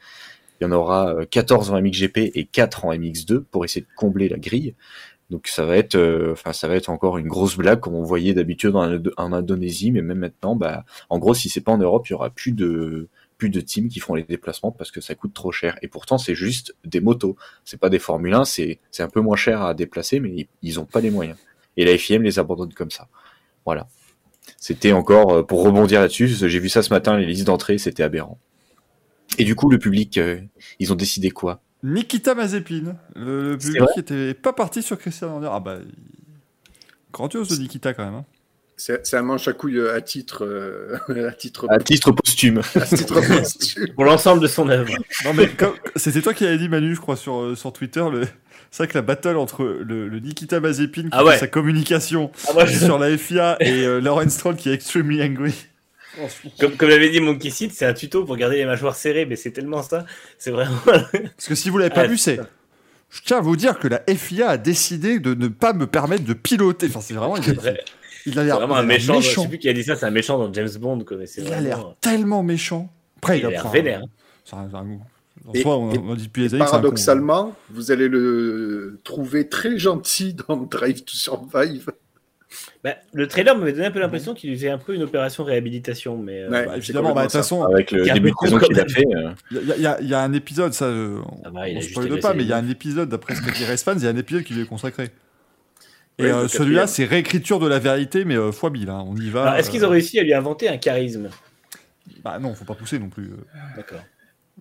il y en aura euh, 14 en MXGP et 4 en MX2 pour essayer de combler la grille. Donc ça va être, euh, enfin ça va être encore une grosse blague comme on voyait d'habitude en, en Indonésie, mais même maintenant, bah, en gros, si c'est pas en Europe, il y aura plus de plus de teams qui font les déplacements parce que ça coûte trop cher. Et pourtant, c'est juste des motos, c'est pas des Formule 1, c'est un peu moins cher à déplacer, mais ils, ils ont pas les moyens. Et la FIM les abandonne comme ça. Voilà. C'était encore euh, pour rebondir là-dessus. J'ai vu ça ce matin, les listes d'entrée, c'était aberrant. Et du coup, le public, euh, ils ont décidé quoi? Nikita Mazepin, le, public vrai? qui était pas parti sur Christian Horner. Ah bah, grandiose de Nikita quand même. hein. C'est un manche à couilles à titre, euh, à titre, À titre posthume. à titre posthume. Pour l'ensemble de son œuvre. Non mais comme- c'était toi qui avais dit Manu, je crois, sur, euh, sur Twitter. Le... C'est vrai que la battle entre le, le Nikita Mazepin qui Ah fait ouais. sa communication Ah, je- sur la FIA et euh, Lauren Stroll qui est extremely angry. Comme, comme l'avait dit Monkey Seed, c'est un tuto pour garder les mâchoires serrées, mais c'est tellement ça. C'est vraiment. Parce que si vous l'avez pas Ah, vu, c'est. Je tiens à vous dire que la FIA a décidé de ne pas me permettre de piloter. Enfin, c'est vraiment. Vrai. Il a l'air vraiment un l'air méchant. Je sais plus qui a dit ça, c'est un méchant dans James Bond. Quoi, mais c'est Il a l'air tellement méchant. Après, il, a l'air un- vénère. c'est un- c'est un- En Et- soi, on, et on dit les un con. Paradoxalement, vous allez le trouver très gentil dans Drive to Survive. Bah, le trailer m'avait donné un peu l'impression qu'il faisait un peu une opération réhabilitation, mais euh, Ouais, Bah, évidemment, bah, de toute façon, Avec le un début de saison qu'il a fait. euh, il y, y y a un épisode, ça, euh, Ah bah, on ne spoil pas, mais il y a un épisode, d'après ce que dit Respawn, il y a un épisode qui lui est consacré. Et euh, celui-là, c'est réécriture de la vérité, mais euh, fois 1000. hein. On y va. Est-ce qu'ils ont euh, réussi à lui inventer un charisme? Bah non, faut pas pousser non plus. D'accord.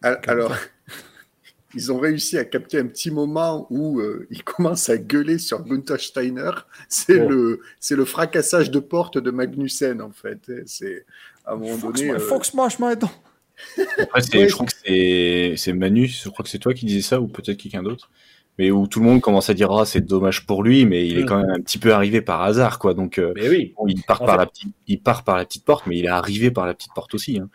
Al- Alors, ils ont réussi à capter un petit moment où euh, il commence à gueuler sur Gunther Steiner. C'est Bon. le, c'est le fracassage de porte de Magnussen en fait. C'est à un moment Fox, donné. euh, Fox marche maintenant. Après, Ouais, je crois que c'est c'est Manu, je crois que c'est toi qui disais ça, ou peut-être quelqu'un d'autre. Mais où tout le monde commence à dire ah c'est dommage pour lui, mais il est Mm. quand même un petit peu arrivé par hasard quoi. Donc euh, Mais oui, bon, il part En par fait- la petite, il part par la petite porte, mais il est arrivé par la petite porte aussi. Hein.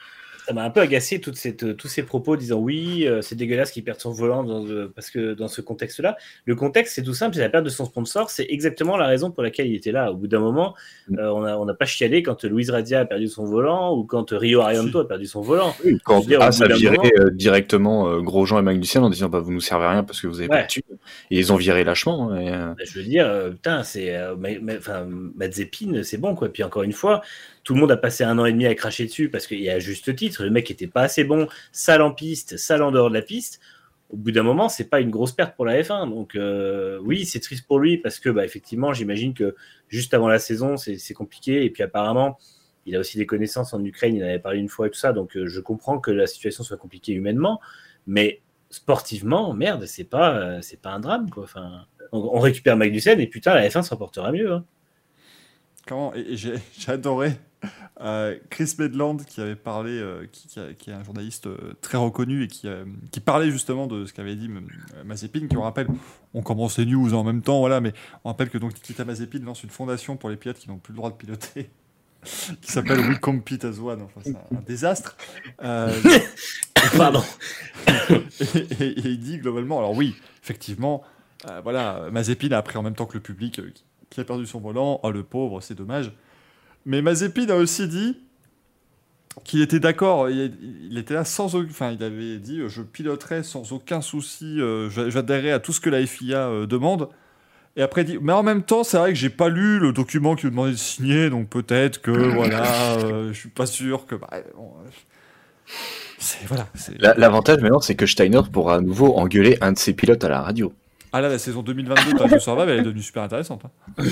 Ça m'a un peu agacé toute cette, euh, tous ces propos disant oui, euh, c'est dégueulasse qu'il perde son volant dans, euh, parce que dans ce contexte-là. Le contexte, c'est tout simple, c'est la perte de son sponsor. C'est exactement la raison pour laquelle il était là. Au bout d'un moment, Mm. euh, on n'a on pas chialé quand Luis Radia a perdu son volant ou quand Rio Arianto a perdu son volant. Quand Je veux dire, au As bout a d'un viré moment- directement Grosjean et Magnussen en disant bah vous nous servez à rien parce que vous avez pas Ouais. de thunes. Et ils ont viré lâchement. hein, et, Bah, je veux dire, putain, c'est. euh, mais- mais- Enfin, Mazepin, c'est bon, quoi. Puis encore une fois, tout le monde a passé un an et demi à cracher dessus parce qu'il y a juste titre, le mec était pas assez bon, sale en piste, sale en dehors de la piste. Au bout d'un moment, c'est pas une grosse perte pour la F1. Donc, euh, oui, c'est triste pour lui parce que, bah, effectivement, j'imagine que juste avant la saison, c'est compliqué. Et puis, apparemment, il a aussi des connaissances en Ukraine, il en avait parlé une fois et tout ça. Donc, euh, je comprends que la situation soit compliquée humainement. Mais sportivement, merde, c'est pas, euh, c'est pas un drame, quoi. Enfin, on, récupère Magnussen et putain, la F1 se reportera mieux. hein. Et, et j'ai adoré euh, Chris Medland qui avait parlé, euh, qui, qui est un journaliste euh, très reconnu et qui, qui parlait justement de ce qu'avait dit Mazepin, qui on rappelle, on commence les news en même temps, voilà, mais on rappelle que donc Nikita Mazepin lance une fondation pour les pilotes qui n'ont plus le droit de piloter. qui s'appelle We Compete as One, enfin c'est un, un désastre. Pardon. et, et- et il dit globalement, alors oui, effectivement, voilà, Mazepin a appris en même temps que le public qui, qui a perdu son volant, oh le pauvre, c'est dommage. Mais Mazepin a aussi dit qu'il était d'accord, il, il était là sans aucun, enfin il avait dit, euh, je piloterai sans aucun souci, euh, j'a- j'adhérerai à tout ce que la FIA euh, demande. Et après il dit, mais en même temps, c'est vrai que j'ai pas lu le document qui nous demandait de signer, donc peut-être que voilà, euh, je suis pas sûr que. bah, bon, euh, voilà. L'avantage maintenant, c'est que Steiner pourra à nouveau engueuler un de ses pilotes à la radio. Ah là, la saison 2022 de Survive, elle est devenue super intéressante. hein.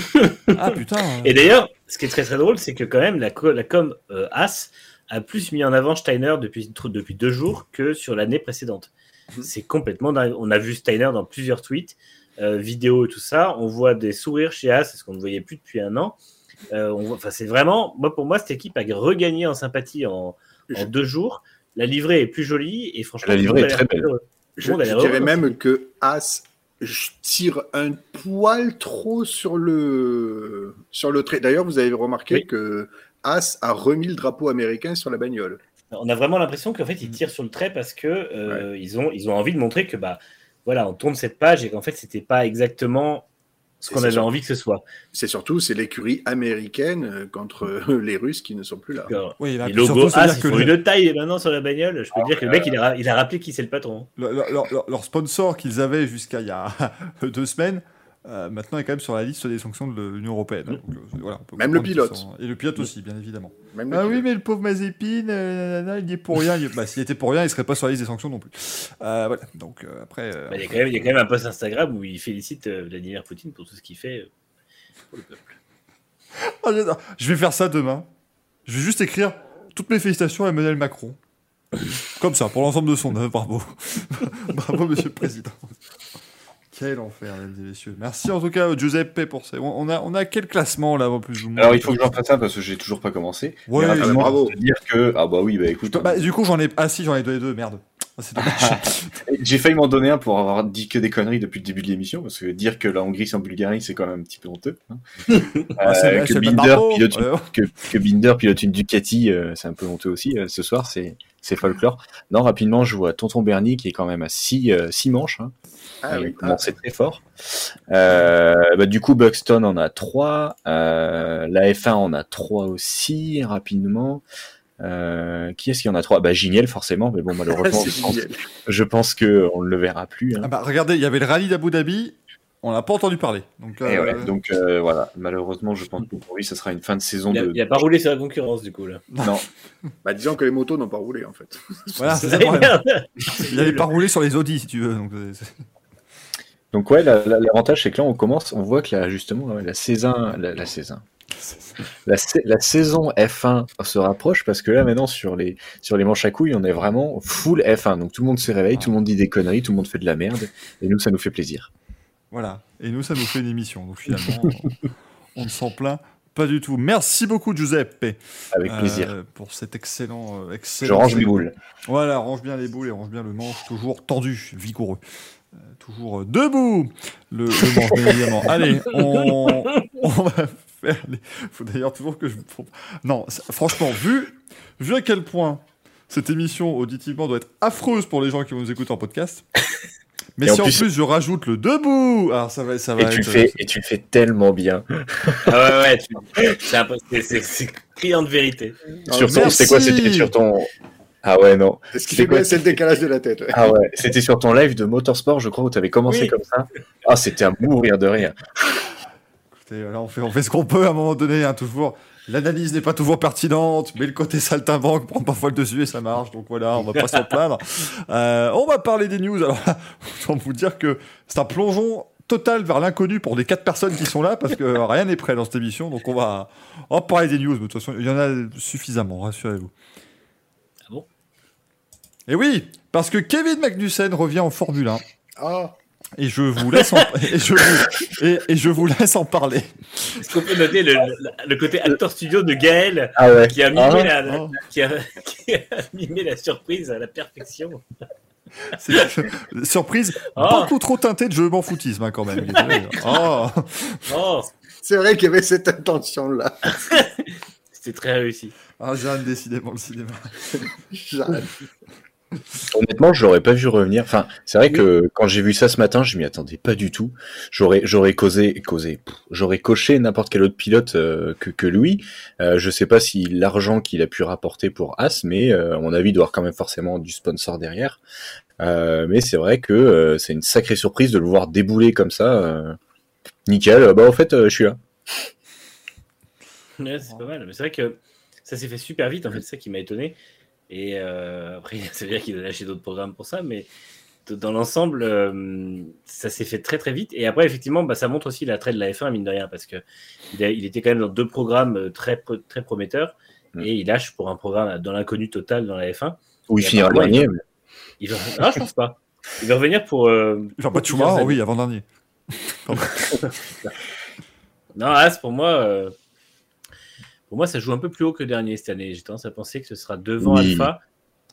ah putain. euh. Et d'ailleurs, ce qui est très très drôle, c'est que quand même la, co- la com euh, As a plus mis en avant Steiner depuis, depuis deux jours que sur l'année précédente. C'est complètement dingue. On a vu Steiner dans plusieurs tweets, euh, vidéos et tout ça. On voit des sourires chez As, ce qu'on ne voyait plus depuis un an. Euh, on voit, enfin, c'est vraiment, moi pour moi, cette équipe a regagné en sympathie en, en deux jours. La livrée est plus jolie et franchement, La livrée est très belle. Je, je dirais même que As je tire un poil trop sur le sur le trait. D'ailleurs, vous avez remarqué Oui. que As a remis le drapeau américain sur la bagnole. On a vraiment l'impression qu'en fait ils tirent sur le trait parce que euh, ils ont ils ont envie de montrer que bah voilà on tourne cette page et qu'en fait c'était pas exactement ce qu'on avait envie que ce soit. C'est surtout c'est l'écurie américaine euh, contre euh, les Russes qui ne sont plus là. Oui, là, Les puis surtout, As, ils que font le- une taille maintenant sur la bagnole. Je peux dire que le mec, il a, il a rappelé qui c'est le patron. Le- le- leur, leur- leur sponsor qu'ils avaient jusqu'à il y a deux semaines, euh, maintenant est quand même sur la liste des sanctions de l'Union Européenne. Donc, euh, voilà, on peut Même le pilote. sont- Et le pilote aussi, bien évidemment. Même ah oui, mais le pauvre Mazepin, euh, nanana, il y est pour rien. Bah, S'il était pour rien, il serait pas sur la liste des sanctions non plus. Euh, voilà, donc euh, après. euh, Bah, il, y a quand même, il y a quand même un post Instagram où il félicite euh, Vladimir Poutine pour tout ce qu'il fait euh, pour le peuple. Ah, je vais faire ça demain. Je vais juste écrire toutes mes félicitations à Emmanuel Macron. Comme ça, pour l'ensemble de son œuvre. Bravo. Bravo, monsieur le président. Quel enfer, mesdames et messieurs. Merci en tout cas, Giuseppe, pour ça. On a, on a quel classement là, en plus ou moins Alors il faut que j'en fasse un parce que j'ai toujours pas commencé. Ouais, Mais rapidement, bravo. dire que ah bah oui bah écoute, Bah, du coup, j'en ai. Ah si, j'en ai donné deux, merde. Ah, c'est dommage. j'ai failli m'en donner un pour avoir dit que des conneries depuis le début de l'émission parce que dire que la Hongrie c'est en Bulgarie c'est quand même un petit peu honteux. hein. Ah, Euh, c'est que, Binder pilote une, ouais. que, que Binder pilote une Ducati euh, c'est un peu honteux aussi euh, ce soir c'est c'est folklore. Non rapidement je vois Tonton Bernie qui est quand même à 6 six manches. Hein. Ah il oui. commençait très fort. Euh, bah, du coup, Buxton en a 3. Euh, la F1 en a 3 aussi, rapidement. Euh, qui est-ce qui en a 3 Bah, Giniel, forcément, mais bon, malheureusement, je pense, je pense que on ne le verra plus. hein. Ah bah, regardez, il y avait le rallye d'Abu Dhabi. On n'a pas entendu parler. Donc, Et euh, ouais, donc euh, voilà, malheureusement, je pense que pour lui, ça sera une fin de saison Il a, de. il a pas roulé sur la concurrence du coup là. Non, Bah, disons que les motos n'ont pas roulé en fait. Voilà, c'est ça Ah. Il n'avait pas roulé sur les Audi, si tu veux. Donc, donc ouais, la- la- l'avantage, c'est que là, on commence, on voit que là, justement, la saison, la, la saison. La, sa- la saison F1 se rapproche parce que là maintenant sur les sur les manches à couilles on est vraiment full F1 donc tout le monde se réveille, tout le monde dit des conneries, tout le monde fait de la merde et nous ça nous fait plaisir. Voilà. Et nous, ça nous fait une émission. Donc finalement, on, ne s'en plaint pas du tout. Merci beaucoup, Giuseppe. Avec euh, plaisir. pour cet excellent, euh, excellent. Je range mes boules. Voilà, range bien les boules et range bien le manche, toujours tendu, vigoureux. Euh, toujours euh, debout, le, le manche, évidemment. Allez, on, on va faire. Les... faut d'ailleurs toujours que je. Non, c'est- franchement, vu, vu à quel point cette émission auditivement doit être affreuse pour les gens qui vont nous écouter en podcast. Mais Et si en plus- plus je rajoute le debout, alors ça va, ça va Et tu, le fais, et tu le fais tellement bien. Ah ouais, ouais, tu- c'est c'est- c'est- c'est criant de vérité. sur ton, c'était quoi C'était sur ton. Ah ouais, non. Ce qui quoi bien, c'est le décalage de la tête. ouais. Ah ouais, c'était sur ton live de Motorsport, je crois, où tu avais commencé Oui. comme ça. Ah, c'était à mourir de rire. Écoutez, là, on fait, on fait ce qu'on peut à un moment donné, hein, toujours. L'analyse n'est pas toujours pertinente, mais le côté saltimbanque prend parfois le dessus et ça marche. Donc voilà, on va pas s'en plaindre. Euh, on va parler des news. Alors, là, autant vous dire que c'est un plongeon total vers l'inconnu pour les quatre personnes qui sont là parce que rien n'est prêt dans cette émission. Donc on va, on va parler des news. Mais de toute façon, il y en a suffisamment, rassurez-vous. Ah Et oui, parce que Kevin Magnussen revient en Formule 1. Ah, Et je vous laisse en, et je vous, et, et je vous laisse en parler. Est-ce qu'on peut noter le, le- le côté acteur studio de Gaël Ah ouais. qui a mimé, Ah. la, la- qui a, qui a mimé la surprise à la perfection surprise Oh. beaucoup trop teintée de je m'en foutisme hein, quand même. Oh. Oh, c'est vrai qu'il y avait cette intention-là. c'était très réussi. Ah, Jeanne, décidément le cinéma. Jeanne. Honnêtement, je l'aurais pas vu revenir. Enfin, c'est vrai que quand j'ai vu ça ce matin, je m'y attendais pas du tout. J'aurais, j'aurais causé, causé, j'aurais coché n'importe quel autre pilote euh, que, que lui. Euh, je sais pas si l'argent qu'il a pu rapporter pour As, mais euh, à mon avis, il doit avoir quand même forcément du sponsor derrière. Euh, mais c'est vrai que c'est une sacrée surprise de le voir débouler comme ça. Nickel. Bah, en fait, je suis là. Ouais, c'est pas mal. Mais c'est vrai que ça s'est fait super vite, en fait, c'est ça qui m'a étonné. Et euh, après, ça veut dire qu'il a lâché d'autres programmes pour ça, mais dans l'ensemble, euh, ça s'est fait très très vite. Et après, effectivement, bah, ça montre aussi l'attrait de la F1, mine de rien, parce que il, il était quand même dans deux programmes euh, très, très prometteurs, Mm. et il lâche pour un programme dans l'inconnu total dans la F1. Où il finira apparemment, dernier. il- Il va... Non, je pense pas. Il va revenir pour. Euh, Genre pour pas Schumacher, oui, avant-dernier. Non, As, pour moi, euh, pour moi, ça joue un peu plus haut que dernier cette année. J'ai tendance à penser que ce sera devant Oui. Alpha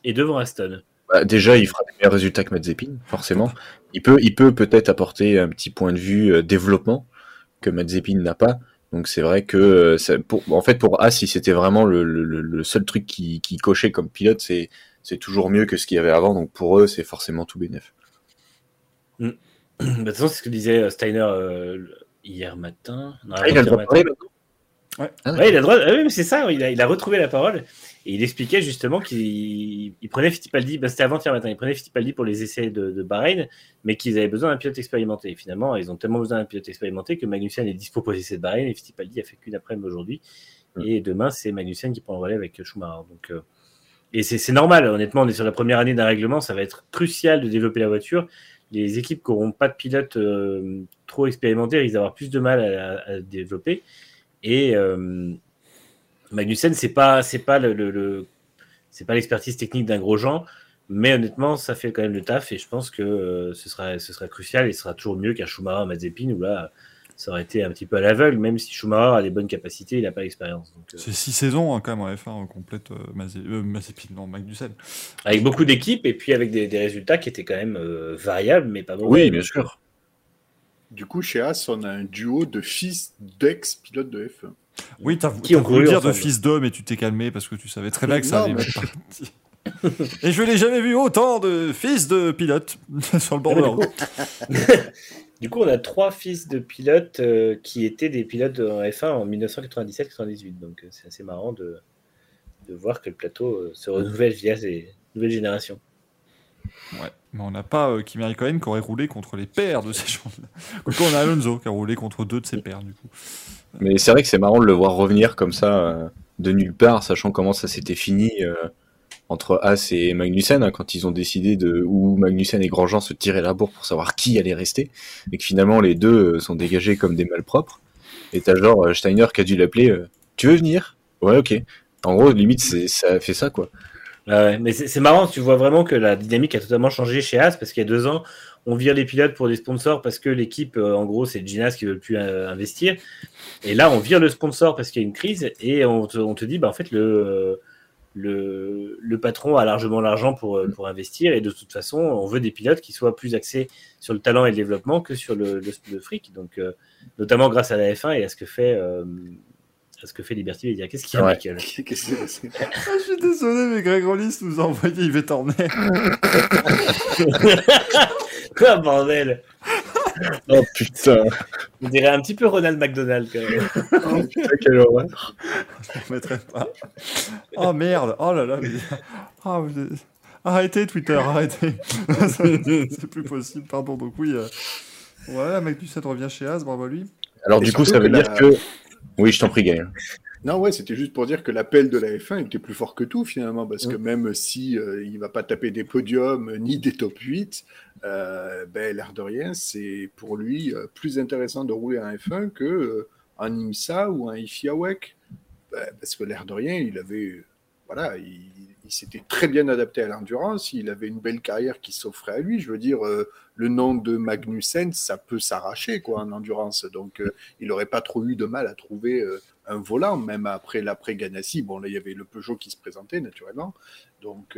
et devant Aston. Bah, déjà, il fera des meilleurs résultats que Mazepin, forcément. Il peut, il peut peut-être apporter un petit point de vue euh, développement que Mazepin n'a pas. Donc c'est vrai que, euh, ça- pour, en fait, pour As, si c'était vraiment le, le- le seul truc qui, qui cochait comme pilote, c'est c'est toujours mieux que ce qu'il y avait avant. Donc pour eux, c'est forcément tout bénef. Bah, De toute façon, c'est ce que disait euh, Steiner euh, hier matin. Non, Ah, il a le droit de avant-hier parler matin. maintenant Ouais. Ah, Ouais, il a le droit. ah oui, mais c'est ça. Il a, il a retrouvé la parole et il expliquait justement qu'il il prenait Fittipaldi. bah, C'était avant-hier matin. Il prenait Fittipaldi pour les essais de, de Bahreïn, mais qu'ils avaient besoin d'un pilote expérimenté. Et finalement, ils ont tellement besoin d'un pilote expérimenté que Magnussen est dispo pour les essais de Bahreïn et Fittipaldi a fait qu'une après-midi aujourd'hui. Et demain, c'est Magnussen qui prend le relais avec Schumacher. Donc, euh, et c'est normal. Honnêtement, on est sur la première année d'un règlement. Ça va être crucial de développer la voiture. Les équipes qui n'auront pas de pilote euh, trop expérimenté risquent d'avoir plus de mal à développer. Et euh, Magnussen, c'est pas, c'est pas le, le- le- c'est pas l'expertise technique d'un gros Jean, mais honnêtement, ça fait quand même le taf et je pense que euh, ce sera, ce sera crucial et ce sera toujours mieux qu'un Schumacher à Mazepin où là, ça aurait été un petit peu à l'aveugle, même si Schumacher a des bonnes capacités, il n'a pas l'expérience. Euh, C'est six saisons hein, quand même en F1 euh, complète euh, Mazé- euh, Mazepin, non, Magnussen. avec beaucoup d'équipes et puis avec des, des résultats qui étaient quand même euh, variables, mais pas mauvais. Oui, bien sûr. Du coup, chez As, on a un duo de fils d'ex-pilotes de F1. Oui, t'as voulu dire de fils d'homme et tu t'es calmé parce que tu savais très bien que ça allait mais- partir. Et je n'ai jamais vu autant de fils de pilotes sur le bord de la route. Du coup, on a trois fils de pilotes euh, qui étaient des pilotes en F1 en 1997-98. Donc, euh, c'est assez marrant de, de voir que le plateau euh, se renouvelle via ces nouvelles générations. Ouais, mais on n'a pas euh, Kimi Raikkonen qui aurait roulé contre les pères de ces gens-là. On a Alonso qui a roulé contre deux de ses pères, du coup. Mais c'est vrai que c'est marrant de le voir revenir comme ça, euh, de nulle part, sachant comment ça s'était fini euh, entre As et Magnussen, hein, quand ils ont décidé de où Magnussen et Grosjean se tiraient la bourre pour savoir qui allait rester, et que finalement les deux euh, sont dégagés comme des malpropres. Et t'as genre Steiner qui a dû l'appeler Tu veux venir? Ouais, ok. En gros, limite, ça fait ça, quoi. Mais c'est marrant, tu vois vraiment que la dynamique a totalement changé chez As parce qu'il y a deux ans, on vire les pilotes pour des sponsors parce que l'équipe, euh, en gros, c'est Ginas qui veut plus euh, investir. Et là, on vire le sponsor parce qu'il y a une crise et on te, dit, bah, en fait, le, le, patron a largement l'argent pour, euh, pour investir et de toute façon, on veut des pilotes qui soient plus axés sur le talent et le développement que sur le, fric. Donc, notamment grâce à la F1 et à ce que fait, à ce que fait Liberty Media. Qu'est-ce qu'il y a, Ouais. Michael que Ah, je suis désolé, mais Greg Rollis nous a envoyé Yves Horner. Quoi, bordel Oh putain, On dirait un petit peu Ronald McDonald quand même. oh, putain quelle horreur. Je ne mettrai pas. Oh merde, oh là là. mais- Ah, Arrêtez Twitter, arrêtez. C'est plus possible, pardon. Donc oui, euh, voilà, Magnussen revient chez As, bravo à lui. Alors Et du coup, ça veut dire la- que... Oui, je t'en prie, Gaël. Non, ouais, c'était juste pour dire que l'appel de la F1 était plus fort que tout finalement, parce que même si euh, il va pas taper des podiums euh, ni des top 8, euh, ben, l'air de rien, c'est pour lui euh, plus intéressant de rouler en F1 que euh, en IMSA ou en IFIA WEC. Ben, parce que l'air de rien, il avait, voilà, il, il s'était très bien adapté à l'endurance, il avait une belle carrière qui s'offrait à lui. Je veux dire, euh, le nom de Magnussen, ça peut s'arracher quoi en endurance, donc euh, il n'aurait pas trop eu de mal à trouver euh, un volant, même après l'après Ganassi. Bon, là, il y avait le Peugeot qui se présentait naturellement. Donc,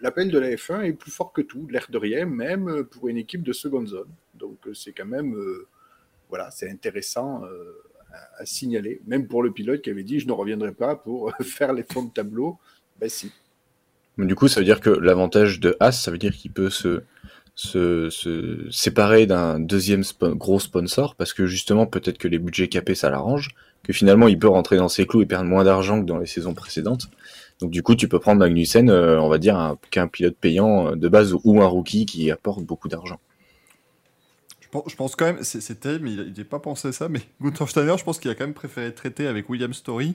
l'appel de la F1 est plus fort que tout, l'air de rien, même pour une équipe de seconde zone. Donc, c'est quand même, voilà, c'est intéressant à signaler, même pour le pilote qui avait dit je ne reviendrai pas pour faire les fonds de tableau. Ben si. Du coup, ça veut dire que l'avantage de As, ça veut dire qu'il peut se, se, se séparer d'un deuxième gros sponsor parce que justement, peut-être que les budgets capés, ça l'arrange, que finalement, il peut rentrer dans ses clous et perdre moins d'argent que dans les saisons précédentes. Donc, du coup, tu peux prendre Magnussen, euh, on va dire, un- qu'un pilote payant euh, de base ou un rookie qui apporte beaucoup d'argent. Je pense, quand même, c'est terrible, mais il n'a pas pensé à ça, mais Gunther Steiner, je pense qu'il a quand même préféré traiter avec William Story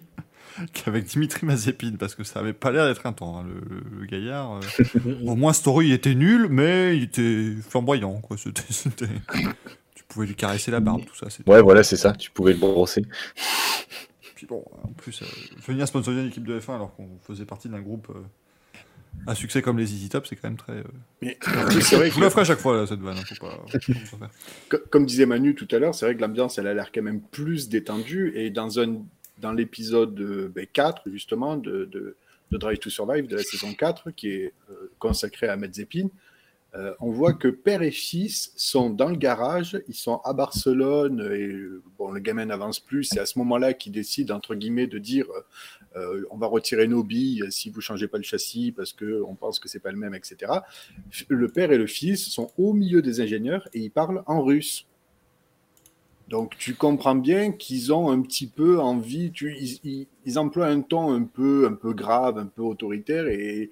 qu'avec Dimitri Mazepin, parce que ça avait pas l'air d'être un temps, hein, le, le- le gaillard. euh. Au moins, Story il était nul, mais il était flamboyant, quoi. C'était, c'était- Tu pouvais lui caresser la barbe, tout ça. c'était- Ouais, voilà, c'est ça, tu pouvais le brosser. Puis bon, en plus, euh, venir sponsoriser une équipe de F1 alors qu'on faisait partie d'un groupe euh, à succès comme les Easy Top, c'est quand même très. euh, Mais c'est vrai que- je vous la ferai à chaque fois, là, cette vanne. hein, faut pas- faut pas s'en faire. Co- Comme disait Manu tout à l'heure, c'est vrai que l'ambiance, elle a l'air quand même plus détendue. Et dans, un, dans l'épisode euh, ben, 4, justement, de, Drive to Survive, de la saison 4, qui est euh, consacré à Mazepin, euh, on voit que père et fils sont dans le garage, ils sont à Barcelone, et bon, le gamin n'avance plus. C'est à ce moment-là qu'ils décident, entre guillemets, de dire on va retirer nos billes si vous changez pas le châssis parce qu'on pense que c'est pas le même, etc. Le père et le fils sont au milieu des ingénieurs et ils parlent en russe. Donc tu comprends bien qu'ils ont un petit peu envie, tu, ils, emploient un ton un peu, un peu grave, un peu autoritaire, et,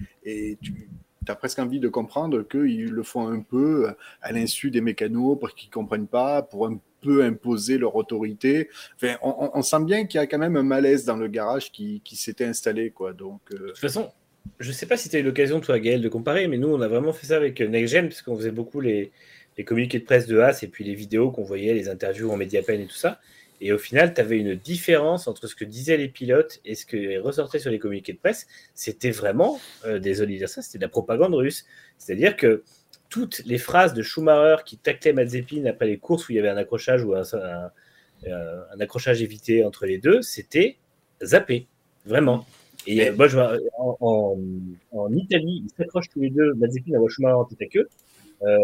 tu as presque envie de comprendre qu'ils le font un peu à l'insu des mécanos pour qu'ils comprennent pas, pour un peu imposer leur autorité. Enfin, on, sent bien qu'il y a quand même un malaise dans le garage qui, qui s'était installé, quoi. Donc, euh, De toute façon, je sais pas si tu as eu l'occasion, toi, Gaël, de comparer, mais nous, on a vraiment fait ça avec euh, Next Gen, puisqu'on faisait beaucoup les, les communiqués de presse de As et puis les vidéos qu'on voyait, les interviews en Mediapen et tout ça. Et au final, tu avais une différence entre ce que disaient les pilotes et ce que ressortait sur les communiqués de presse. C'était vraiment, euh, désolé de dire ça, c'était de la propagande russe. C'est-à-dire que toutes les phrases de Schumacher qui taclait Mazepin après les courses où il y avait un accrochage ou un, un- euh, un accrochage évité entre les deux, c'était zappé, vraiment. Et moi, je vois, en, en, en Italie, ils s'accrochent tous les deux, Mazepin et Schumacher en tête à queue. Euh,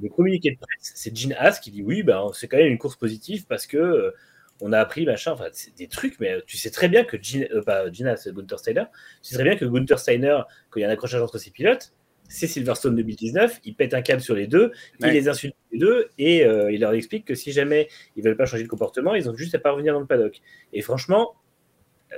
le communiqué de presse, c'est Gene Haas qui dit oui, ben, c'est quand même une course positive parce que euh, on a appris machin, enfin, des trucs, mais euh, tu sais très bien que Gene, euh, pas Gene Haas, Gunther Steiner, tu sais très bien que Gunther Steiner, quand il y a un accrochage entre ses pilotes, c'est Silverstone 2019, il pète un câble sur les deux, Ouais. il les insulte les deux et euh, il leur explique que si jamais ils veulent pas changer de comportement, ils ont juste à pas revenir dans le paddock. Et franchement,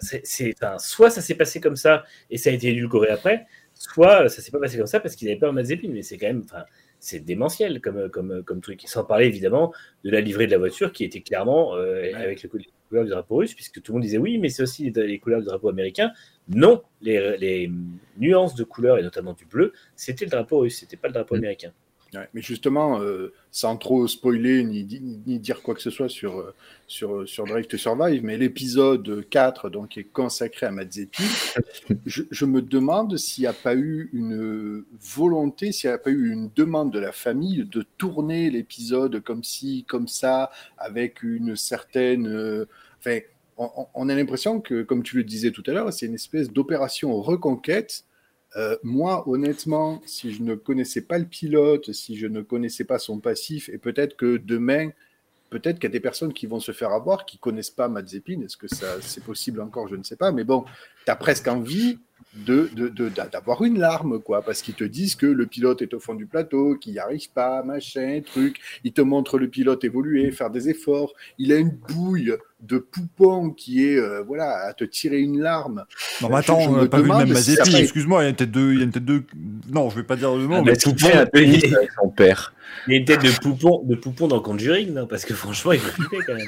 c'est, enfin, soit ça s'est passé comme ça et ça a été édulcoré après, soit ça s'est pas passé comme ça parce qu'il avait peur de Mazepin. Mais c'est quand même, enfin, c'est démentiel comme, comme, comme truc. Sans parler évidemment de la livrée de la voiture qui était clairement euh, avec le, les couleurs du drapeau russe, puisque tout le monde disait oui, mais c'est aussi les, les couleurs du drapeau américain. Non, les, les nuances de couleurs et notamment du bleu, c'était le drapeau russe, c'était pas le drapeau américain. Ouais, mais justement, euh, sans trop spoiler ni, di- ni dire quoi que ce soit sur, euh, sur, sur Drive to Survive, mais l'épisode 4, donc, qui est consacré à Mazepin, je, je me demande s'il n'y a pas eu une volonté, s'il n'y a pas eu une demande de la famille de tourner l'épisode comme ci, comme ça, avec une certaine... euh, Enfin, on a l'impression que, comme tu le disais tout à l'heure, c'est une espèce d'opération reconquête euh, moi, honnêtement, si je ne connaissais pas le pilote, si je ne connaissais pas son passif, et peut-être que demain, peut-être qu'il y a des personnes qui vont se faire avoir, qui connaissent pas Mazepin, est-ce que ça c'est possible encore, je ne sais pas, mais bon, tu as presque envie de, de- de- d'a- d'avoir une larme, quoi, parce qu'ils te disent que le pilote est au fond du plateau, qu'il n'y arrive pas, machin, truc, ils te montrent le pilote évoluer, faire des efforts, il a une bouille de poupon qui est, euh, voilà, à te tirer une larme. Non, mais attends, je- je on n'a pas vu le même si a pas- excuse-moi, il y a une tête de. Il y a une tête de... Non, je vais pas dire le nom, Ah, mais mais tout tout fait un peu Tennis avec son père. Il y a une tête de poupon, de poupon dans Conjuring, non? Parce que franchement, il faut flipper quand même.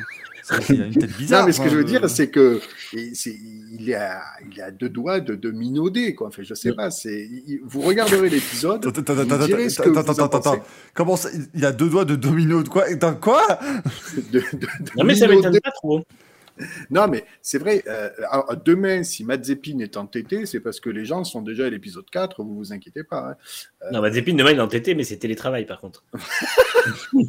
Il a une tête bizarre. Non, mais ce que je veux dire, c'est que et c'est- il est à, il est à deux doigts de, de minauder, quoi. Enfin, je sais pas. C'est, il- vous regarderez l'épisode, Attends, attends, attends, que. Comment ça Il il a deux doigts de domino de quoi? Dans quoi? De- de- de Non, mais ça m'étonne pas trop. Non, mais c'est vrai. euh, alors, demain, si Mazepin est entêté, c'est parce que les gens sont déjà à l'épisode 4. Vous vous inquiétez pas. hein. Non, Mazepin, demain, il est entêté, mais c'est télétravail par contre.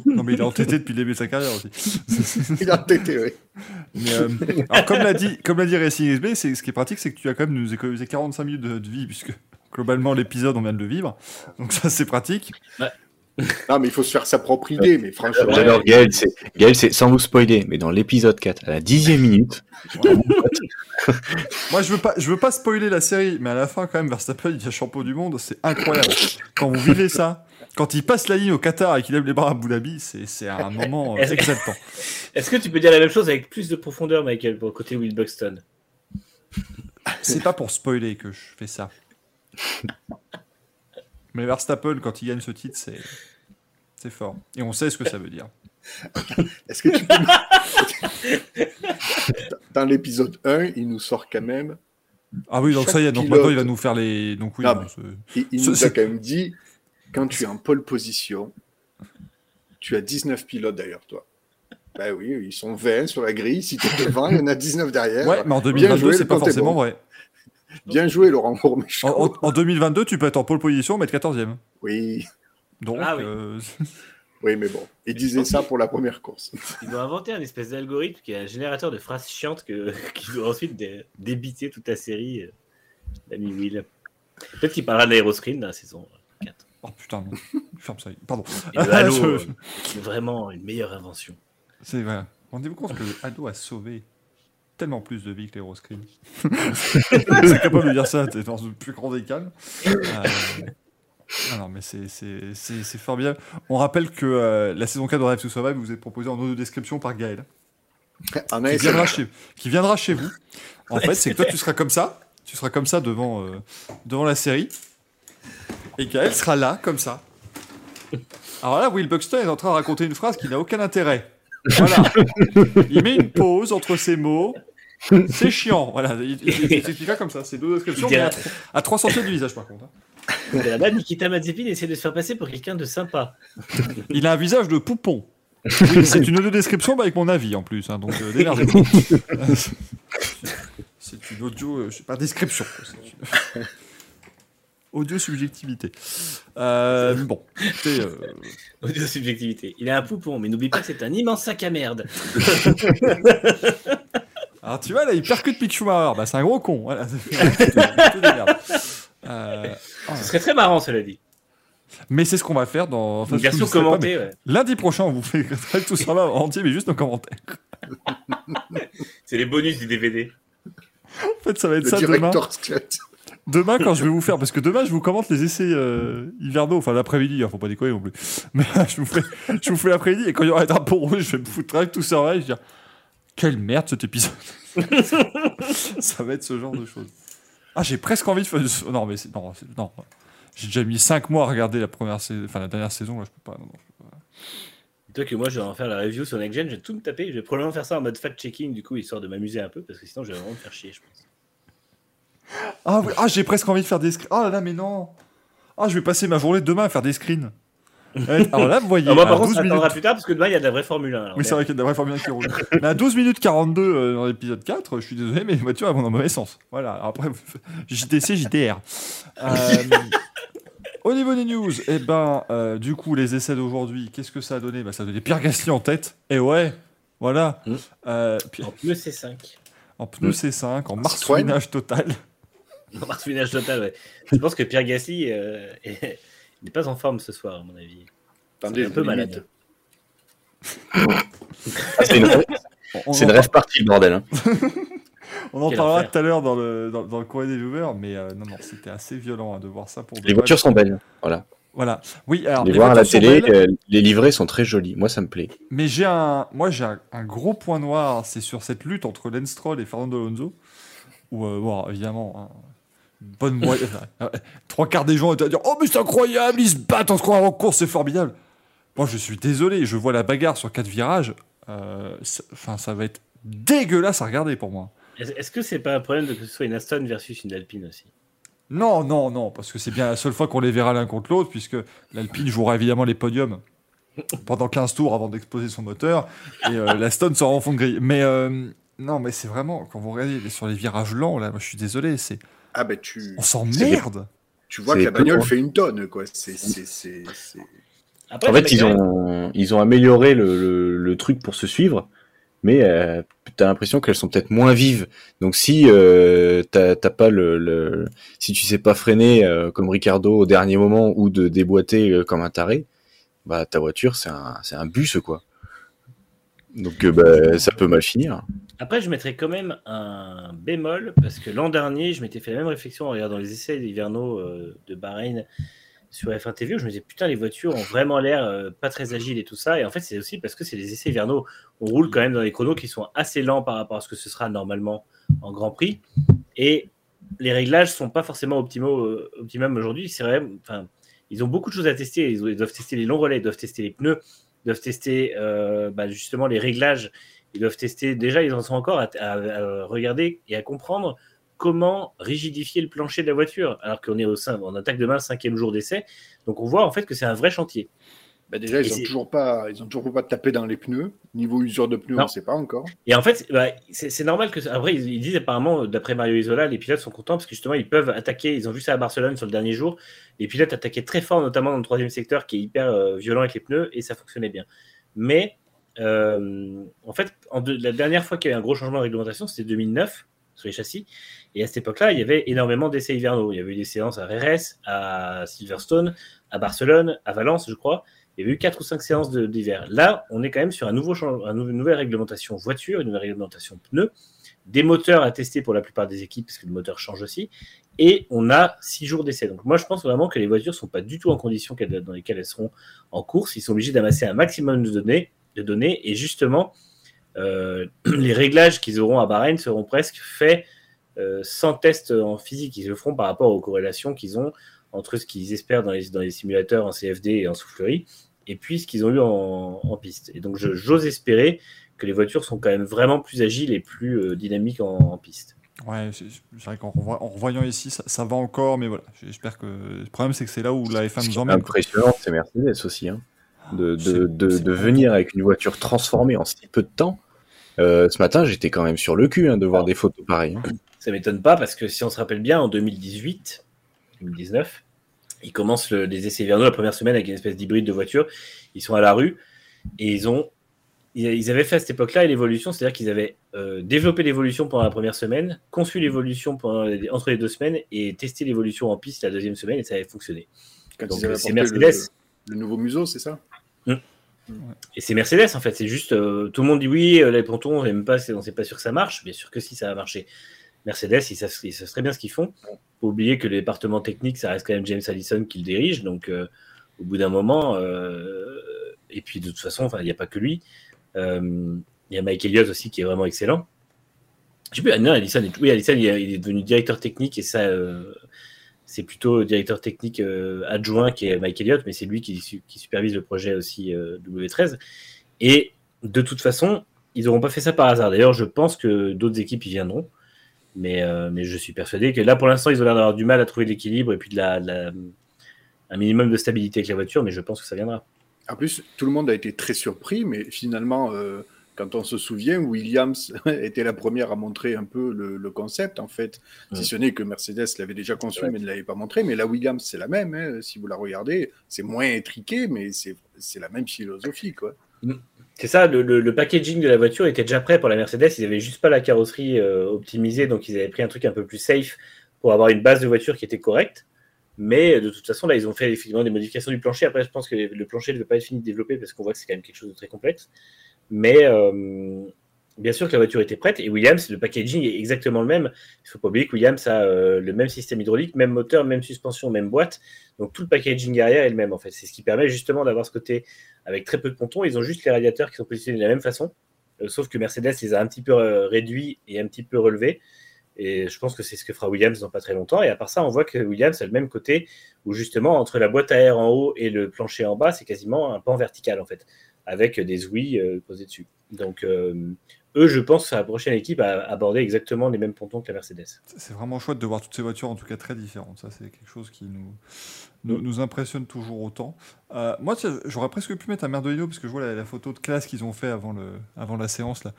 Non, mais il est entêté depuis le début de sa carrière aussi. Il est entêté, oui. Mais, euh, alors, comme l'a dit, comme l'a dit Racing XB, c'est ce qui est pratique, c'est que tu as quand même nous économisé 45 minutes de, de vie, puisque globalement l'épisode on vient de le vivre. Donc ça c'est pratique. Non, mais il faut se faire sa propre idée. Mais franchement, J'adore Gaël, c'est, Gaël, c'est sans vous spoiler, mais dans l'épisode 4, à la dixième minute, Moi je veux pas, je veux pas spoiler la série, mais à la fin quand même Verstappen il devient champion du monde, c'est incroyable. Quand vous vivez ça, quand il passe la ligne au Qatar et qu'il lève les bras à Abu Dhabi, c'est c'est un moment euh, Est-ce- exaltant. Est-ce que tu peux dire la même chose avec plus de profondeur, Michael, pour le côté Will Buxton? C'est pas pour spoiler que je fais ça. Mais Verstappen quand il gagne ce titre, c'est c'est fort. Et on sait ce que ça veut dire. est-ce que tu peux. Dans l'épisode 1, il nous sort quand même. Ah oui, donc Chaque ça y est, donc pilote- maintenant il va nous faire les. Donc oui, non, Il, nous a quand même dit quand tu es en pole position, tu as 19 pilotes derrière toi. Bah oui, ils sont 20 sur la grille. Si tu es devant, il y en a 19 derrière. Ouais, mais en Bien 2022, joué, c'est pas forcément bon. vrai. Bien joué, Laurent En, Gourméchon. en- en 2022, tu peux être en pole position, mais être 14e. Oui. Donc, Ah oui. euh, Oui, mais bon, il disait ça pour la première course. Ils ont inventé un espèce d'algorithme qui est un générateur de phrases chiantes que, qui doit ensuite dé- débiter toute la série. euh, L'ami Will. Peut-être qu'il parlera d'aéroscreen dans la saison 4. Oh putain, non. Ferme ça. Pardon. Et de Halo, Je- euh, qui est vraiment une meilleure invention. C'est vrai. Rendez-vous compte que Halo a sauvé tellement plus de vies que l'Aeroscreen. c'est capable de dire ça, t'es dans le plus grand des calmes. Euh, Ah non, mais c'est- c'est c'est- c'est formidable. On rappelle que euh, la saison 4 de Drive to Survive vous est proposée en audio description par Gaël. En qui, viendra chez, qui viendra chez vous. En fait, c'est que toi, tu seras comme ça. Tu seras comme ça devant, euh, devant la série. Et Gaël sera là, comme ça. Alors là, Will Buxton est en train de raconter une phrase qui n'a aucun intérêt. Voilà. Il met une pause entre ces mots. C'est chiant. Voilà. Il, il, il s'expliquera comme ça. C'est deux descriptions, mais à, à 3 centièmes du visage, par contre. hein. Là-bas, Nikita Mazepin essaie de se faire passer pour quelqu'un de sympa. Il a un visage de poupon. Oui, c'est une audio description bah, avec mon avis en plus, hein, donc euh, démerdez-vous. c'est une audio, euh, je sais pas, description. une- audio subjectivité. Euh, bon, euh, Audio subjectivité. Il a un poupon, mais n'oublie pas que c'est un immense sac à merde. alors tu vois là, il percute Mick Schumacher, bah, c'est un gros con. Voilà. Euh, Ce serait très marrant, cela dit. mais c'est ce qu'on va faire dans. Une version pas, ouais. Lundi prochain, on vous fait tout ça là en entier, mais juste nos commentaires. C'est les bonus du DVD. En fait, ça va être Le ça demain. cut. Demain, quand je vais vous faire, parce que demain, je vous commente les essais euh, hivernaux, enfin l'après-midi, hein, faut pas déconner non plus. Mais je vous fais, je vous fais l'après-midi, et quand il y aura un drapeau rouge, je vais me foutre avec tout ça, ouais, je vais dire, quelle merde cet épisode. ça va être ce genre de choses. Ah, j'ai presque envie de faire. Non, mais c'est- non, non. J'ai déjà mis 5 mois à regarder la première, sais- enfin la dernière saison, là, je peux pas. non, non, je peux pas. Toi que moi, je vais en faire la review sur Next Gen, je vais tout me taper. Je vais probablement faire ça en mode fact-checking, du coup, histoire de m'amuser un peu, parce que sinon, je vais vraiment me faire chier, je pense. Ah, oui, ah, j'ai presque envie de faire des screens. Ah là là, mais non. Ah, je vais passer ma journée demain à faire des screens. Ouais, Alors là, vous voyez. Ah, moi, par contre, 12 ça attendra minutes- plus tard, parce que demain, il y a de la vraie Formule 1. alors, Oui, c'est vrai qu'il y a de la vraie Formule 1 qui roule. Mais à 12 minutes 42 euh, dans l'épisode 4, je suis désolé, mais les voitures elles vont dans le mauvais sens. Voilà, Alors après, JTC, JTR. Euh, au niveau des news, eh ben, euh, du coup, les essais d'aujourd'hui, qu'est-ce que ça a donné? Bah, Ça a donné Pierre Gasly en tête. Et ouais, voilà. Euh, puis- En pneu C5. en pneu Mm. C5, en Citroën. marsouinage total. Total, ouais. Je pense que Pierre Gasly euh, est- n'est pas en forme ce soir, à mon avis. Attendez, Il est un peu malade. Ah, c'est une, c'est on une en- rêve partie, le bordel. hein. On en parlera affaire. tout à l'heure dans le, dans, dans le courrier des viewers, mais euh, non, non, c'était assez violent hein, de voir ça pour Les vrai. voitures sont belles. Voilà. Voilà. Oui, alors, les, les voir à la télé, euh, les livrets sont très jolis. Moi, ça me plaît. Mais j'ai un, moi j'ai un, un gros point noir, c'est sur cette lutte entre Lance Stroll et Fernando Alonso, où euh, bon, évidemment, hein, bonne enfin, euh, trois quarts des gens étaient à dire oh mais c'est incroyable, ils se battent en en course, c'est formidable. Moi je suis désolé, je vois la bagarre sur quatre virages, euh, enfin ça va être dégueulasse à regarder pour moi. Est-ce que c'est pas un problème de que ce soit une Aston versus une Alpine aussi? Non, non, non, parce que c'est bien la seule fois qu'on les verra l'un contre l'autre, puisque l'Alpine jouera évidemment les podiums pendant 15 tours avant d'exploser son moteur, et euh, la Stone sera en fond de grille. Mais euh, non, mais c'est vraiment, quand vous regardez sur les virages lents, là, moi je suis désolé, c'est. Ah ben tu. On s'emmerde Tu vois que la bagnole fait une tonne, quoi. C'est. Après, En fait, ils ont, ils ont amélioré le, le- le truc pour se suivre, mais euh, t'as l'impression qu'elles sont peut-être moins vives. Donc si euh, t'as t'as pas le, le- si tu sais pas freiner euh, comme Ricardo au dernier moment ou de déboîter euh, comme un taré, bah ta voiture c'est un c'est un bus quoi. Donc euh, bah, ça peut mal finir. Après, je mettrais quand même un bémol parce que l'an dernier, je m'étais fait la même réflexion en regardant les essais hivernaux euh, de Bahreïn sur F1 TV où je me disais putain, les voitures ont vraiment l'air euh, pas très agiles et tout ça. Et en fait, c'est aussi parce que c'est les essais hivernaux. On roule quand même dans des chronos qui sont assez lents par rapport à ce que ce sera normalement en Grand Prix. Et les réglages sont pas forcément optimaux, euh, optimum aujourd'hui. C'est vrai, enfin, ils ont beaucoup de choses à tester. Ils, doivent tester les longs relais, ils doivent tester les pneus, ils doivent tester bah, justement les réglages. Ils doivent tester. Déjà, ils en sont encore à, à- à regarder et à comprendre comment rigidifier le plancher de la voiture, alors qu'on est au sein, on attaque demain le cinquième jour d'essai. Donc on voit en fait que c'est un vrai chantier. Bah déjà, ils Et ont c'est- toujours pas, ils ont toujours pas tapé dans les pneus. Niveau usure de pneus, on Non. ne sait pas encore. Et en fait, bah, c'est c'est normal que. Après, ils, ils disent apparemment, d'après Mario Isola, les pilotes sont contents parce que justement, ils peuvent attaquer. Ils ont vu ça à Barcelone sur le dernier jour. Les pilotes attaquaient très fort, notamment dans le troisième secteur qui est hyper euh, violent avec les pneus et ça fonctionnait bien. Mais euh, en fait, la dernière fois qu'il y a eu un gros changement de réglementation, c'était 2009 sur les châssis. Et à cette époque-là, il y avait énormément d'essais hivernaux. Il y avait eu des séances à Rérez, à Silverstone, à Barcelone, à Valence, je crois. Il y avait eu 4 ou 5 séances d'hiver. Là, on est quand même sur un nouveau une nouvelle réglementation voiture, une nouvelle réglementation pneus, des moteurs à tester pour la plupart des équipes, parce que le moteur change aussi, et on a 6 jours d'essai. Donc moi, je pense vraiment que les voitures ne sont pas du tout en condition dans lesquelles elles seront en course. Ils sont obligés d'amasser un maximum de données, de données et justement, euh, les réglages qu'ils auront à Bahreïn seront presque faits euh, sans test en physique. Ils le feront par rapport aux corrélations qu'ils ont entre ce qu'ils espèrent dans les, dans les simulateurs en CFD et en soufflerie, et puis ce qu'ils ont eu en, en piste. Et donc j'ose espérer que les voitures sont quand même vraiment plus agiles et plus euh, dynamiques en, en piste. Ouais, c'est vrai qu'en revoy- en revoyant ici, ça, ça va encore, mais voilà. J'espère que. Le problème, c'est que c'est là où la F1 Ce qui nous emmène. impressionnant, c'est Mercedes aussi. hein. De, de, de, de venir avec une voiture transformée en si peu de temps. Euh, ce matin, j'étais quand même sur le cul hein, de voir des photos pareilles. hein. Ça m'étonne pas parce que si on se rappelle bien, en 2018, 2019, ils commencent le- les essais hivernaux la première semaine avec une espèce d'hybride de voiture. Ils sont à la rue et ils ont. Ils ils avaient fait à cette époque-là l'évolution, c'est-à-dire qu'ils avaient euh, développé l'évolution pendant la première semaine, conçu l'évolution entre les deux semaines et testé l'évolution en piste la deuxième semaine et ça avait fonctionné. Quand Donc ils avaient c'est apporté Mercedes. le, le nouveau museau, c'est ça? Et c'est Mercedes en fait, c'est juste euh, tout le monde dit oui, euh, les pontons, on même pas, on sait pas sûr que ça marche, bien sûr que si ça va marcher. Mercedes, ils savent, ils très bien ce qu'ils font. Faut oublier que le département technique, ça reste quand même James Allison qui le dirige, donc euh, au bout d'un moment, et puis de toute façon, il n'y a pas que lui. Il y a Mike Elliott aussi qui est vraiment excellent. Je sais plus, non, Allison, est, oui, Allison, il est, devenu directeur technique et ça, c'est plutôt directeur technique euh, adjoint qui est Mike Elliott, mais c'est lui qui, su- qui supervise le projet aussi euh, W13. Et de toute façon, ils n'auront pas fait ça par hasard. D'ailleurs, je pense que d'autres équipes y viendront. Mais, euh, mais je suis persuadé que là, pour l'instant, ils ont l'air d'avoir du mal à trouver l'équilibre et puis de la, un minimum de stabilité avec la voiture, mais je pense que ça viendra. En plus, tout le monde a été très surpris, mais finalement, quand on se souvient, Williams était la première à montrer un peu le, le concept, en fait. Si Mm. ce n'est que Mercedes l'avait déjà conçu, mais ne l'avait pas montré. Mais la Williams, c'est la même. hein, si vous la regardez, c'est moins étriqué, mais c'est la même philosophie, quoi. C'est ça, le, le- le packaging de la voiture était déjà prêt pour la Mercedes. Ils n'avaient juste pas la carrosserie euh, optimisée, donc ils avaient pris un truc un peu plus safe pour avoir une base de voiture qui était correcte. Mais de toute façon, là, ils ont fait effectivement des modifications du plancher. Après, je pense que le plancher ne va pas être fini de développer parce qu'on voit que c'est quand même quelque chose de très complexe. Mais euh, bien sûr que la voiture était prête et Williams, le packaging est exactement le même. Il ne faut pas oublier que Williams a euh, le même système hydraulique, même moteur, même suspension, même boîte. Donc tout le packaging arrière est le même en fait. C'est ce qui permet justement d'avoir ce côté avec très peu de pontons. Ils ont juste les radiateurs qui sont positionnés de la même façon, Euh, sauf que Mercedes les a un petit peu réduits et un petit peu relevés. Et je pense que c'est ce que fera Williams dans pas très longtemps. Et à part ça, on voit que Williams a le même côté où justement entre la boîte à air en haut et le plancher en bas, c'est quasiment un pan vertical en fait, avec des ouïes euh, posées dessus. Donc euh, eux, je pense que c'est la prochaine équipe à aborder exactement les mêmes pontons que la Mercedes. C'est vraiment chouette de voir toutes ces voitures, en tout cas très différentes. Ça, c'est quelque chose qui nous, nous, nous impressionne toujours autant. Euh, moi, j'aurais presque pu mettre un Merdolino, parce que je vois la, la photo de classe qu'ils ont fait avant, le, avant la séance. Là.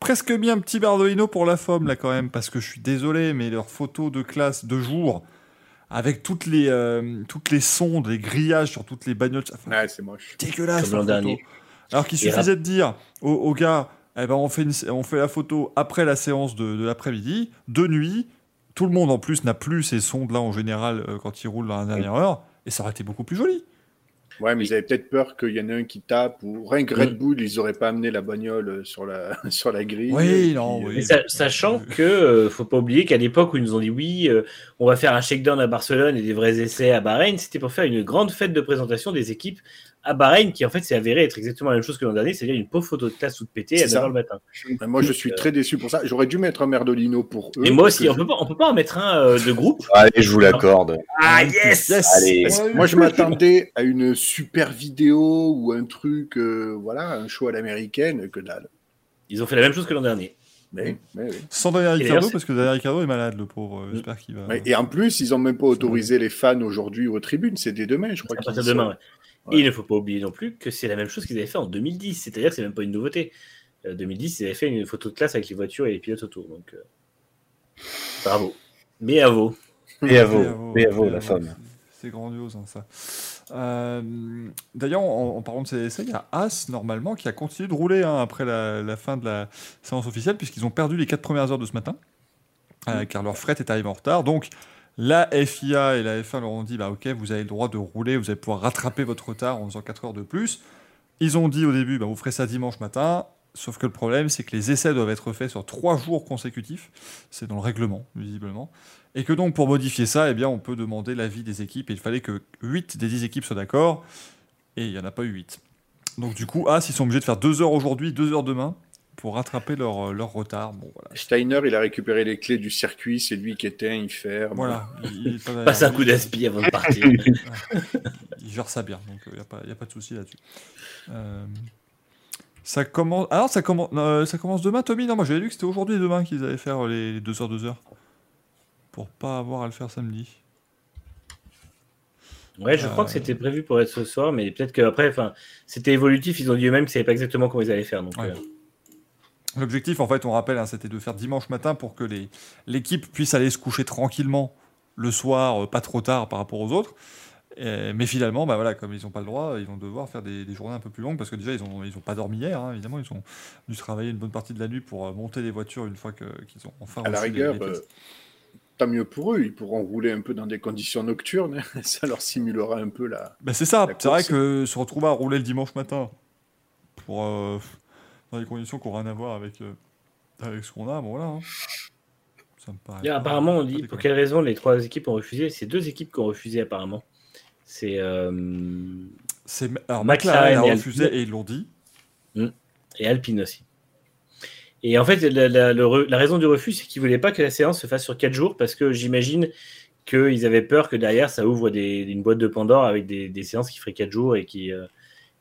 Presque bien un petit Merdolino pour la FOM, là, quand même, parce que je suis désolé, mais leur photo de classe de jour, avec toutes les, euh, toutes les sondes, les grillages sur toutes les bagnoles, Ouais, c'est moche. dégueulasse. Comme l'an dernier. Alors qu'il suffisait de dire aux, aux gars, eh ben on, fait une- on fait la photo après la séance de, de l'après-midi, de nuit. Tout le monde en plus n'a plus ces sondes-là en général euh, quand ils roulent dans la dernière heure, et ça aurait été beaucoup plus joli. Ouais, mais ils avaient peut-être peur qu'il y en ait un qui tape, ou rien que Red Bull, ils auraient pas amené la bagnole sur la, sur la grille. Oui, non, oui. Mais sa- sachant que euh, faut pas oublier qu'à l'époque où ils nous ont dit oui, euh, on va faire un shakedown à Barcelone et des vrais essais à Bahreïn, c'était pour faire une grande fête de présentation des équipes à Bahreïn, qui en fait s'est avéré être exactement la même chose que l'an dernier, c'est-à-dire une pauvre photo de classe toute pétée à C'est 9h ça. le matin. Mais moi, je suis très déçu pour ça. J'aurais dû mettre un Merdolino pour eux. Et moi aussi, on peut pas, on peut pas en mettre un euh, de groupe. Allez, je vous l'accorde. Ah yes, Allez. Moi, je m'attendais à une super vidéo ou un truc, euh, voilà, un show à l'américaine, que dalle. Ils ont fait la même chose que l'an dernier. Mais, mais oui. Sans Daniel d'ailleurs, parce que Daniel Ricciardo est malade, le pauvre. euh, J'espère qu'il va. Ouais, Et en plus, ils ont même pas autorisé les fans aujourd'hui aux tribunes. C'est dès demain, je crois. À partir demain. sont. Ouais. Et il ne faut pas oublier non plus que c'est la même chose qu'ils avaient fait en 2010, c'est-à-dire que c'est même pas une nouveauté. Euh, 2010, ils avaient fait une photo de classe avec les voitures et les pilotes autour. Donc, euh, bravo. Mais à vous. Et à vous, à vous, et à vous, et à la femme. C'est- grandiose, hein, ça. Euh, D'ailleurs, en, en parlant de ces essais, il y a As, normalement, qui a continué de rouler hein, après la, la fin de la séance officielle, puisqu'ils ont perdu les quatre premières heures de ce matin, euh, car leur fret est arrivé en retard. Donc, La FIA et la F1 leur ont dit bah ok, vous avez le droit de rouler, vous allez pouvoir rattraper votre retard en faisant 4 heures de plus. Ils ont dit au début bah, vous ferez ça dimanche matin. Sauf que le problème, c'est que les essais doivent être faits sur 3 jours consécutifs. C'est dans le règlement, visiblement. Et que donc, pour modifier ça, eh on peut demander l'avis des équipes. Et il fallait que 8 des 10 équipes soient d'accord. Et il n'y en a pas eu 8. Donc, du coup, As, ils sont obligés de faire 2 heures aujourd'hui, 2 heures demain pour rattraper leur, leur retard. Bon, voilà. Steiner, il a récupéré les clés du circuit, c'est lui qui éteint, il ferme. Voilà. Il, il est pas Passe un coup d'aspi avant de partir. il gère ça bien, donc il n'y a, pas- y a pas de souci là-dessus. Euh, ça commence. Alors, ça commence, euh, ça commence demain, Tommy? Non, moi j'avais lu que c'était aujourd'hui et demain qu'ils allaient faire les, les 2 heures, 2 heures. Pour pas avoir à le faire samedi. Ouais, je crois Euh, que c'était prévu pour être ce soir, mais peut-être qu'après, enfin, c'était évolutif. Ils ont dit eux-mêmes qu'ils savaient pas exactement comment ils allaient faire. Donc, Ouais. euh, L'objectif, en fait, on rappelle, hein, c'était de faire dimanche matin pour que l'équipe puisse aller se coucher tranquillement le soir, euh, pas trop tard par rapport aux autres. Et- mais finalement, bah voilà, comme ils n'ont pas le droit, ils vont devoir faire des, des journées un peu plus longues parce que déjà, ils n'ont ils ont pas dormi hier, hein, évidemment. Ils ont dû travailler une bonne partie de la nuit pour euh, monter les voitures une fois qu'ils ont enfin À la les- rigueur, les euh, tant mieux pour eux, ils pourront rouler un peu dans des conditions nocturnes, ça leur simulera un peu la. Bah, c'est ça, c'est vrai que se retrouver à rouler le dimanche matin pour, euh, dans des conditions qui n'ont rien à voir avec, euh, avec ce qu'on a, bon voilà. hein. Ça me paraît apparemment, on dit pour quelle raison les trois équipes ont refusé? C'est deux équipes qui ont refusé apparemment. C'est euh, C'est alors McLaren McLaren a refusé Alpine. et ils l'ont dit. Mm. et Alpine aussi. Et en fait, la, raison du refus, c'est qu'ils voulaient pas que la séance se fasse sur quatre jours parce que j'imagine qu'ils avaient peur que derrière ça ouvre des, une boîte de Pandore avec des, des séances qui feraient quatre jours et qui, euh,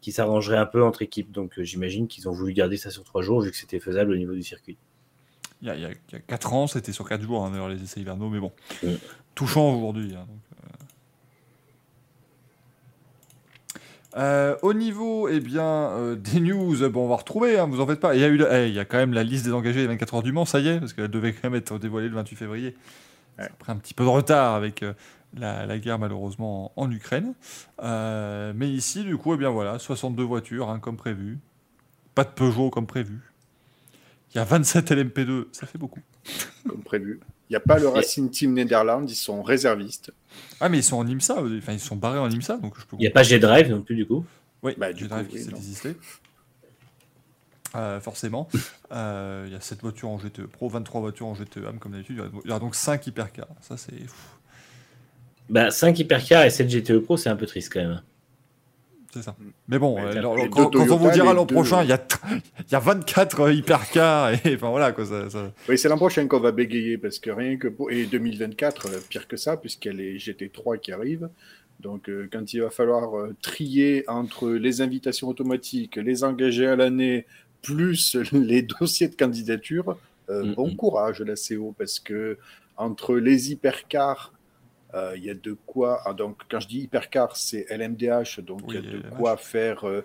qui s'arrangeraient un peu entre équipes. Donc euh, j'imagine qu'ils ont voulu garder ça sur trois jours vu que c'était faisable au niveau du circuit. Il y a, il y a- il y a 4 ans, c'était sur 4 jours, hein, d'ailleurs, les essais hivernaux, mais bon. Touchant aujourd'hui. hein, donc, euh. Euh, au niveau eh bien, euh, des news, bon, on va retrouver, hein, vous en faites pas. Il y, a eu, la- eh, il y a quand même la liste des engagés des 24 heures du Mans, ça y est, parce qu'elle devait quand même être dévoilée le 28 février. Ça a pris un petit peu de retard avec euh, la, la guerre malheureusement en, en Ukraine. Euh, mais ici, du coup, eh bien voilà, 62 voitures hein, comme prévu. Pas de Peugeot comme prévu. Il y a 27 LMP2, ça fait beaucoup. Comme prévu. Il n'y a pas le Racing Team Netherlands, ils sont réservistes. Ah, mais ils sont en IMSA, enfin ils sont barrés en IMSA, donc je peux Il n'y a pas G-Drive non plus du coup? Oui, Bah, du du drive coup, qui oui, s'est désisté. Euh, forcément. Euh, Il y a 7 voitures en GTE Pro, 23 voitures en GTE AM comme d'habitude. Il y aura donc 5 hypercars. Ça, c'est. Bah, 5 hypercars et 7 GTE Pro, c'est un peu triste quand même. C'est ça. Mais bon, euh, alors, quand, on vous dira l'an deux- prochain, il y, a, il y a 24 euh, hypercars, et enfin voilà quoi. Ça, ça- Oui, c'est l'an prochain qu'on va bégayer, parce que rien que pour... Et 2024, euh, pire que ça, puisqu'il y a les GT3 qui arrivent. Donc, euh, quand il va falloir euh, trier entre les invitations automatiques, les engagés à l'année, plus les dossiers de candidature, euh, Mhm. bon courage, la CO, parce que entre les hypercars, il y a de quoi. ah, donc, quand je dis hypercar, c'est LMDH, donc il y a de quoi faire euh,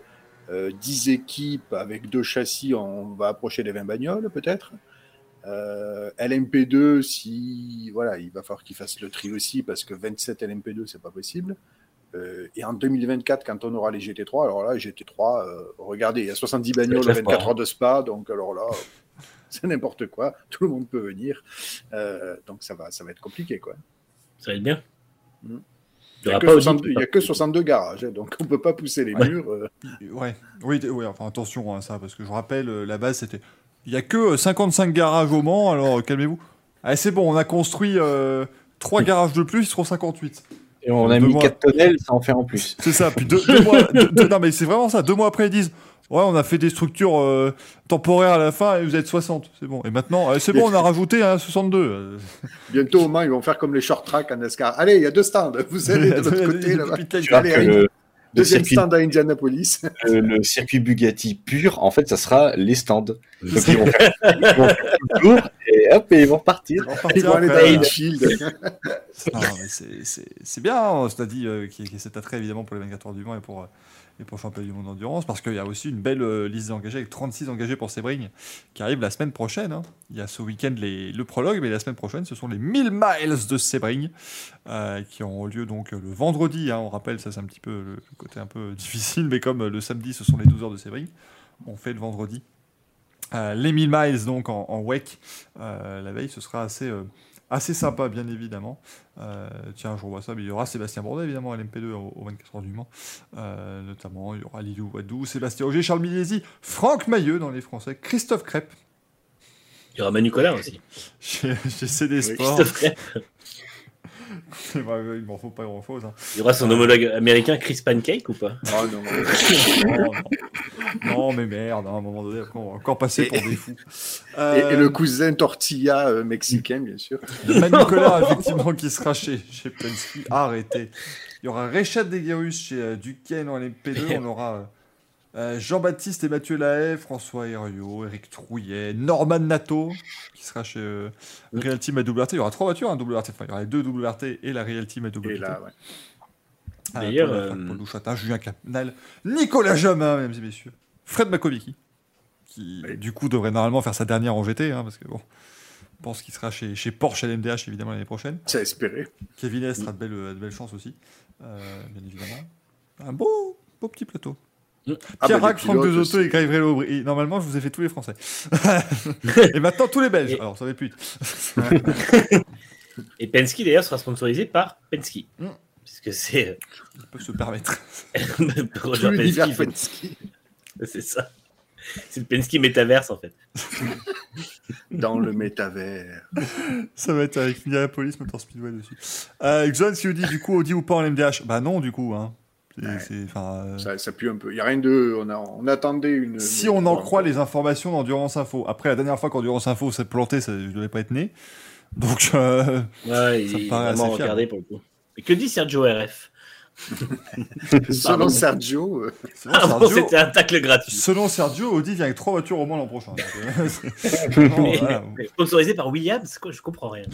euh, 10 équipes avec deux châssis. On va approcher les 20 bagnoles, peut-être. Euh, LMP2, si voilà, il va falloir qu'il fasse le tri aussi parce que 27 LMP2, c'est pas possible. Euh, et en 2024, quand on aura les GT3, alors là, GT3, euh, regardez, il y a 70 bagnoles Ça à se 24 fera. heures de spa, donc alors là, c'est n'importe quoi, tout le monde peut venir. Euh, donc ça va, ça va être compliqué, quoi. Ça va être bien. Mm. Il n'y a, que pas Audi 62 qui il y a que 62 garages, hein, donc on peut pas pousser les Ouais. murs. euh. Ouais, oui, ouais, enfin attention à ça, parce que je rappelle, euh, la base c'était. Il y a que euh, 55 garages au Mans, alors euh, calmez-vous. Allez, c'est bon, on a construit 3 garages de plus, ils seront 58. Et on a Deux mis mois. 4 tonnelles, ça en fait en plus. C'est ça, puis deux, deux mois. deux- deux- non, mais c'est vraiment ça. Deux mois après, ils disent Ouais, on a fait des structures euh, temporaires à la fin et vous êtes 60. C'est bon. Et maintenant, euh, c'est bon, on a rajouté un 62. Euh, Bientôt, au Mans, ils vont faire comme les short tracks en NASCAR. Allez, il y a deux stands, vous allez de l'autre côté que allez. le, Deuxième circuit, stand à Indianapolis. le- le circuit Bugatti pur, en fait, ça sera les stands. Donc ils vont faire, ils vont faire tout le tour et hop, et ils vont partir. Ils repartir vont aller dans euh, shield. C'est- c'est c'est bien, hein, cela dit, euh, qu'il y ait cet attrait évidemment pour les 24 heures du Mans et pour les pour le championnat du monde d'endurance, parce qu'il y a aussi une belle euh, liste d'engagés avec 36 engagés pour Sebring qui arrive la semaine prochaine. hein. Il y a ce week-end le prologue, mais la semaine prochaine, ce sont les 1000 miles de Sebring euh, qui auront lieu donc euh, le vendredi. hein. on rappelle, ça c'est un petit peu le, côté un peu difficile, mais comme le samedi, ce sont les 12 heures de Sebring, on fait le vendredi. Les 1000 miles donc en, en WEC, la veille, ce sera assez, assez sympa, bien évidemment. Euh, tiens, je revois ça, mais il y aura Sébastien Bourdet, évidemment, à l'MP2 au, au 24 heures du Mans. Euh, notamment, il y aura Lilou Wadou, Sébastien Auger, Charles Miliesi, Franck Mailleux dans les Français, Christophe Crêpe. Il y aura Manu Collin aussi. Chez, chez CD Sports. Christophe Crêpe. Il m'en faut pas grand chose. Il y aura son homologue américain Chris Pancake ou pas? Oh non. non, non. Non, mais merde, à un moment donné, on va encore passer pour des fous. Et, et le cousin tortilla euh, mexicain, bien sûr. De Collin, effectivement, qui sera chez, chez Penske. Arrêtez. Il y aura Richard Deguerus chez euh, Duquesne en LP2. On aura euh, Jean-Baptiste et Mathieu Lahaye, François Herriot, Eric Trouillet, Norman Nato, qui sera chez euh, Real Team à WRT. Il y aura trois voitures à WRT. Enfin, il y aura les deux WRT et la Real Team à WRT. Et là, ouais. Ah, D'ailleurs, Paul euh, Paul Douchatin, Julien Capnal, Nicolas Jamin, mesdames et messieurs. Fred Makovicki, qui du coup devrait normalement faire sa dernière en GT, hein, parce que bon, on pense qu'il sera chez, chez Porsche LMDH évidemment l'année prochaine. C'est à espérer. Kevin S sera de belle, de belle chance aussi, euh, bien évidemment. Un beau, beau petit plateau. Ah, Pierre bah, Rack, Franck Dezotto aussi. et Gabriel Aubry. Normalement, je vous ai fait tous les Français. et maintenant, tous les Belges. Alors, ça va plus. Et Penske d'ailleurs sera sponsorisé par Penske. Mm. Puisque c'est. On peut se permettre. Penske, Penske. C'est ça. C'est le Penske Metaverse en fait. Dans le métavers. Ça va être avec Minneapolis Motor Speedway dessus. Euh, Xon, si vous dit du coup Audi ou pas en MDH Bah non, du coup. Hein. Euh, Ça, ça pue un peu. Il n'y a rien de. On, a, on attendait une. Si on en croit les informations d'Endurance Info. Après, la dernière fois qu'Endurance Info s'est planté, ça, je devais pas être né. Donc, euh, Ouais, ça me il est paraît assez regardé pour le coup. Et que dit Sergio RF Selon. Sergio. Selon Ah Sergio- c'était un tacle gratuit. Selon Sergio, Audi vient avec trois voitures au moins l'an prochain. Euh, c'est- non, Mais- voilà. mais Sponsorisé par Williams, quoi, je comprends rien.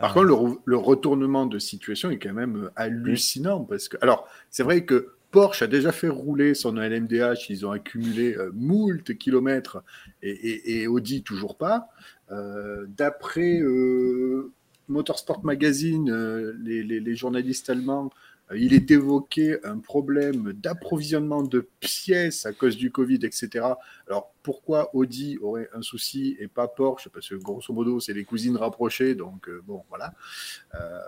Par contre, le, re- le retournement de situation est quand même euh, hallucinant parce que, alors, c'est vrai que Porsche a déjà fait rouler son LMDH, ils ont accumulé euh, moult kilomètres et, et- et Audi toujours pas. Euh, D'après euh, Motorsport Magazine, euh, les, les- les journalistes allemands, euh, il est évoqué un problème d'approvisionnement de pièces à cause du Covid, etc. Alors pourquoi Audi aurait un souci et pas Porsche? Parce que grosso modo, c'est les cousines rapprochées, donc euh, bon, voilà. Euh,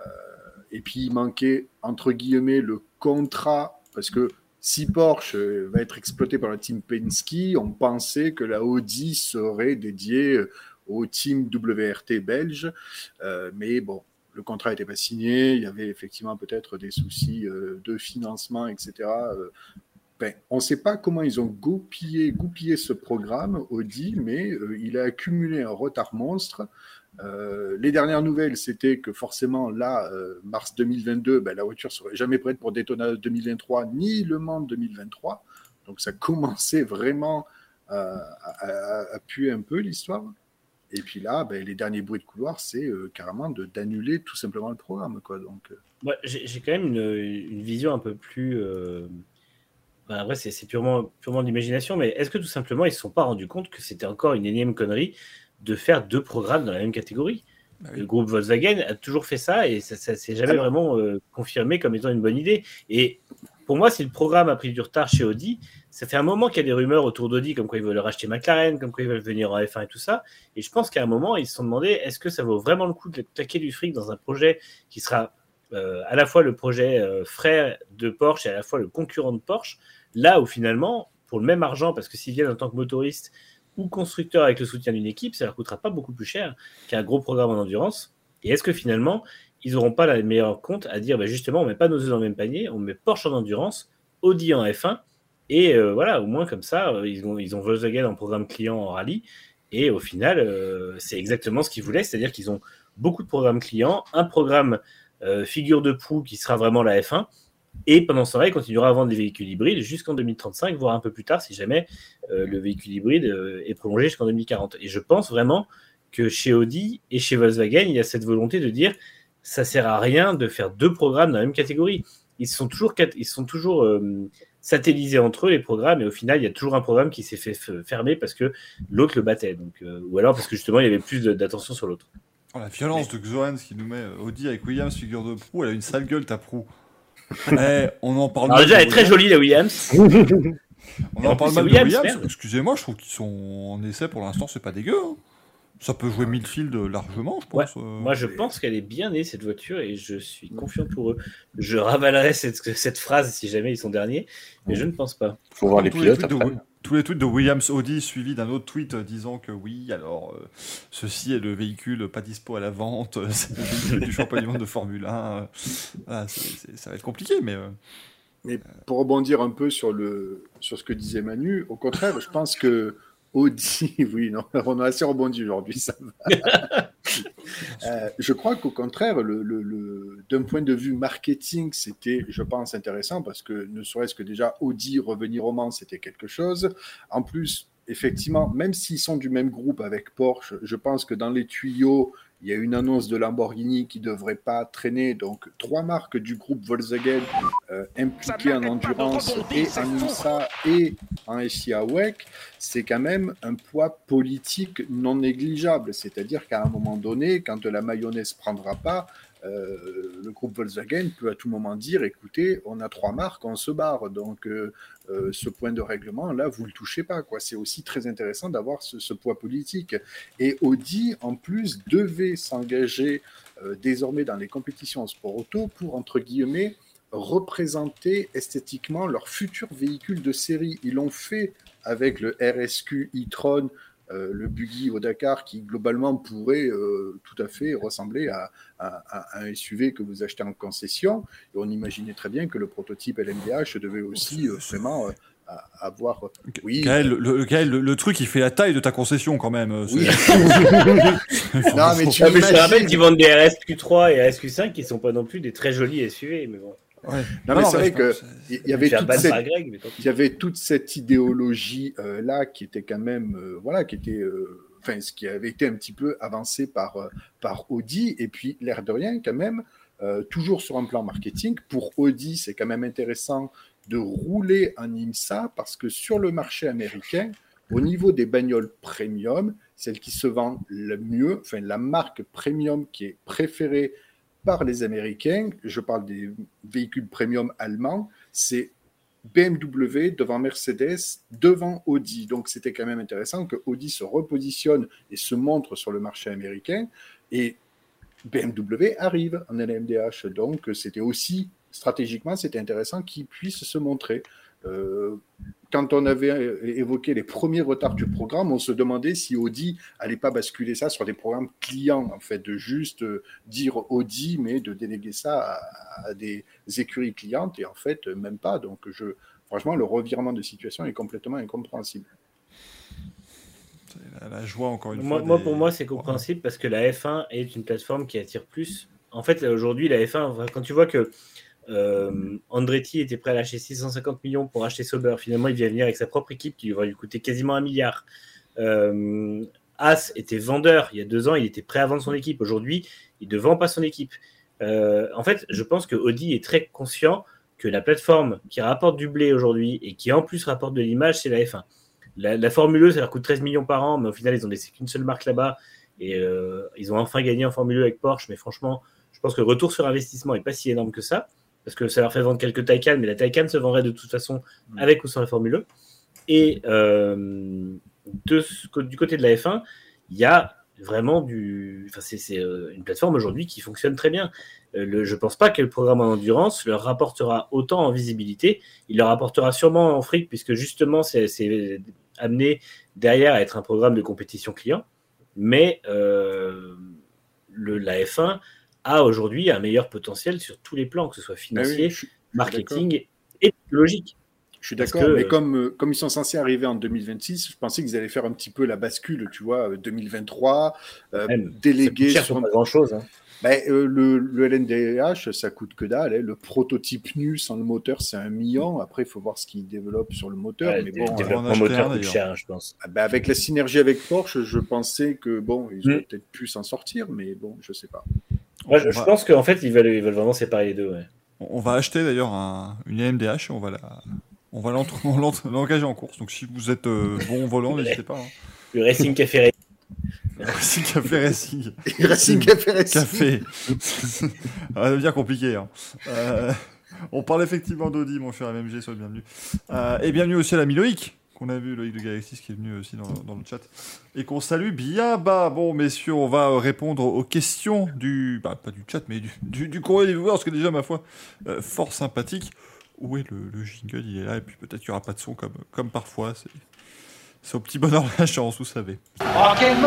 et puis il manquait, entre guillemets, le contrat, parce que si Porsche euh, va être exploité par la team Penske, on pensait que la Audi serait dédiée au team WRT belge, mais bon, le contrat n'était pas signé, il y avait effectivement peut-être des soucis euh, de financement, etc. Euh, ben, on ne sait pas comment ils ont goupillé, goupillé ce programme, Audi, mais euh, il a accumulé un retard monstre. Les dernières nouvelles, c'était que forcément, là, mars 2022, ben, la voiture serait jamais prête pour Daytona 2023, ni Le Mans 2023. Donc ça commençait vraiment à puer un peu l'histoire. Et puis là, ben, les derniers bruits de couloir, c'est euh, carrément de- d'annuler tout simplement le programme. Quoi. Donc, euh, j'ai quand même une, une vision un peu plus. Euh... bah, après, c'est purement, purement de l'imagination, mais est-ce que tout simplement ils ne se sont pas rendus compte que c'était encore une énième connerie de faire deux programmes dans la même catégorie? Le groupe Volkswagen a toujours fait ça et ça ne s'est jamais vraiment euh, confirmé comme étant une bonne idée. Et pour moi, si le programme a pris du retard chez Audi, ça fait un moment qu'il y a des rumeurs autour d'Audi, comme quoi ils veulent racheter McLaren, comme quoi ils veulent venir en F1 et tout ça. Et je pense qu'à un moment, ils se sont demandé est-ce que ça vaut vraiment le coup de claquer du fric dans un projet qui sera euh, à la fois le projet euh, frère de Porsche et à la fois le concurrent de Porsche, là où finalement, pour le même argent, parce que s'ils viennent en tant que motoristes ou constructeurs avec le soutien d'une équipe, ça leur coûtera pas beaucoup plus cher qu'un gros programme en endurance. Et est-ce que finalement, ils n'auront pas la meilleure compte à dire bah, justement, on met pas nos œufs dans le même panier, on met Porsche en endurance, Audi en F1, et euh, voilà, au moins comme ça, euh, ils, ont, ils Volkswagen en programme client en rallye, et au final, euh, c'est exactement ce qu'ils voulaient, c'est-à-dire qu'ils ont beaucoup de programmes clients, un programme figure de proue qui sera vraiment la F1, et pendant ce temps-là, il continuera à vendre des véhicules hybrides jusqu'en 2035, voire un peu plus tard, si jamais le véhicule hybride est prolongé jusqu'en 2040. Et je pense vraiment que chez Audi et chez Volkswagen, il y a cette volonté de dire ça sert à rien de faire deux programmes dans la même catégorie. Ils sont toujours, ils sont toujours satellisés entre eux, les programmes, et au final, il y a toujours un programme qui s'est fait fermer parce que l'autre le battait. Donc, euh, ou alors parce que justement, il y avait plus d'attention sur l'autre. Oh, la violence de Xoans qui nous met euh, Audi avec Williams, figure de proue, elle a une sale gueule, ta proue. Eh, on en parle Alors déjà, elle est très Williams. jolie, la Williams. On Et en en parle mal de Williams, Williams. Excusez-moi, je trouve qu'ils sont en essai pour l'instant, c'est pas dégueu. hein. Ça peut jouer midfield largement, je Ouais, pense. euh. Moi, je pense qu'elle est bien née, cette voiture, et je suis confiant pour eux. Je ravalerai cette, cette phrase si jamais ils sont derniers, mais je ne pense pas. Faut voir les tous pilotes après. Tous les tweets de Williams Audi suivis d'un autre tweet euh, disant que oui, alors euh, ceci est le véhicule pas dispo à la vente, euh, c'est le véhicule du championnat du monde de Formule 1. euh, voilà, c'est- c'est- ça va être compliqué, mais euh, Mais pour rebondir un peu sur, le, sur ce que disait Manu, au contraire, je pense que Audi, oui, non, on a assez rebondi aujourd'hui, ça va. Euh, je crois qu'au contraire, le, le- le- d'un point de vue marketing, c'était, je pense, intéressant parce que ne serait-ce que déjà Audi revenir au Mans, c'était quelque chose. En plus, effectivement, même s'ils sont du même groupe avec Porsche, je pense que dans les tuyaux, il y a une annonce de Lamborghini qui devrait pas traîner. Donc, trois marques du groupe Volkswagen euh, impliquées en endurance et en IMSA et en SIA WEC, c'est quand même un poids politique non négligeable. C'est-à-dire qu'à un moment donné, quand la mayonnaise prendra pas, euh, le groupe Volkswagen peut à tout moment dire écoutez, on a trois marques, on se barre. Donc, euh, euh, ce point de règlement, là, vous le touchez pas. C'est aussi très intéressant d'avoir ce, ce poids politique. Et Audi, en plus, devait s'engager désormais dans les compétitions en sport auto pour, entre guillemets, représenter esthétiquement leur futur véhicule de série. Ils l'ont fait avec le RSQ e-tron, euh, le buggy au Dakar, qui globalement pourrait euh, tout à fait ressembler à, à- à un SUV que vous achetez en concession. Et on imaginait très bien que le prototype LMDH devait aussi euh, vraiment euh, avoir... Oui, Gaël, le, le- Gaël, le- le truc, il fait la taille de ta concession quand même. Oui. Non, mais tu Ah, mais je te rappelle qu'ils vendent des RSQ3 et RSQ5 qui sont pas non plus des très jolis SUV, mais bon. Ouais. Non, mais c'est vrai que il y avait toute cette, par Greg, mais tant pis. il y avait toute cette idéologie euh, là qui était quand même euh, voilà qui était euh, enfin ce qui avait été un petit peu avancé par euh, par Audi et puis l'air de rien quand même euh, toujours sur un plan marketing pour Audi c'est quand même intéressant de rouler en IMSA parce que sur le marché américain au niveau des bagnoles premium celle qui se vend le mieux enfin la marque premium qui est préférée par les Américains, je parle des véhicules premium allemands, c'est BMW devant Mercedes, devant Audi. Donc c'était quand même intéressant que Audi se repositionne et se montre sur le marché américain. Et BMW arrive en LMDH. Donc c'était aussi, stratégiquement, c'était intéressant qu'ils puissent se montrer. Euh, quand on avait euh, évoqué les premiers retards du programme, on se demandait si Audi allait pas basculer ça sur des programmes clients, en fait, de juste euh, dire Audi, mais de déléguer ça à, à des écuries clientes, et en fait, même pas. Donc, je, franchement, le revirement de situation est complètement incompréhensible. La, la joie, encore une Moi, fois. moi, des- pour moi, c'est compréhensible parce que la F1 est une plateforme qui attire plus. En fait, aujourd'hui, la F1, quand tu vois que euh, Andretti était prêt à lâcher 650 millions pour acheter Sauber, finalement, il vient venir avec sa propre équipe qui va lui coûter quasiment un milliard. Euh, As était vendeur il y a deux ans, il était prêt à vendre son équipe. Aujourd'hui, il ne vend pas son équipe. Euh, en fait, je pense que Audi est très conscient que la plateforme qui rapporte du blé aujourd'hui et qui en plus rapporte de l'image, c'est la F1. La, Formule E, ça leur coûte 13 millions par an, mais au final, ils ont laissé qu'une seule marque là-bas. Et ils ont enfin gagné en Formule E avec Porsche. Mais franchement, je pense que le retour sur investissement n'est pas si énorme que ça. Parce que ça leur fait vendre quelques Taycan, mais la Taycan se vendrait de toute façon avec ou sans la Formule E. Et euh, de ce- du côté de la F1, il y a vraiment du. Enfin, c'est euh, une plateforme aujourd'hui qui fonctionne très bien. Euh, le- je ne pense pas que le programme en endurance leur rapportera autant en visibilité. Il leur apportera sûrement en fric, puisque justement, c'est c'est amené derrière à être un programme de compétition client. Mais euh, le, la F1 a aujourd'hui un meilleur potentiel sur tous les plans, que ce soit financier, Ah oui, suis marketing et technologique. Je suis d'accord, que- mais comme, euh, comme ils sont censés arriver en 2026, je pensais qu'ils allaient faire un petit peu la bascule, tu vois, euh, 2023, euh, ça coûte cher sur pas grand-chose. hein. Ben, euh, le, le LNDH, ça coûte que dalle. hein. Le prototype nu sans le moteur, c'est un million. Après, il faut voir ce qu'ils développent sur le moteur. Ouais, mais le bon, développement moteur un, coûte cher, hein, je pense. ah ben, avec la synergie avec Porsche, je pensais que bon, ils auraient Mm. peut-être pu s'en sortir, mais bon, je sais pas. Je, va- pense qu'en fait, ils veulent, ils veulent vraiment séparer les deux. Ouais. On va acheter d'ailleurs un- une AMDH et on va la, on l'engager en course. Donc si vous êtes euh, bon volant, n'hésitez pas. hein. Le Racing Café. Racing Café Racing. Racing Café Racing. Café. ça va devenir compliqué. hein. Euh, on parle effectivement d'Audi, mon cher MMG, sois le bienvenu. Euh, et bienvenue aussi à l'ami Loïc, qu'on a vu, Loïc de Galaxis qui est venu aussi dans, le chat, et qu'on salue bien bas. Bon, messieurs, on va euh, répondre aux questions du, bah, pas du chat, mais du, du, courrier des viewers, parce que déjà, ma foi, euh, fort sympathique. Où est le, le jingle? Il est là, et puis peut-être qu'il n'y aura pas de son comme, comme parfois. C'est, au petit bonheur de la chance, vous savez. Oh, quelle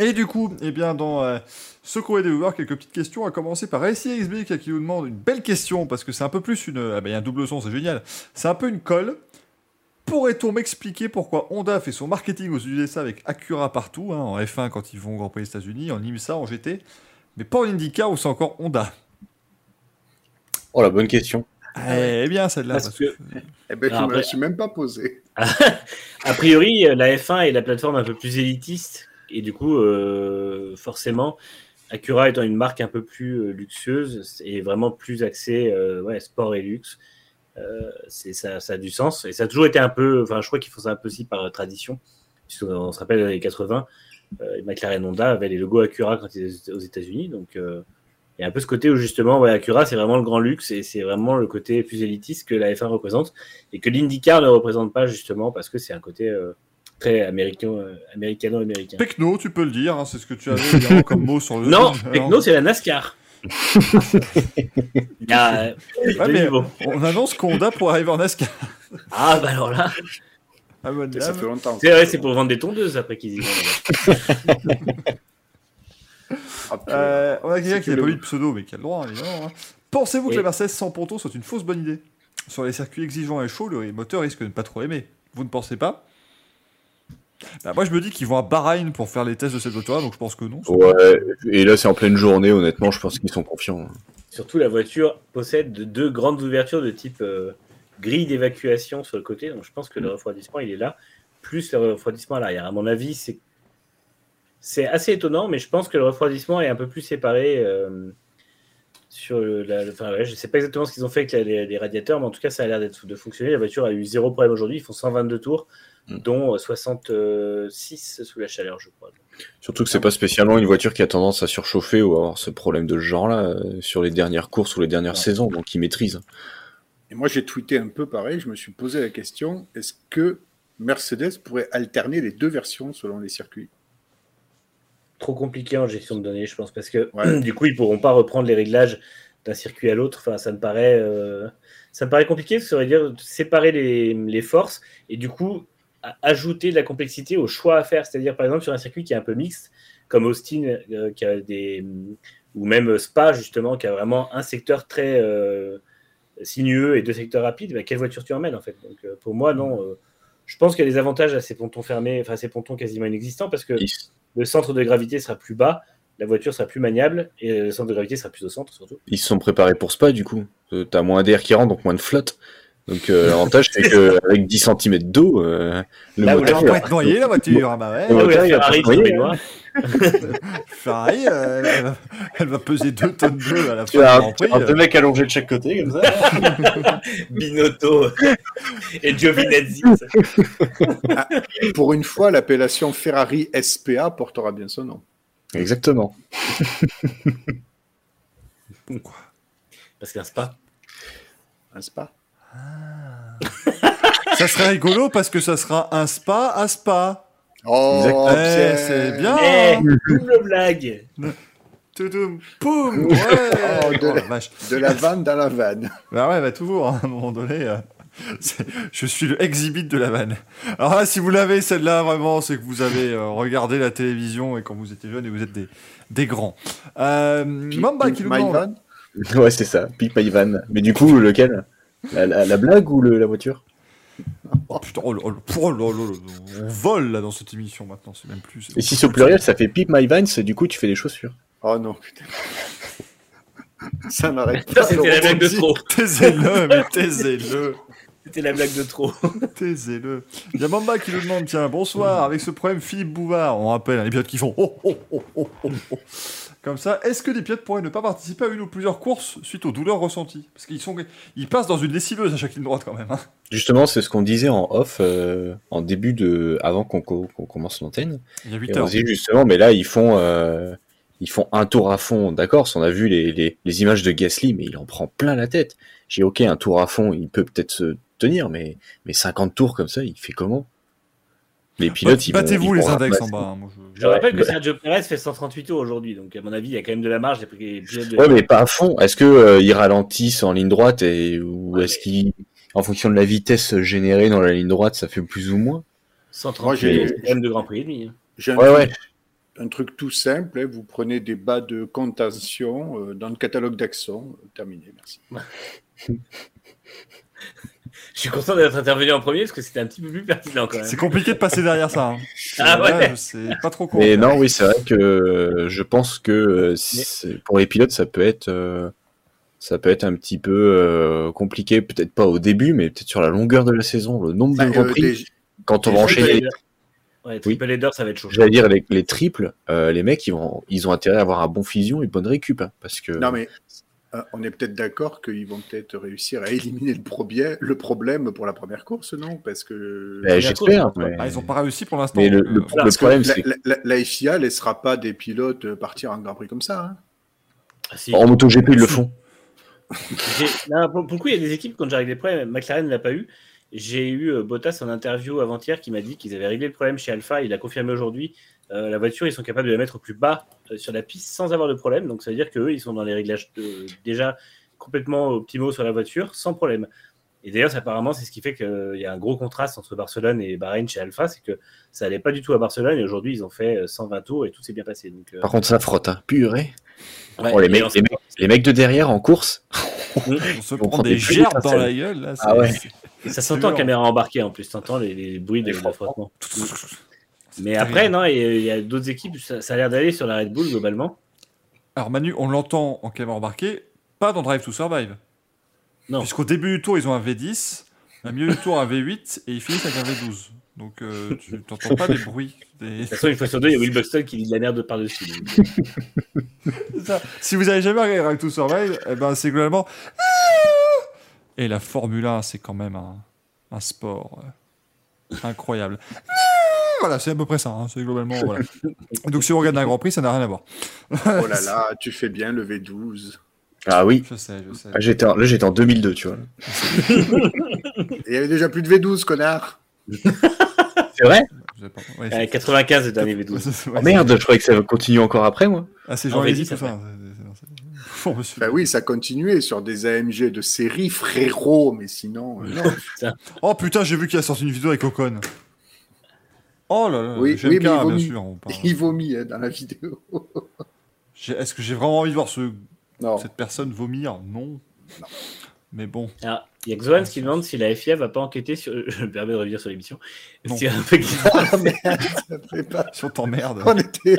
Et du coup, eh bien, dans euh, ce courrier des viewers, quelques petites questions, à commencer par SIXB qui nous demande une belle question, parce que c'est un peu plus une... Ah ben, il y a un double son, c'est génial. C'est un peu une colle. Pourrait-on m'expliquer pourquoi Honda fait son marketing aux USA avec Acura partout, hein, en F1 quand ils vont au Grand Prix des États-Unis, en IMSA, en GT, mais pas en IndyCar où c'est encore Honda? Oh, la bonne question. Eh bien, celle-là. Parce parce que- que- Eh ben, je Alors me la suis même pas posée. A priori, euh, la F1 est la plateforme un peu plus élitiste et du coup, euh, forcément, Acura étant une marque un peu plus euh, luxueuse et vraiment plus axée euh, sport et luxe, c'est ça, a du sens et ça a toujours été un peu. Enfin, je crois qu'ils font ça un peu aussi par tradition. Puisqu'on se rappelle les années 80, euh, McLaren Honda avait les logos Acura quand ils étaient aux États-Unis, donc. il y a un peu ce côté où justement, Acura, c'est vraiment le grand luxe et c'est vraiment le côté plus élitiste que la F1 représente et que l'IndyCar ne représente pas justement parce que c'est un côté très américain, euh, américano-américain. Techno, tu peux le dire, hein, c'est ce que tu avais évidemment comme mot sur le. Non, Techno, c'est la NASCAR. Il y a, euh, Ouais, mais on annonce qu'Honda pour arriver en NASCAR. Ah, bah alors là, Ah, bonne Ça fait longtemps. c'est vrai, c'est pour vendre des tondeuses après qu'ils y vont. Ah, Euh, on a quelqu'un qui n'a pas eu de pseudo, mais qui a le droit, évidemment. hein. Pensez-vous que la Mercedes sans ponton soit une fausse bonne idée? Sur les circuits exigeants et chauds, le moteur risque de ne pas trop aimer. Vous ne pensez pas? Bah, Moi, je me dis qu'ils vont à Bahreïn pour faire les tests de cette voiture-là, donc je pense que non. Ouais, et là c'est en pleine journée, honnêtement, je pense qu'ils sont confiants. Surtout, la voiture possède de- deux grandes ouvertures de type euh, grille d'évacuation sur le côté, donc je pense que le refroidissement, il est là, plus le refroidissement à l'arrière. À mon avis, c'est c'est assez étonnant, mais je pense que le refroidissement est un peu plus séparé euh, sur le, la, le- enfin, ouais, je sais pas exactement ce qu'ils ont fait avec la- les, les radiateurs, mais en tout cas, ça a l'air d'être de fonctionner. La voiture a eu zéro problème aujourd'hui. Ils font 122 tours, dont euh, 66 sous la chaleur, je crois. Surtout que c'est pas spécialement une voiture qui a tendance à surchauffer ou à avoir ce problème de ce genre-là euh, sur les dernières courses ou les dernières saisons, donc ils maîtrisent. Et moi, j'ai tweeté un peu pareil. Je me suis posé la question est-ce que Mercedes pourrait alterner les deux versions selon les circuits? Trop compliqué en gestion de données, je pense, parce que Ouais. du coup, ils pourront pas reprendre les réglages d'un circuit à l'autre. Enfin, ça me paraît, euh, ça me paraît compliqué. Ça veut dire séparer les, les forces et du coup ajouter de la complexité au choix à faire. C'est-à-dire, par exemple, sur un circuit qui est un peu mixte, comme Austin, euh, qui a des ou même Spa justement, qui a vraiment un secteur très euh, sinueux et deux secteurs rapides. bah, quelle voiture tu emmènes en fait? Donc, euh, pour moi, non. euh, je pense qu'il y a des avantages à ces pontons fermés, enfin ces pontons quasiment inexistants, parce que le centre de gravité sera plus bas, la voiture sera plus maniable et le centre de gravité sera plus au centre surtout. Ils se sont préparés pour Spa du coup. Euh, T'as moins d'air qui rentre, donc moins de flotte. Donc euh, l'avantage c'est qu'avec 10 cm d'eau, euh, le Là moteur va être noyée la voiture, ah bah ouais. Le moteur, il va pas Ferrari euh, elle, va, elle va peser 2 tonnes d'eau à la fin Tu as deux mecs allongés de chaque côté comme ça. Binotto et Giovinazzi. Ah, Pour une fois, l'appellation Ferrari SPA portera bien son nom. Exactement. Parce qu'un spa. Un spa? Ça serait rigolo parce que ça sera un spa à spa. Oh. Eh, c'est bien. Eh, double blague. Toudoum, poum, ouais. Oh, de, Oh, la vache. de la vanne dans la vanne. Bah ouais, bah toujours, hein, à un moment donné. euh, je suis le exhibit de la vanne. Alors là, si vous l'avez, celle-là, vraiment, c'est que vous avez euh, regardé la télévision et quand vous étiez jeune et vous êtes des, des grands. Euh, Mamba qui nous. Ouais, c'est ça. Pipe my van. Mais du coup, lequel? La, la- la blague ou le- la voiture? Oh putain, oh, là, oh là, oh oh on vole là dans cette émission maintenant, c'est même plus... Et si c'est au pluriel, ça fait Pipe my van, c'est du coup tu fais des chaussures. Oh non, putain. Ça pas. c'était la blague de trop. Taisez-le, mais taisez-le. C'était la blague de trop. Taisez-le. Il y a Mamba qui nous demande, tiens, bonsoir, avec ce problème Philippe Bouvard, on rappelle, les pilotes qui font oh, oh, oh, oh, oh, oh. Comme ça, est-ce que les pilotes pourraient ne pas participer à une ou plusieurs courses suite aux douleurs ressenties? Parce qu'ils sont, ils passent dans une lessiveuse à chaque ligne droite quand même. hein. Justement, c'est ce qu'on disait en off, euh, en début de, avant qu'on co- qu'on commence l'antenne. Il y a 8 Et on heures. disait justement, mais là ils font, euh, ils font un tour à fond, d'accord. On a vu les, les, les images de Gasly, mais il en prend plein la tête. J'ai ok, un tour à fond, il peut peut-être se tenir, mais, mais 50 tours comme ça, il fait comment? Les pilotes, ils Battez-vous ils les index en bas. hein, moi, je- Je rappelle que bah- Sergio Perez fait 138 tours aujourd'hui, donc à mon avis, il y a quand même de la marge. Les pilotes de- Ouais, mais pas à fond. Est-ce que euh, ils ralentissent en ligne droite et ou est-ce qu'ils, en fonction de la vitesse générée dans la ligne droite, ça fait plus ou moins? 138 Moi, j'ai- tours, c'est quand même de Grand Prix et demi. hein. J'ai un, Ouais, truc, ouais. un truc tout simple, hein, vous prenez des bas de contention euh, dans le catalogue euh, terminé, merci. Je suis content d'être intervenu en premier parce que c'était un petit peu plus pertinent quand même. C'est compliqué de passer derrière ça. hein. Ah Là, ouais. je sais pas trop. Mais non, oui, c'est vrai que euh, je pense que euh, c'est- pour les pilotes, ça peut être, euh, ça peut être un petit peu euh, compliqué, peut-être pas au début, mais peut-être sur la longueur de la saison, le nombre Bah, de euh, prix. des- Quand on va enchaîner. Ouais, triple header, ça va être chaud. j'allais dire les, les triples, euh, les mecs, ils vont, ils ont intérêt à avoir un bon fusion et une bonne récup, hein, parce que. Non, mais on est peut-être d'accord qu'ils vont peut-être réussir à éliminer le, problème pour la première course, non? Parce que. Ben, j'espère. mais- Ah, ils ont pas réussi pour l'instant. Mais le, euh, le problème, la, c'est la, la- la FIA laissera pas des pilotes euh, partir en Grand Prix comme ça. hein. Ah, si. en MotoGP, ils le font. Non, pour, pour le coup, il y a des équipes, quand j'ai réglé le problème, McLaren ne l'a pas eu. J'ai eu euh, Bottas en interview avant-hier qui m'a dit qu'ils avaient réglé le problème chez Alpha. Il a confirmé aujourd'hui. Euh, la voiture, ils sont capables de la mettre au plus bas euh, sur la piste sans avoir de problème. Donc ça veut dire qu'eux, ils sont dans les réglages euh, déjà complètement optimaux sur la voiture sans problème. Et d'ailleurs, apparemment, c'est ce qui fait qu'il y a un gros contraste entre Barcelone et Bahreïn chez Alpha. C'est que ça allait pas du tout à Barcelone et aujourd'hui, ils ont fait euh, 120 tours et tout s'est bien passé. Donc, euh, Par contre, ça frotte, hein. Purée. ouais, Oh, les, mecs, en- les, mecs, les mecs de derrière en course. on se prend des des gerbes ça, dans la gueule. Là, Ah ouais. c'est- Et ça s'entend caméra embarquée en plus, t'entends les, les bruits de, de frottement. Mais après, non, il y a d'autres équipes, ça, ça a l'air d'aller sur la Red Bull globalement. Alors Manu, on l'entend en caméra embarquée, pas dans Drive to Survive. Non. Puisqu'au début du tour, ils ont un V10, au milieu du tour, un V8, et ils finissent avec un V12. Donc euh, tu n'entends pas les bruits. Des... De toute façon, une fois sur deux, il y a Will Buxton qui dit de la merde par-dessus. Si vous avez jamais regardé Drive to Survive, eh ben, c'est globalement. Et la Formule 1, c'est quand même un, un sport euh, incroyable. Voilà, c'est à peu près ça. hein, C'est globalement. Voilà. Donc si on regarde un Grand Prix, ça n'a rien à voir. Oh là là, tu fais bien le V12. Ah oui. Je sais, je sais. Ah, j'étais en- là, j'étais en 2002, tu vois. Il y avait déjà plus de V12, connard. C'est vrai? Je sais pas. Ouais, Euh, c'est- 95 le dernier V12. Ouais, Oh merde, je croyais que ça continue encore après, moi. Ah, c'est V10 Lévy, tout ça. Bah oui, ça continuait sur des AMG de série, frérot, mais sinon. euh, non. Oh putain, j'ai vu qu'il a sorti une vidéo avec Ocon. Oh là là, Oui, j'aime oui, mais bien, il bien vomit. sûr. on parle. Il vomit hein, dans la vidéo. Est-ce que j'ai vraiment envie de voir ce... Non. cette personne vomir? Non. Mais bon. Alors, il y a Xoans qui demande si la FIA va pas enquêter sur. Je me permets de revenir sur l'émission. Si un peu Ah pas. Si on t'emmerde. On était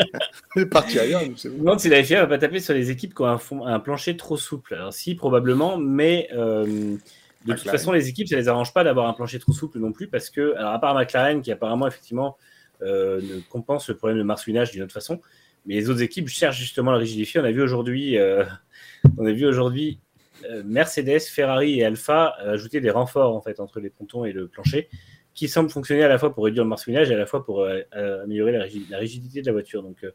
on est parti ailleurs, c'est Je me demande si la FIA va pas taper sur les équipes qui ont un, fond- un plancher trop souple. Alors si, probablement, mais euh, de toute façon, les équipes, ça les arrange pas d'avoir un plancher trop souple non plus, parce que, alors à part McLaren, qui apparemment, effectivement, euh, ne compense le problème de marsouinage d'une autre façon, mais les autres équipes cherchent justement à le rigidifier. On a vu aujourd'hui, euh, on a vu aujourd'hui euh, Mercedes, Ferrari et Alpha ajouter des renforts en fait entre les pontons et le plancher, qui semblent fonctionner à la fois pour réduire le marsouinage et à la fois pour améliorer la, rigi- la rigidité de la voiture. Donc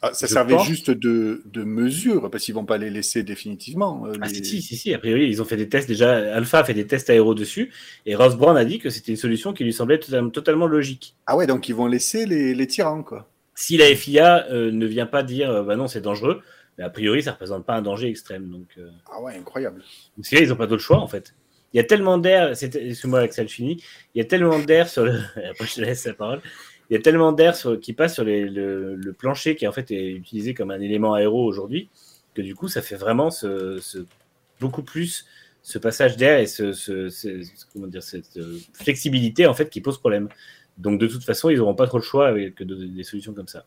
Ah, ça Je servait pense- juste de, de mesure, parce qu'ils vont pas les laisser définitivement. euh, Ah, si, si, si, si, a priori, ils ont fait des tests déjà. Alpha a fait des tests aéro dessus, et Ross Brown a dit que c'était une solution qui lui semblait totalement, totalement logique. Ah ouais, donc ils vont laisser les, les tyrans, quoi. Si la FIA euh, ne vient pas dire euh, bah non, c'est dangereux, mais a priori, ça représente pas un danger extrême. Donc, Ah ouais, incroyable. parce que là, ils n'ont pas d'autre choix, en fait. Il y a tellement d'air, c'est- excuse-moi, Axel fini, il y a tellement d'air sur le. Après, je te laisse la parole. Il y a tellement d'air qui passe sur le, plancher qui en fait est utilisé comme un élément aéro aujourd'hui que du coup ça fait vraiment beaucoup plus ce passage d'air et cette euh, flexibilité qui pose problème. Donc de toute façon ils n'auront pas trop le choix avec de- des solutions comme ça.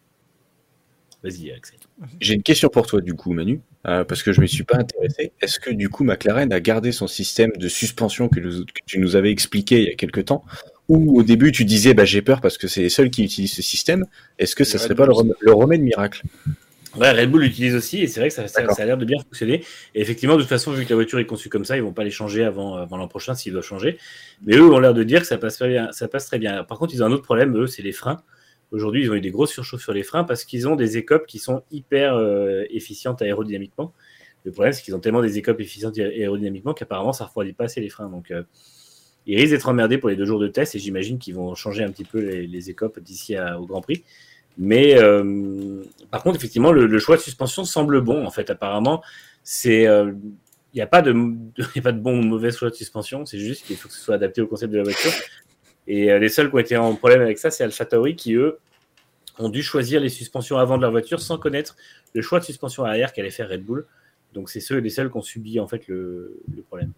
Vas-y Axel. J'ai une question pour toi, du coup, Manu, euh, parce que je ne me suis pas intéressé. Est-ce que, du coup, McLaren a gardé son système de suspension que, que tu nous avais expliqué il y a quelques temps Ou au début, tu disais, bah, j'ai peur parce que c'est les seuls qui utilisent ce système. Est-ce que ça Les serait pas le, remède miracle? Ouais, Red Bull l'utilise aussi et c'est vrai que ça, ça- D'accord. ça a l'air de bien fonctionner. Et effectivement, de toute façon, vu que la voiture est conçue comme ça, ils vont pas les changer avant, avant l'an prochain s'ils doivent changer. Mais eux ont l'air de dire que ça passe, très bien, ça passe très bien. Par contre, ils ont un autre problème, eux, c'est les freins. Aujourd'hui, ils ont eu des grosses surchauffes sur les freins parce qu'ils ont des écopes qui sont hyper euh, efficientes aérodynamiquement. Le problème, c'est qu'ils ont tellement des écopes efficientes aé- aérodynamiquement qu'apparemment, ça refroidit pas assez les freins. Donc, euh, ils risquent d'être emmerdés pour les deux jours de test et j'imagine qu'ils vont changer un petit peu les, les écopes d'ici au Grand Prix. Mais euh, par contre, effectivement, le, choix de suspension semble bon. En fait, apparemment, c'est euh, il n'y a pas de, a pas de bon ou de mauvais choix de suspension. C'est juste qu'il faut que ce soit adapté au concept de la voiture. Et euh, les seuls qui ont été en problème avec ça, c'est AlphaTauri qui eux ont dû choisir les suspensions avant de leur voiture sans connaître le choix de suspension arrière qu'allait faire Red Bull. Donc c'est ceux les seuls qui ont subi en fait le problème.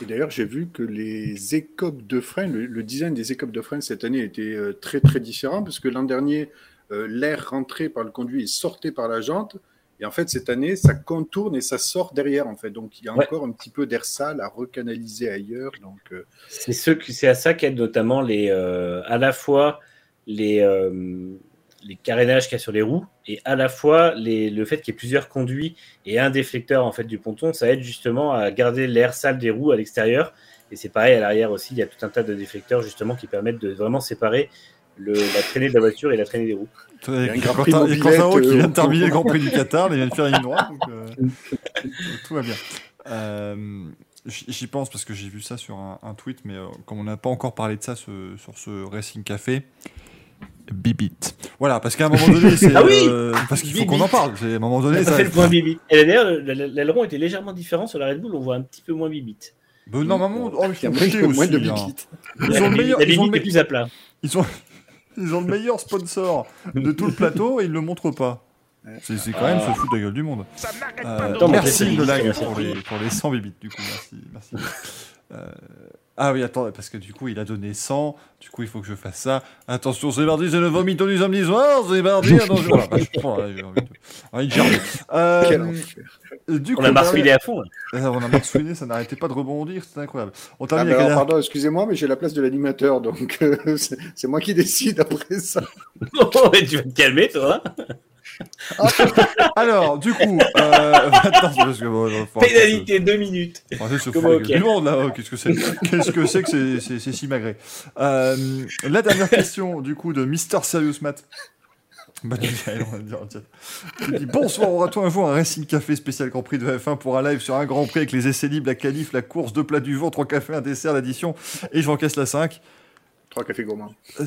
Et d'ailleurs, j'ai vu que les écopes de frein, le, design des écopes de frein cette année était très très différent parce que l'an dernier, euh, l'air rentré par le conduit et sortait par la jante. Et en fait, cette année, ça contourne et ça sort derrière, en fait. Donc, il y a encore un petit peu d'air sale à recanaliser ailleurs. Donc, euh, c'est ce c'est à ça qu'aident notamment les, euh, à la fois les, les carénages qu'il y a sur les roues et à la fois les, le fait qu'il y ait plusieurs conduits et un déflecteur en fait du ponton, ça aide justement à garder l'air sale des roues à l'extérieur. Et c'est pareil à l'arrière aussi, il y a tout un tas de déflecteurs justement qui permettent de vraiment séparer le, la traînée de la voiture et la traînée des roues. Il y a un Quentin, qui vient de terminer le Grand Prix du Qatar, il vient de faire une droite, donc euh, tout va bien. Euh, J'y pense parce que j'ai vu ça sur un, un tweet, mais euh, comme on n'a pas encore parlé de ça ce, sur ce Racing Café, Bibit. Voilà, parce qu'à un moment donné, c'est. ah oui euh, Parce qu'il faut qu'on en parle. À un moment donné, ça. fait le point Bibit. Et d'ailleurs, l'aileron était légèrement différent sur la Red Bull, on voit un petit peu moins Bibit. Ben, normalement, oh, il y a moins de Bibit. Hein. Ils ont le meilleur. Ils ont le plus à plat. Ils ont. Ils ont le meilleur sponsor de tout le plateau et ils le montrent pas. C'est quand même se foutre de la gueule du monde. Euh, merci de like pour les, pour les 100 bébits, du coup. Merci. merci. Euh, ah oui, attends, parce que du coup, il a donné 100. Du coup, il faut que je fasse ça. Attention, c'est mardi, c'est le vomito du samedi soir. C'est mardi, attention. Voilà, bah, je prends, là, envie de euh, Quel enfer. Du coup, on a marsouiné à fond. Là. On a marsouiné, ça n'arrêtait pas de rebondir. C'était incroyable. On ah, bah, alors, Pardon, excusez-moi, mais j'ai la place de l'animateur. Donc, euh, c'est moi qui décide après ça. oh, tu vas te calmer, toi. Alors, du coup, euh, parce que, bon, pénalité 2 minutes. Okay. du monde là. Oh, qu'est-ce que c'est Qu'est-ce que c'est que c'est si magré euh, La dernière question, du coup, de Mister Serious Matt. Bah, on dit, bonsoir, aura-t-on un jour un Racing Café spécial Grand Prix de F1 pour un live sur un Grand Prix avec les essais libres, la qualif, la course, deux plats du vent, trois cafés, un dessert, l'addition et j'encaisse la 5 Trois cafés gourmands. Euh,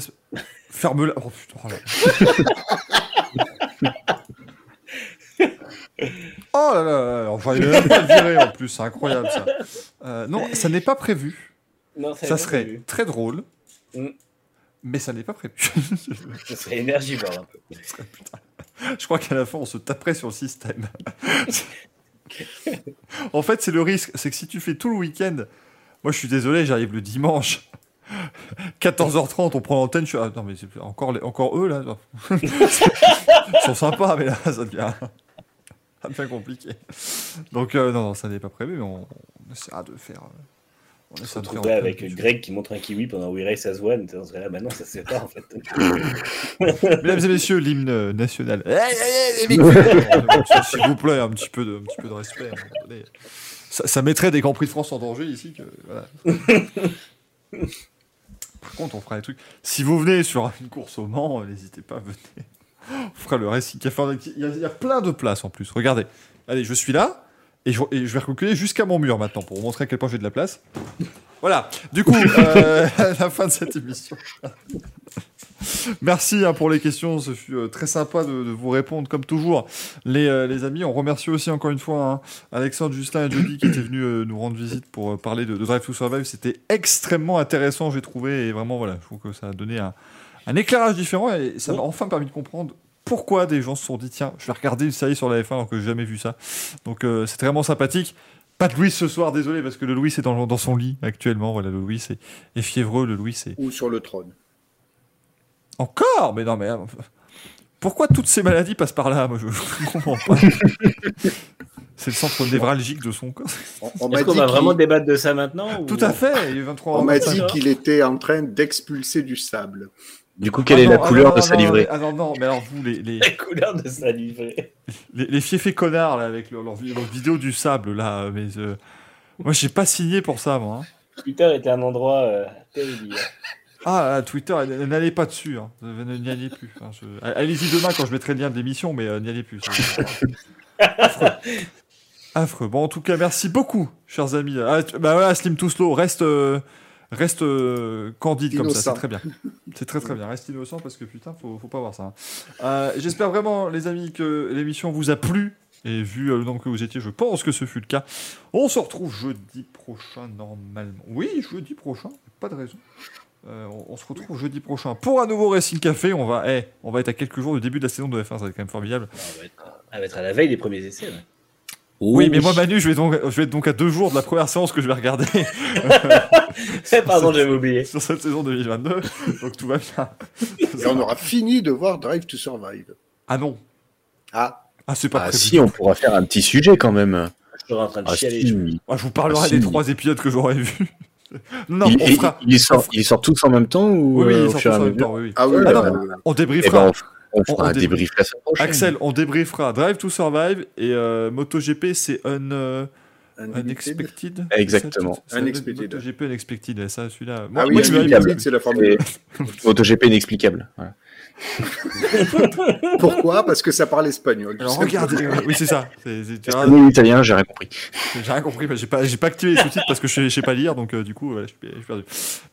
ferme-la. Oh putain. Oh oh là là, enfin, il même pas viré en plus, c'est incroyable ça. Euh, non, ça n'est pas prévu. Non, ça, ça serait prévu. très drôle, mm. mais ça n'est pas prévu. ça serait énergivore un peu. Je crois qu'à la fin, on se taperait sur le système. en fait, c'est le risque, c'est que si tu fais tout le week-end, moi je suis désolé, j'arrive le dimanche. 14h30, on prend l'antenne. Je suis... Ah, non, mais encore, les... encore eux, là. Ils sont sympas, mais là, ça devient, ça devient compliqué. Donc, euh, non, non, ça n'est pas prévu, mais on, on essaiera de faire. euh, On On se retrouverait avec Greg qui montre un kiwi pendant We Race as One. On serait là, bah non, ça se fait pas en fait. Mesdames et messieurs, l'hymne national. Mecs S'il vous plaît, un petit peu de, un petit peu de respect. donné. Ça, ça mettrait des Grands Prix de France en danger ici. Que, voilà. Par contre, on fera des trucs. Si vous venez sur une course au Mans, euh, n'hésitez pas, venez. On fera le Café. Il y, a, il y a plein de places en plus. Regardez. Allez, je suis là. Et je, et je vais reculer jusqu'à mon mur maintenant pour vous montrer à quel point j'ai de la place. Voilà. Du coup, euh, la fin de cette émission. Merci hein, pour les questions, ce fut euh, très sympa de, vous répondre comme toujours, les, euh, les amis. On remercie aussi encore une fois hein, Alexandre, Justin et Jody qui étaient venus euh, nous rendre visite pour parler de, Drive to Survive. C'était extrêmement intéressant, j'ai trouvé, et vraiment voilà, je trouve que ça a donné un, éclairage différent et ça m'a enfin permis de comprendre pourquoi des gens se sont dit tiens, je vais regarder une série sur la F1 alors que j'ai jamais vu ça. Donc c'est vraiment sympathique. Pas de Louis ce soir, désolé, parce que le Louis est dans, son lit actuellement. Voilà, le Louis est, est fiévreux, le Louis c'est. Ou sur le trône. Encore Mais non, mais. euh, Pourquoi toutes ces maladies passent par là Moi, je ne comprends pas. C'est le centre névralgique de son corps. On, on Est-ce m'a qu'on dit va vraiment débattre de ça maintenant ou- Tout à fait, il est 23 on m'a dit 25. qu'il était en train d'expulser du sable. Du coup, quelle Ah est non, la ah couleur non, de sa non, livrée Ah non, non, mais alors vous, les, les, La couleur de sa livrée. les, les fiefés connards, là, avec leur, leur, vi- leur vidéo du sable, là, mais. euh, moi, j'ai pas signé pour ça, moi. hein. Twitter était un endroit euh, terrible. Ah, là, Twitter, n'allez pas dessus. Hein. Ne- N'y allez plus. Enfin, je- Allez-y demain quand je mettrai le lien de l'émission, mais euh, n'y allez plus. Affreux. Affreux. Bon, en tout cas, merci beaucoup, chers amis. Ah, bah voilà, Slim Touslo, reste, euh, Reste euh, candide comme ça, c'est très bien. C'est très très bien. Reste innocent parce que putain, faut, faut pas voir ça. hein. Euh, J'espère vraiment, les amis, que l'émission vous a plu. Et vu euh, le nombre que vous étiez, je pense que ce fut le cas. On se retrouve jeudi prochain, normalement. Oui, jeudi prochain, pas de raison. Euh, on, on se retrouve jeudi prochain pour un nouveau Racing Café. On va, eh, on va être à quelques jours du début de la saison de F1, ça va être quand même formidable. On va être, on va être à la veille des premiers essais. ouais. Oui, mais moi, Manu, je vais, donc, je vais être donc à deux jours de la première séance que je vais regarder. Pardon, j'avais oublié. Sur cette saison 2022. Donc tout va bien. Et on aura fini de voir Drive to Survive. Ah non. Ah. Ah, c'est pas Ah si, on pourra faire un petit sujet quand même. Je serai en train de Ah, chialer. si. je- Ah, je vous parlerai Ah, si. des trois épisodes que j'aurais vus. Non, il, on il- fera. il sort, il sort tous en même temps ou Oui, oui, euh, ils au sortent tous en même temps, oui, oui. Ah oui, Ah non, euh, on Eh débriefera. ben, on, fera On- on un dé- débrief la semaine prochaine. Axel, on débriefera Drive to Survive et euh, MotoGP, c'est un. euh. Unexpected Exactement. Unexpected. MotoGP Unexpected, ça, celui-là. Ah oui, moi, c'est la Formule MotoGP inexplicable. Voilà. 1. Pourquoi? Parce que ça parle espagnol. Alors regardez, oui, c'est ça. C'est- Espagnol, italien, j'ai rien compris. J'ai rien compris, bah, j'ai pas, j'ai pas activé les sous-titres parce que je sais, pas lire, donc euh, du coup, voilà, je, suis, je suis perdu.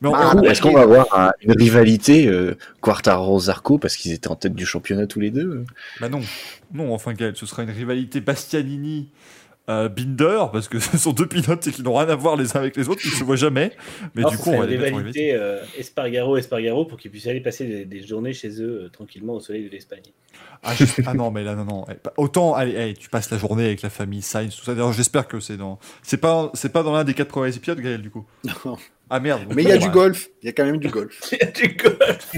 Mais on- Ah, on- Est-ce qu'on va avoir un- une rivalité euh, Quartaro-Zarco parce qu'ils étaient en tête du championnat tous les deux? Bah non, non, enfin Gaël, ce sera une rivalité Bastianini. Euh, Binder, parce que ce sont deux pilotes qui n'ont rien à voir les uns avec les autres, qui ne se voient jamais. Mais Non, du coup, on va les rivalité euh, Espargaro-Espargaro pour qu'ils puissent aller passer des, des journées chez eux euh, tranquillement au soleil de l'Espagne. Ah, je- ah non, mais là, non, non. Eh, Autant, allez, hey, tu passes la journée avec la famille Sainz, tout ça. D'ailleurs, j'espère que c'est dans. C'est pas, c'est pas dans l'un des quatre premiers épisodes, Gaël, du coup. Non. Ah merde. Mais il y a du golf. Il y a quand même du golf. Il y a du golf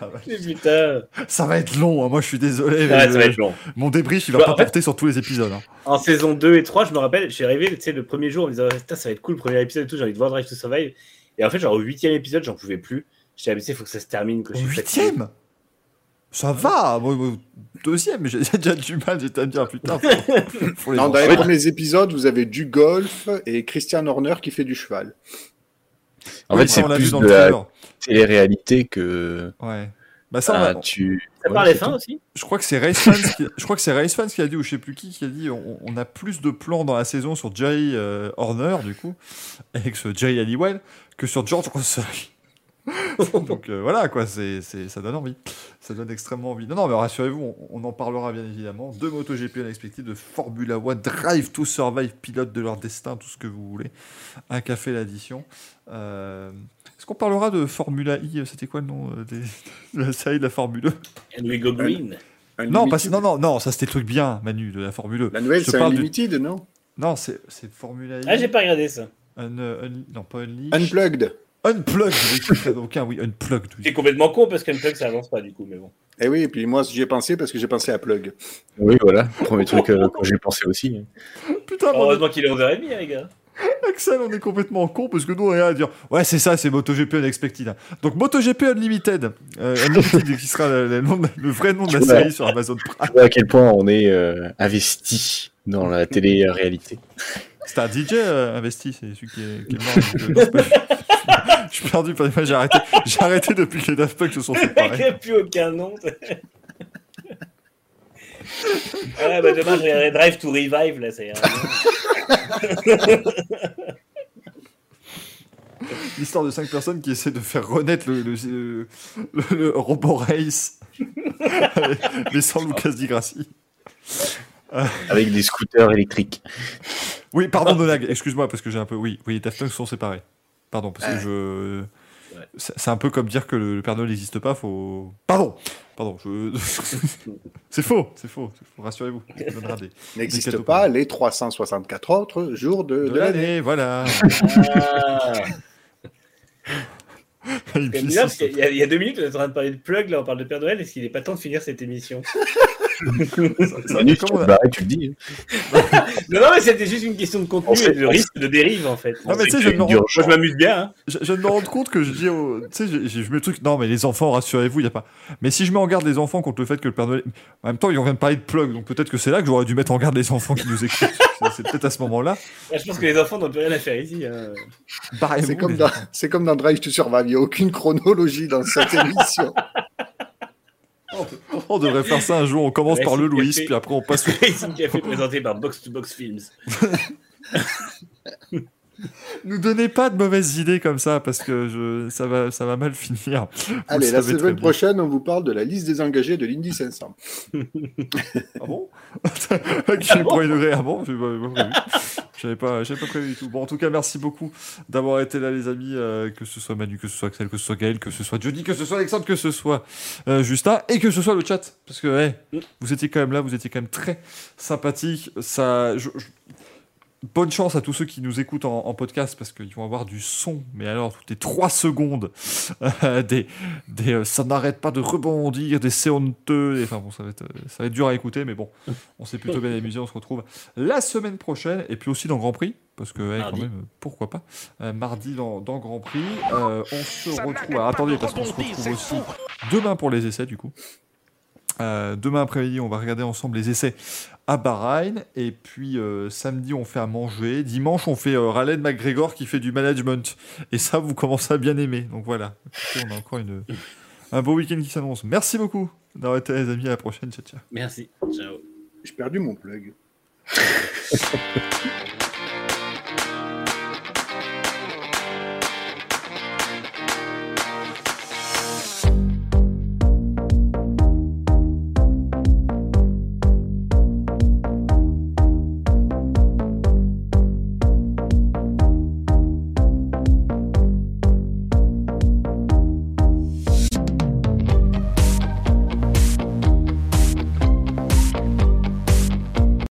ah ouais. Putain Ça va être long, hein, moi je suis désolé. Ouais, mais ça je- va être long. Mon débrief, il va Bah, pas en fait- porter sur tous les épisodes. hein. En saison 2 et 3, je me rappelle, suis arrivé, tu sais, le premier jour en me disant, putain, ça va être cool, le premier épisode et tout, j'ai envie de voir Drive to Survive. Et en fait, genre au huitième épisode, j'en pouvais plus. J'étais habitué, il faut que ça se termine, que Au huitième? Ça va moi, moi, Deuxième, mais j'ai déjà du mal, j'étais à me dire, putain, faut, faut les Non, dans les premiers épisodes, vous avez du golf et Christian Horner qui fait du cheval. En Oui, fait, ça, c'est on l'a vu plus dans de la télé-réalité que. Ouais. Bah ça, on Ah, a- tu... Ça Ouais, parle F1 tout. aussi? Je crois que c'est Race Fans qui... je crois que c'est Race Fans qui a dit ou je sais plus qui qui a dit on, on a plus de plans dans la saison sur Jay euh, Horner du coup avec ce Jay Halliwell que sur George Russell. Donc euh, voilà quoi, c'est c'est- ça donne envie, ça donne extrêmement envie. Non non mais rassurez-vous, on, on en parlera bien évidemment de MotoGP Unexpected, de Formula One, Drive to Survive, pilote de leur destin, tout ce que vous voulez. Un café l'addition. Euh, Est-ce qu'on parlera de Formula I? C'était quoi le nom euh, des- de la série de la Formule 1 And we go green. non, pas, non, non, non, ça c'était le truc bien, Manu, de la Formule 1. La nouvelle, c'est parle du- Unlimited, non? Non, c'est c'est Formula I. Ah, j'ai pas regardé ça. Un, un- non, pas Unleashed. Unplugged. Unplugged, oui, oui, Unplugged. oui. C'est complètement con parce qu'Unplug ça avance pas du coup, mais bon. Eh oui, et puis moi, j'y ai pensé parce que j'ai pensé à Plug. Oui, voilà. Premier truc euh, que j'ai pensé aussi. Putain, mon Heureusement qu'il est 11h30, les gars. Axel, on est complètement con parce que nous, on est là à dire Ouais, c'est ça, c'est MotoGP Unexpected. hein. Donc, MotoGP Unlimited. Euh, Unlimited, qui sera le, le nom de- le vrai nom de la Ouais. série sur Amazon Prime. Vois à quel point on est euh, investi dans la télé-réalité. C'est un DJ euh, investi, c'est celui qui est, qui est mort. Je suis perdu, j'ai arrêté, j'ai arrêté depuis que les Daft Punk se sont Le mec séparés. n'a plus aucun nom. ouais, bah demain je regarderai Drive to Revive, là, ira. L'histoire de cinq personnes qui essaient de faire renaître le, le, le- le- le Robo Race, mais sans Lucas Di Grassi. Euh, Avec des scooters électriques. oui, pardon, Donag, excuse-moi parce que j'ai un peu. Oui, oui, les Daft Punk sont séparés. Pardon, parce que je. C'est c'est un peu comme dire que le, Père Noël n'existe pas, faut. Pardon Pardon, je. c'est faux, c'est faux, rassurez-vous. N'existe pas les 364 autres jours de, de de l'année. voilà. Ah. Qu'il y, a- il y a deux minutes, on est en train de parler de plug, là on parle de Père Noël, est-ce qu'il n'est pas temps de finir cette émission? Si tu te barrer, tu le dis. Non, non, mais c'était juste une question de contenu On sait- et de risque de dérive en fait. Non, mais tu sais, je me rends- Moi je m'amuse bien. Hein. Je, je viens de me rendre compte que je dis, au- tu sais, je, je- je mets le truc. Non, mais les enfants, rassurez-vous, il y a pas. Mais si je mets en garde les enfants contre le fait que le Père Noël. En même temps, ils viennent de parler de plug, donc peut-être que c'est là que j'aurais dû mettre en garde les enfants qui nous écoutent. C'est- peut-être à ce moment-là. Là, je pense que les enfants n'ont plus rien à faire ici. Hein. C'est comme, dans- comme dans Drive to Survive, il n'y a aucune chronologie dans cette émission. On devrait faire ça un jour. On commence par le Racing Louis, puis après on passe. au- Racing Café présenté par Box to Box Films. Nous donnez pas de mauvaises idées comme ça parce que je, ça, va, ça va mal finir. Vous Allez, le la semaine prochaine, on vous parle de la liste des engagés de l'Indy 500. Ah bon? Qui est premier degré Ah bon? Prévu. J'avais pas, j'avais pas prévu du tout. Bon, en tout cas, merci beaucoup d'avoir été là, les amis. euh, que ce soit Manu, que ce soit Axel, que ce soit Gaël, que ce soit Jody, que ce soit Alexandre, que ce soit euh, Justin et que ce soit le chat. Parce que hey, vous étiez quand même là, vous étiez quand même très sympathique. Ça, je- je- Bonne chance à tous ceux qui nous écoutent en, en podcast parce qu'ils vont avoir du son, mais alors toutes les 3 secondes, euh, des, des, euh, ça n'arrête pas de rebondir, des c'est honteux, des- enfin bon, ça va, être, euh, ça va être dur à écouter, mais bon, on s'est plutôt bien amusé, on se retrouve la semaine prochaine et puis aussi dans Grand Prix, parce que hey, quand même, pourquoi pas, Euh, mardi dans, dans Grand Prix, on se retrouve, alors, attendez, parce qu'on se retrouve aussi demain pour les essais du coup. Euh, demain après-midi, on va regarder ensemble les essais à Bahreïn. Et puis euh, samedi, on fait à manger. Dimanche, on fait euh, Raleigh McGregor qui fait du management. Et ça, vous commencez à bien aimer. Donc voilà. Écoutez, on a encore une, un beau week-end qui s'annonce. Merci beaucoup d'avoir été les amis. À la prochaine. Ciao, ciao. Merci. Ciao. J'ai perdu mon plug.